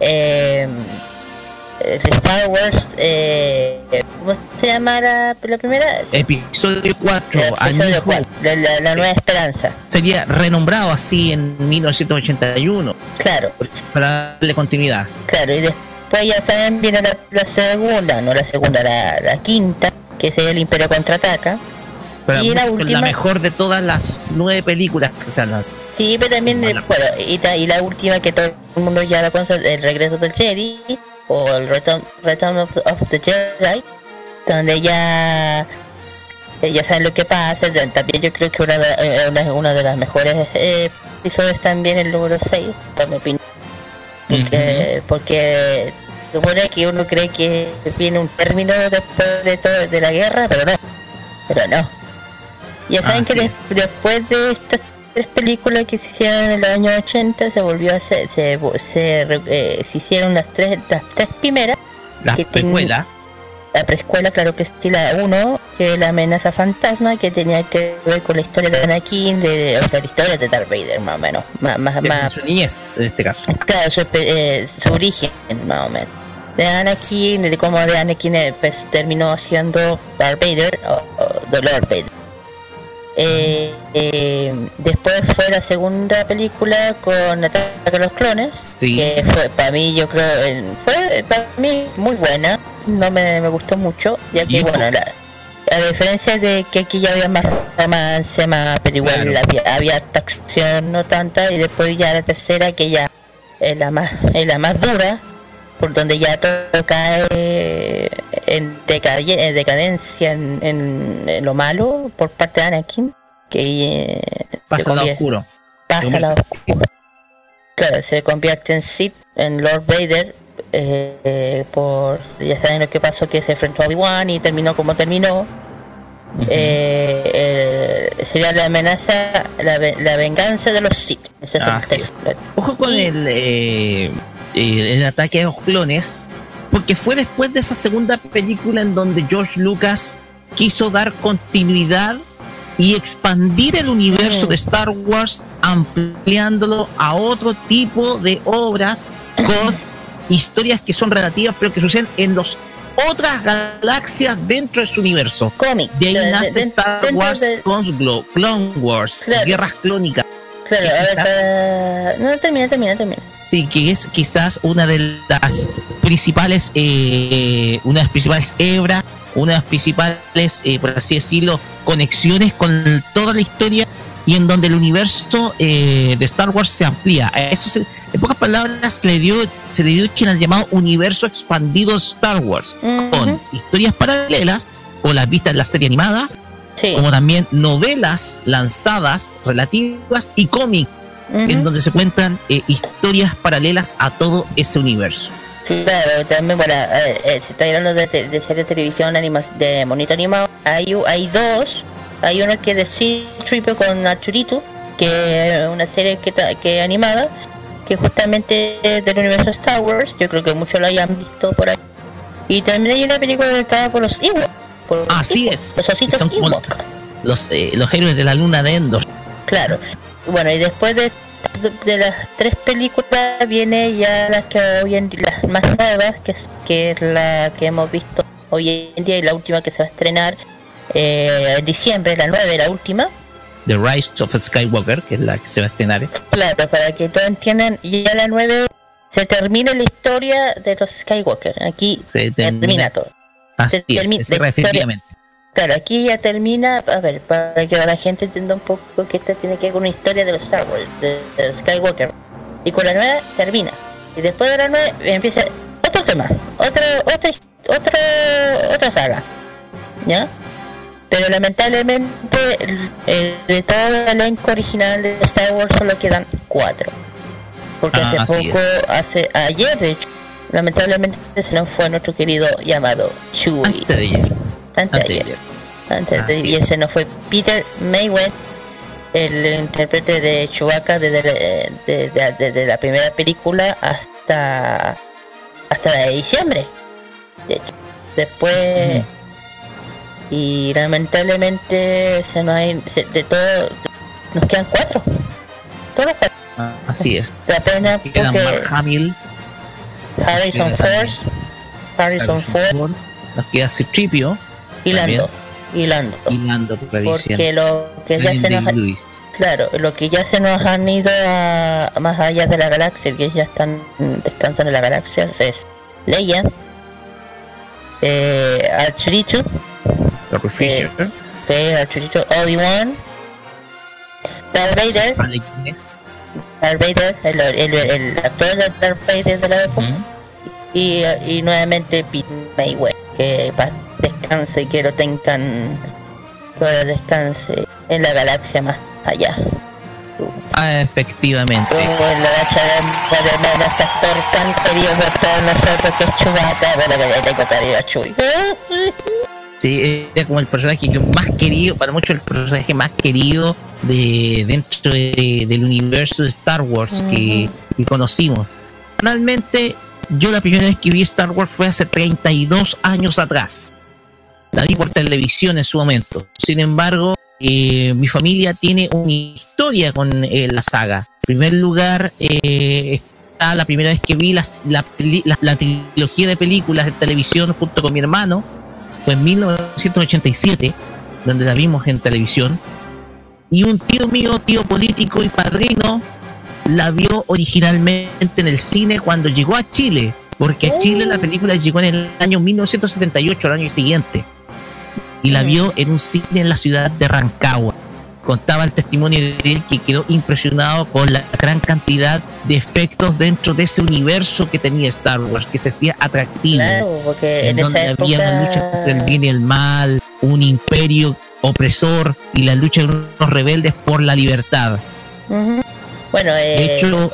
Eh, Star Wars, eh, ¿cómo se llama la, la primera? Episodio 4, A New Episodio Hope, cuatro, la, la- la Nueva Esperanza. sería renombrado así en 1981. Claro. Para darle continuidad. Claro, y después ya saben, viene la, la segunda, no la segunda, la, la quinta, que sería el Imperio Contraataca. Pero Y la la última- mejor de todas las nueve películas que se han lanzado. Sí, pero también, eh, bueno, y, y la última que todo el mundo ya la conoce, el regreso del Jedi, o el Return, Return of, of the Jedi, donde ya ya saben lo que pasa, también yo creo que una de, eh, una, una de las mejores eh, episodios también el número 6, por mi opinión. Porque, porque supone que uno cree que viene un término después de todo de la guerra, pero no, pero no. Ya saben que des- después de estas tres películas que se hicieron en los años 80 se volvió a hacer, se, se, eh, se hicieron las tres, las tres primeras. La que ten-. La preescuela, claro que sí, la 1, que es la amenaza fantasma, que tenía que ver con la historia de Anakin, de, o sea, la historia de Darth Vader, más o menos. Más, más, más, su niñez, en este caso. Claro, su, eh, su origen, más o menos. De Anakin, de cómo de Anakin eh, pues, terminó siendo Darth Vader o, o Lord Vader. Eh, eh, después fue la segunda película con Ataque a los Clones, Sí. que fue para mí, yo creo, eh, fue para mí muy buena, no me, me gustó mucho, ya que ¿Y por bueno, la, a diferencia de que aquí ya había más romance, más, pero igual Claro. había, había acción, no tanta, y después ya la tercera que ya es la más, es la más dura, por donde ya todo cae en, decaye- en decadencia, en, en- lo malo por parte de Anakin, que eh, Pasa al oscuro. pasa al oscuro. Claro, se convierte en Sith, en Lord Vader, eh, eh, por ya saben lo que pasó, que se enfrentó a Obi-Wan y terminó como terminó. Eh, eh, sería la amenaza, la, la venganza de los Sith. Ese es el Así es. texto. Ojo con el, eh, el, ataque a los clones, porque fue después de esa segunda película en donde George Lucas quiso dar continuidad y expandir el universo de Star Wars, ampliándolo a otro tipo de obras con historias que son relativas, pero que suceden en las otras galaxias dentro de su universo. Cómic. De ahí de- nace de- Star Wars Clone Clone Wars, Claro. Guerras Clónicas. Claro, a ver, no, termina, termina, termina. Sí, que es quizás una de las principales, eh, una de las principales hebras, una de las principales, eh, por así decirlo, conexiones con toda la historia y en donde el universo eh, de Star Wars se amplía. Eso se- en pocas palabras se le dio, se le dio quien al llamado universo expandido Star Wars, con Ujú, historias paralelas o las vistas en la serie animada, Sí. como también novelas lanzadas relativas y cómics en donde se cuentan eh, historias paralelas a todo ese universo. Claro, también, bueno, eh, eh, si estoy hablando de, de, de serie de televisión, anima, de monito animado, hay, hay dos. Hay uno que es de Sea Tripper con Arturito, que es una serie que, que animada, que justamente es del universo Star Wars, yo creo que muchos lo hayan visto por ahí. Y también hay una película dedicada por los Ewoks. por los Así Ewoks, es, Los ositos son Ewok. Los, eh, los héroes de la luna de Endor. Claro. Bueno, y después de, de las tres películas viene ya las que hoy en día, las más nuevas, que es, que es la que hemos visto hoy en día y la última que se va a estrenar eh, en diciembre, la nueve, la última. The Rise of Skywalker, que es la que se va a estrenar. Claro, para que todos entiendan, ya la nueve se termina la historia de los Skywalker. Aquí Se termina, termina. todo. Así se es, se. Claro, aquí ya termina, a ver, para que la gente entienda un poco que esta tiene que ver con una historia de los Star Wars, de, Skywalker. Y con la nueva termina. Y después de la nueva empieza otro tema, otro, otra, otro, otra saga. ¿Ya? Pero lamentablemente eh, de todo el elenco original de Star Wars solo quedan cuatro. Porque Ah, hace poco, hace ayer de hecho, lamentablemente se nos fue nuestro querido llamado Chewie. Antes de ayer. Antes de de ayer. ayer. Antes de, Así y es. ese no fue Peter Mayweather, el intérprete de Chewbacca desde, la- desde- desde la primera película hasta hasta la de diciembre. De hecho. Después y lamentablemente se nos hay, se- de todo nos quedan cuatro. Todos cuatro. Ah, Así es. La pena Que quedan porque Mark Hamill, Harrison Ford, Harrison Ford, nos queda Citripio y también. Lando. Y Lando. y Lando Porque lo que ya se nos ha-. Claro, lo que ya se nos han ido a, más allá de la galaxia, que ya están descansando en la galaxia, es Leia, eh, Robert Fisher, eh, Arturito, Obi-Wan, Darth Vader, Darth Vader, el, el, el actor de Darth Vader de la época, ¿Mm? y, y nuevamente Pete Mayweather, que descanse, que lo tengan, que ahora descanse en la galaxia más allá. Ah, efectivamente. Como la gacha de, de, de nuestro actor tan querido por todos nosotros que es Chewbacca, bueno que ya tengo cariño a Chewie. Sí, era como el personaje que más querido, para muchos el personaje más querido de dentro de- del universo de Star Wars que, que conocimos. Realmente, yo la primera vez que vi Star Wars fue hace 32 años atrás. La vi por televisión en su momento. Sin embargo, eh, mi familia tiene una historia con eh, la saga. En primer lugar, eh, está la primera vez que vi las- la, la- la trilogía de películas de televisión junto con mi hermano fue en 1987, donde la vimos en televisión. Y un tío mío, tío político y padrino, la vio originalmente en el cine cuando llegó a Chile, porque a Chile la película llegó en el año 1978, el año siguiente. Y la Mm. vio en un cine en la ciudad de Rancagua. contaba el testimonio de él que quedó impresionado con la gran cantidad de efectos dentro de ese universo que tenía Star Wars, que se hacía atractivo, Claro, porque en en donde época... había una lucha entre el bien y el mal, un imperio opresor y la lucha de unos rebeldes por la libertad. Bueno, eh, De hecho,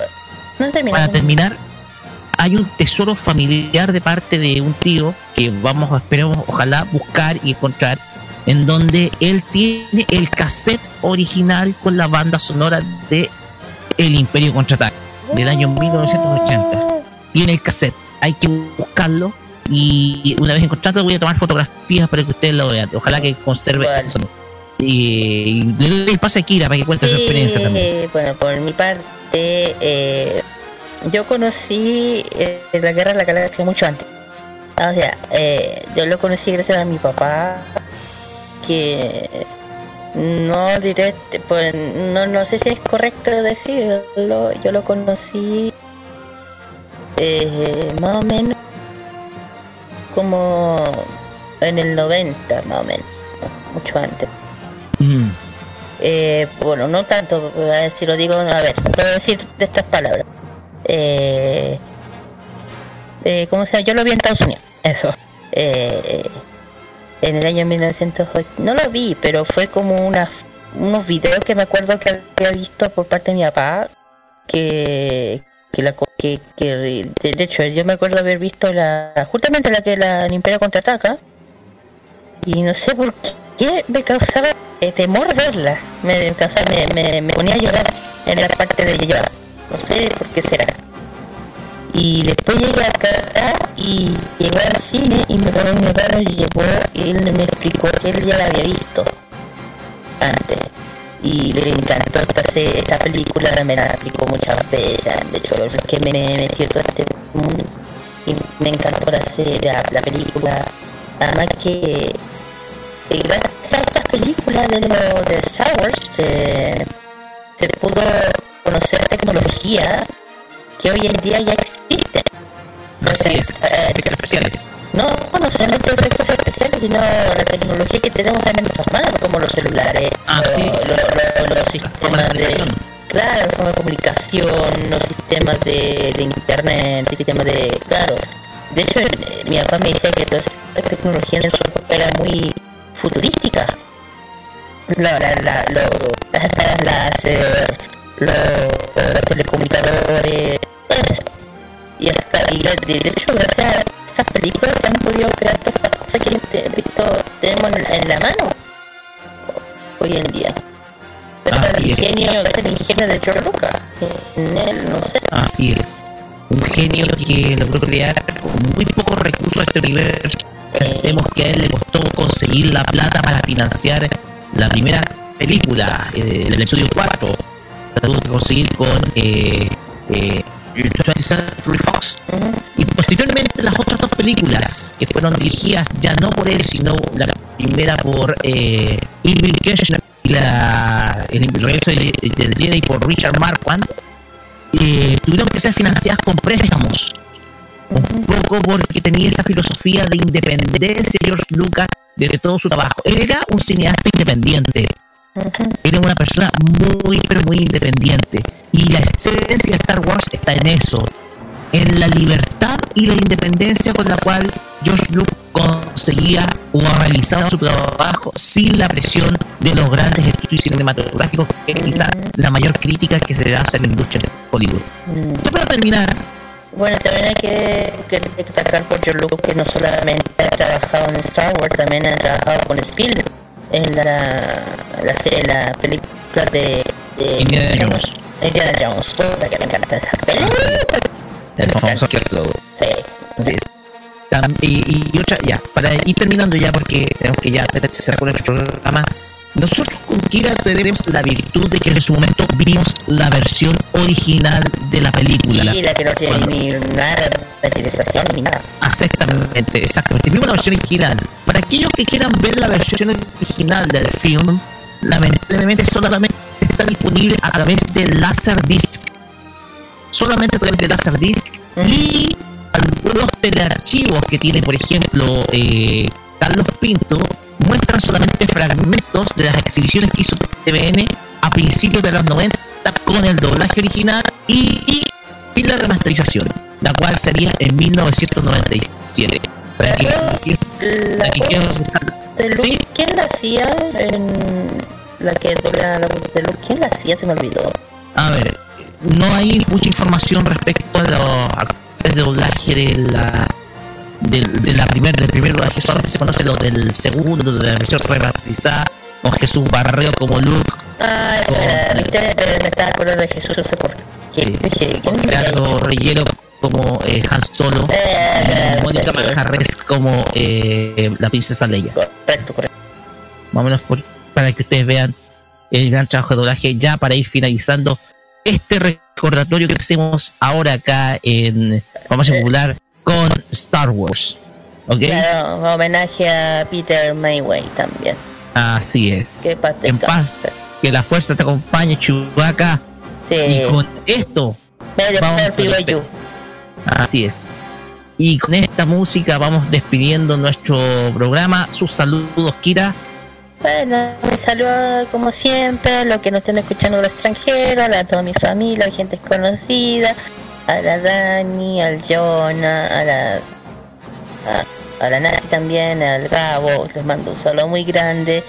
no termina. para terminar, hay un tesoro familiar de parte de un tío que vamos a esperemos ojalá buscar y encontrar en donde él tiene el cassette original con la banda sonora de El Imperio Contraataca del año 1980. Tiene el cassette, hay que buscarlo y una vez encontrado voy a tomar fotografías para que ustedes lo vean. Ojalá que conserve Bueno. sonido. Y le doy el pase a Kira para que cuente su Sí, experiencia también. Bueno, por mi parte, eh, yo conocí eh, la Guerra de la Galaxia mucho antes. O sea, eh, yo lo conocí gracias a mi papá, que no diré, pues no, no sé si es correcto decirlo, yo lo conocí eh, más o menos como en el 90, más o menos, mucho antes. Mm. Eh, bueno, no tanto, a ver si lo digo, a ver, a decir de estas palabras. Eh, eh, ¿Cómo se? Yo lo vi en Estados Unidos, eso. Eh, en el año 1908. No lo vi, pero fue como una, unos videos que me acuerdo que había visto por parte de mi papá. Que, que la que, que de hecho yo me acuerdo haber visto la justamente la que la el contraataca y no sé por qué me causaba eh, temor verla me, me, me, me ponía a llorar en la parte de llorar no sé por qué será. Y después llegué acá y llegué al cine y me que mi papá lo llevó y él me explicó que él ya la había visto antes. Y le encantó esta, esta película, me la explicó muchas veces, de hecho es que me, me metió todo este mundo. Y me encantó la serie, la, la película, además que eh, gracias a estas películas de, lo, de Star Wars se pudo conocer tecnología que hoy en día ya existe. Así es, Eh, especiales. no, no solamente efectos especiales, sino la tecnología que tenemos en nuestras manos, como los celulares, Ah, los, sí. los- los- los de sistemas de, comunicación. claro, forma de comunicación, los sistemas de, de internet, sistemas de, claro. De hecho, eh, mi papá me decía que toda esta tecnología en su época era muy futurística. La, la, la, lo- las espadas láser, los, los telecomunicadores. Y hasta, y de de hecho, gracias a estas películas se han podido crear todas estas cosas que visto, tenemos en, la- en la mano hoy en día. Gracias Así al es. ingenio, gracias al ingenio de George Lucas. En él, no sé. Así es. Un genio que logró crear con muy pocos recursos este universo. Pensemos que a él le costó conseguir la plata para financiar la primera película, eh, el episodio 4. La que conseguir con eh, eh, 20th Century Fox. Y posteriormente las otras dos películas que fueron dirigidas ya no por él, sino la primera por eh, Irving Kirchner y la, el regreso del, del Jedi por Richard Marquand, eh, tuvieron que ser financiadas con préstamos. Un poco porque tenía esa filosofía de independencia George Lucas desde todo su trabajo. Él era un cineasta independiente. Era una persona muy, pero muy independiente. Y la esencia de Star Wars está en eso. En la libertad y la independencia con la cual George Lucas conseguía o realizaba su trabajo sin la presión de los grandes estudios cinematográficos, que es quizás la mayor crítica que se le hace a la industria de Hollywood. Ya para terminar, Bueno, también hay que, que destacar por George Lucas que no solamente ha trabajado en Star Wars, también ha trabajado con Spielberg en la, la, serie- la película de, de Indiana Jones. Indiana Jones. Puta que me encanta esa película. el famoso. Sí. Tam- Y, y otra, ya, para ir terminando ya, porque tenemos que ya cerrar con nuestro programa. Nosotros con Kira tenemos la virtud de que en su momento vimos la versión original de la película. Y la que no tiene Cuando- ni nada de ni nada. Exactamente, exactamente. Vimos la versión original. Para aquellos que quieran ver la versión original del film, lamentablemente solamente está disponible a través de Laserdisc. Solamente a través de Laserdisc y algunos telearchivos que tiene, por ejemplo, eh, Carlos Pinto, muestran solamente fragmentos de las exhibiciones que hizo TVN a principios de los 90 con el doblaje original y, y la remasterización, la cual sería en 1997. Para que, La para que voz quiero- de Luke, ¿Sí? ¿quién la hacía en la que dobla la voz de Luke? ¿Quién la hacía? Se me olvidó. A ver, no hay mucha información respecto a los actores de doblaje de la del, de la primer, del primer solamente se conoce lo del segundo, de la versión remasterizada, con Jesús Barreo como Luke, Ah, eh, estaba acordando de Jesús, no sé por qué. Sí. Con ¿quién Gerardo Reyero como eh, Han Solo, Eh, y Mónica Majarres como eh, la princesa Leia. Correcto, correcto. más o menos por- para que ustedes vean el gran trabajo de doblaje ya para ir finalizando este recordatorio que hacemos ahora acá en Farmacia Popular con Star Wars. ¿Ok? Claro, homenaje a Peter Mayway también. Así es. Que paz En paz, descanse. que la fuerza te acompañe, Chewbacca. Sí. Y con esto, Medio vamos a así es. Y con esta música vamos despidiendo nuestro programa. Sus saludos, Kira. Bueno, me saludo como siempre a los que nos están escuchando del extranjero, a toda mi familia, a gente conocida, a la Dani, al Jonah, a la a, la Nati también, al Gabo, les mando un saludo muy grande,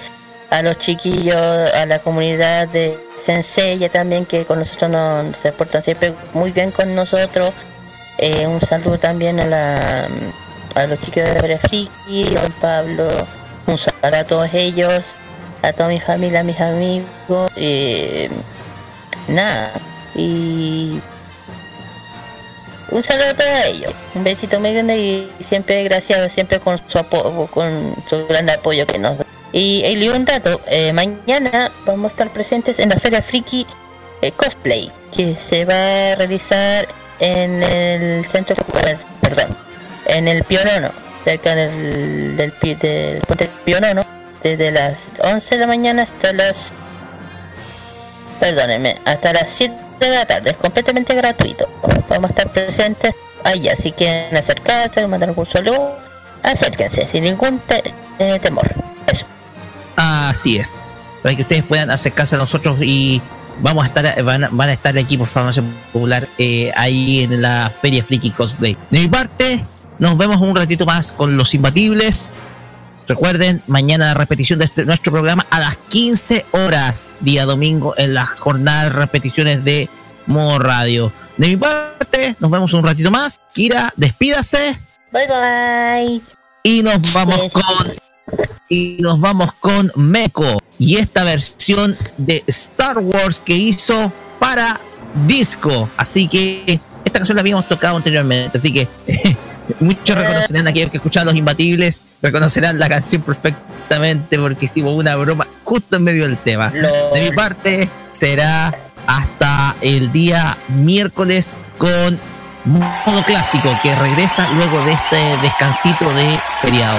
a los chiquillos, a la comunidad de Senseiya también que con nosotros nos se portan siempre muy bien con nosotros. Eh, un saludo también a la a los chicos de Feria Friki, a don Pablo, un saludo a todos ellos, a toda mi familia, mis amigos, eh, nada, y un saludo a todos ellos, un besito muy grande y siempre gracias, siempre con su apoyo, con su gran apoyo que nos da. Y, y un dato, eh, mañana vamos a estar presentes en la Feria Friki eh, Cosplay, que se va a realizar en el centro, perdón, en el Pionono, cerca del, del, del del Pionono, desde las 11 de la mañana hasta las, perdónenme, hasta las 7 de la tarde, es completamente gratuito. A estar presentes allá, si quieren acercarse, mandar un saludo, acérquense sin ningún eh, temor. Eso. Así es. Para que ustedes puedan acercarse a nosotros y vamos a estar, van, van a estar aquí por Farmacia Popular eh, ahí en la Feria Friki Cosplay. De mi parte, nos vemos un ratito más con los imbatibles. Recuerden, mañana la repetición de este- nuestro programa a las 15 horas, día domingo, en la jornada de repeticiones de Modo Radio. De mi parte, nos vemos un ratito más. Kira, despídase. Bye bye. Y nos vamos con. Y nos vamos con Meko. Y esta versión de Star Wars que hizo para disco. Así que esta canción la habíamos tocado anteriormente. Así que muchos reconocerán aquellos que escucharon los imbatibles. Reconocerán la canción perfectamente porque hicimos una broma justo en medio del tema. De mi parte, será hasta el día miércoles con modo clásico que regresa luego de este descansito de feriado.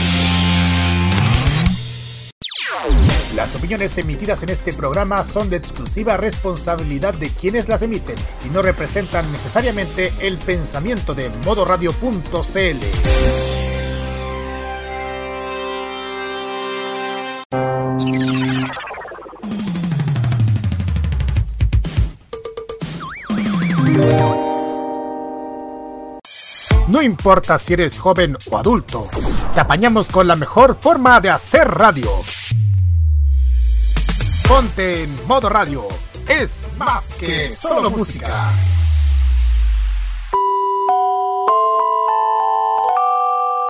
Las opiniones emitidas en este programa son de exclusiva responsabilidad de quienes las emiten y no representan necesariamente el pensamiento de modoradio.cl. No importa si eres joven o adulto, te apañamos con la mejor forma de hacer radio. Ponte en modo radio. Es más que solo música.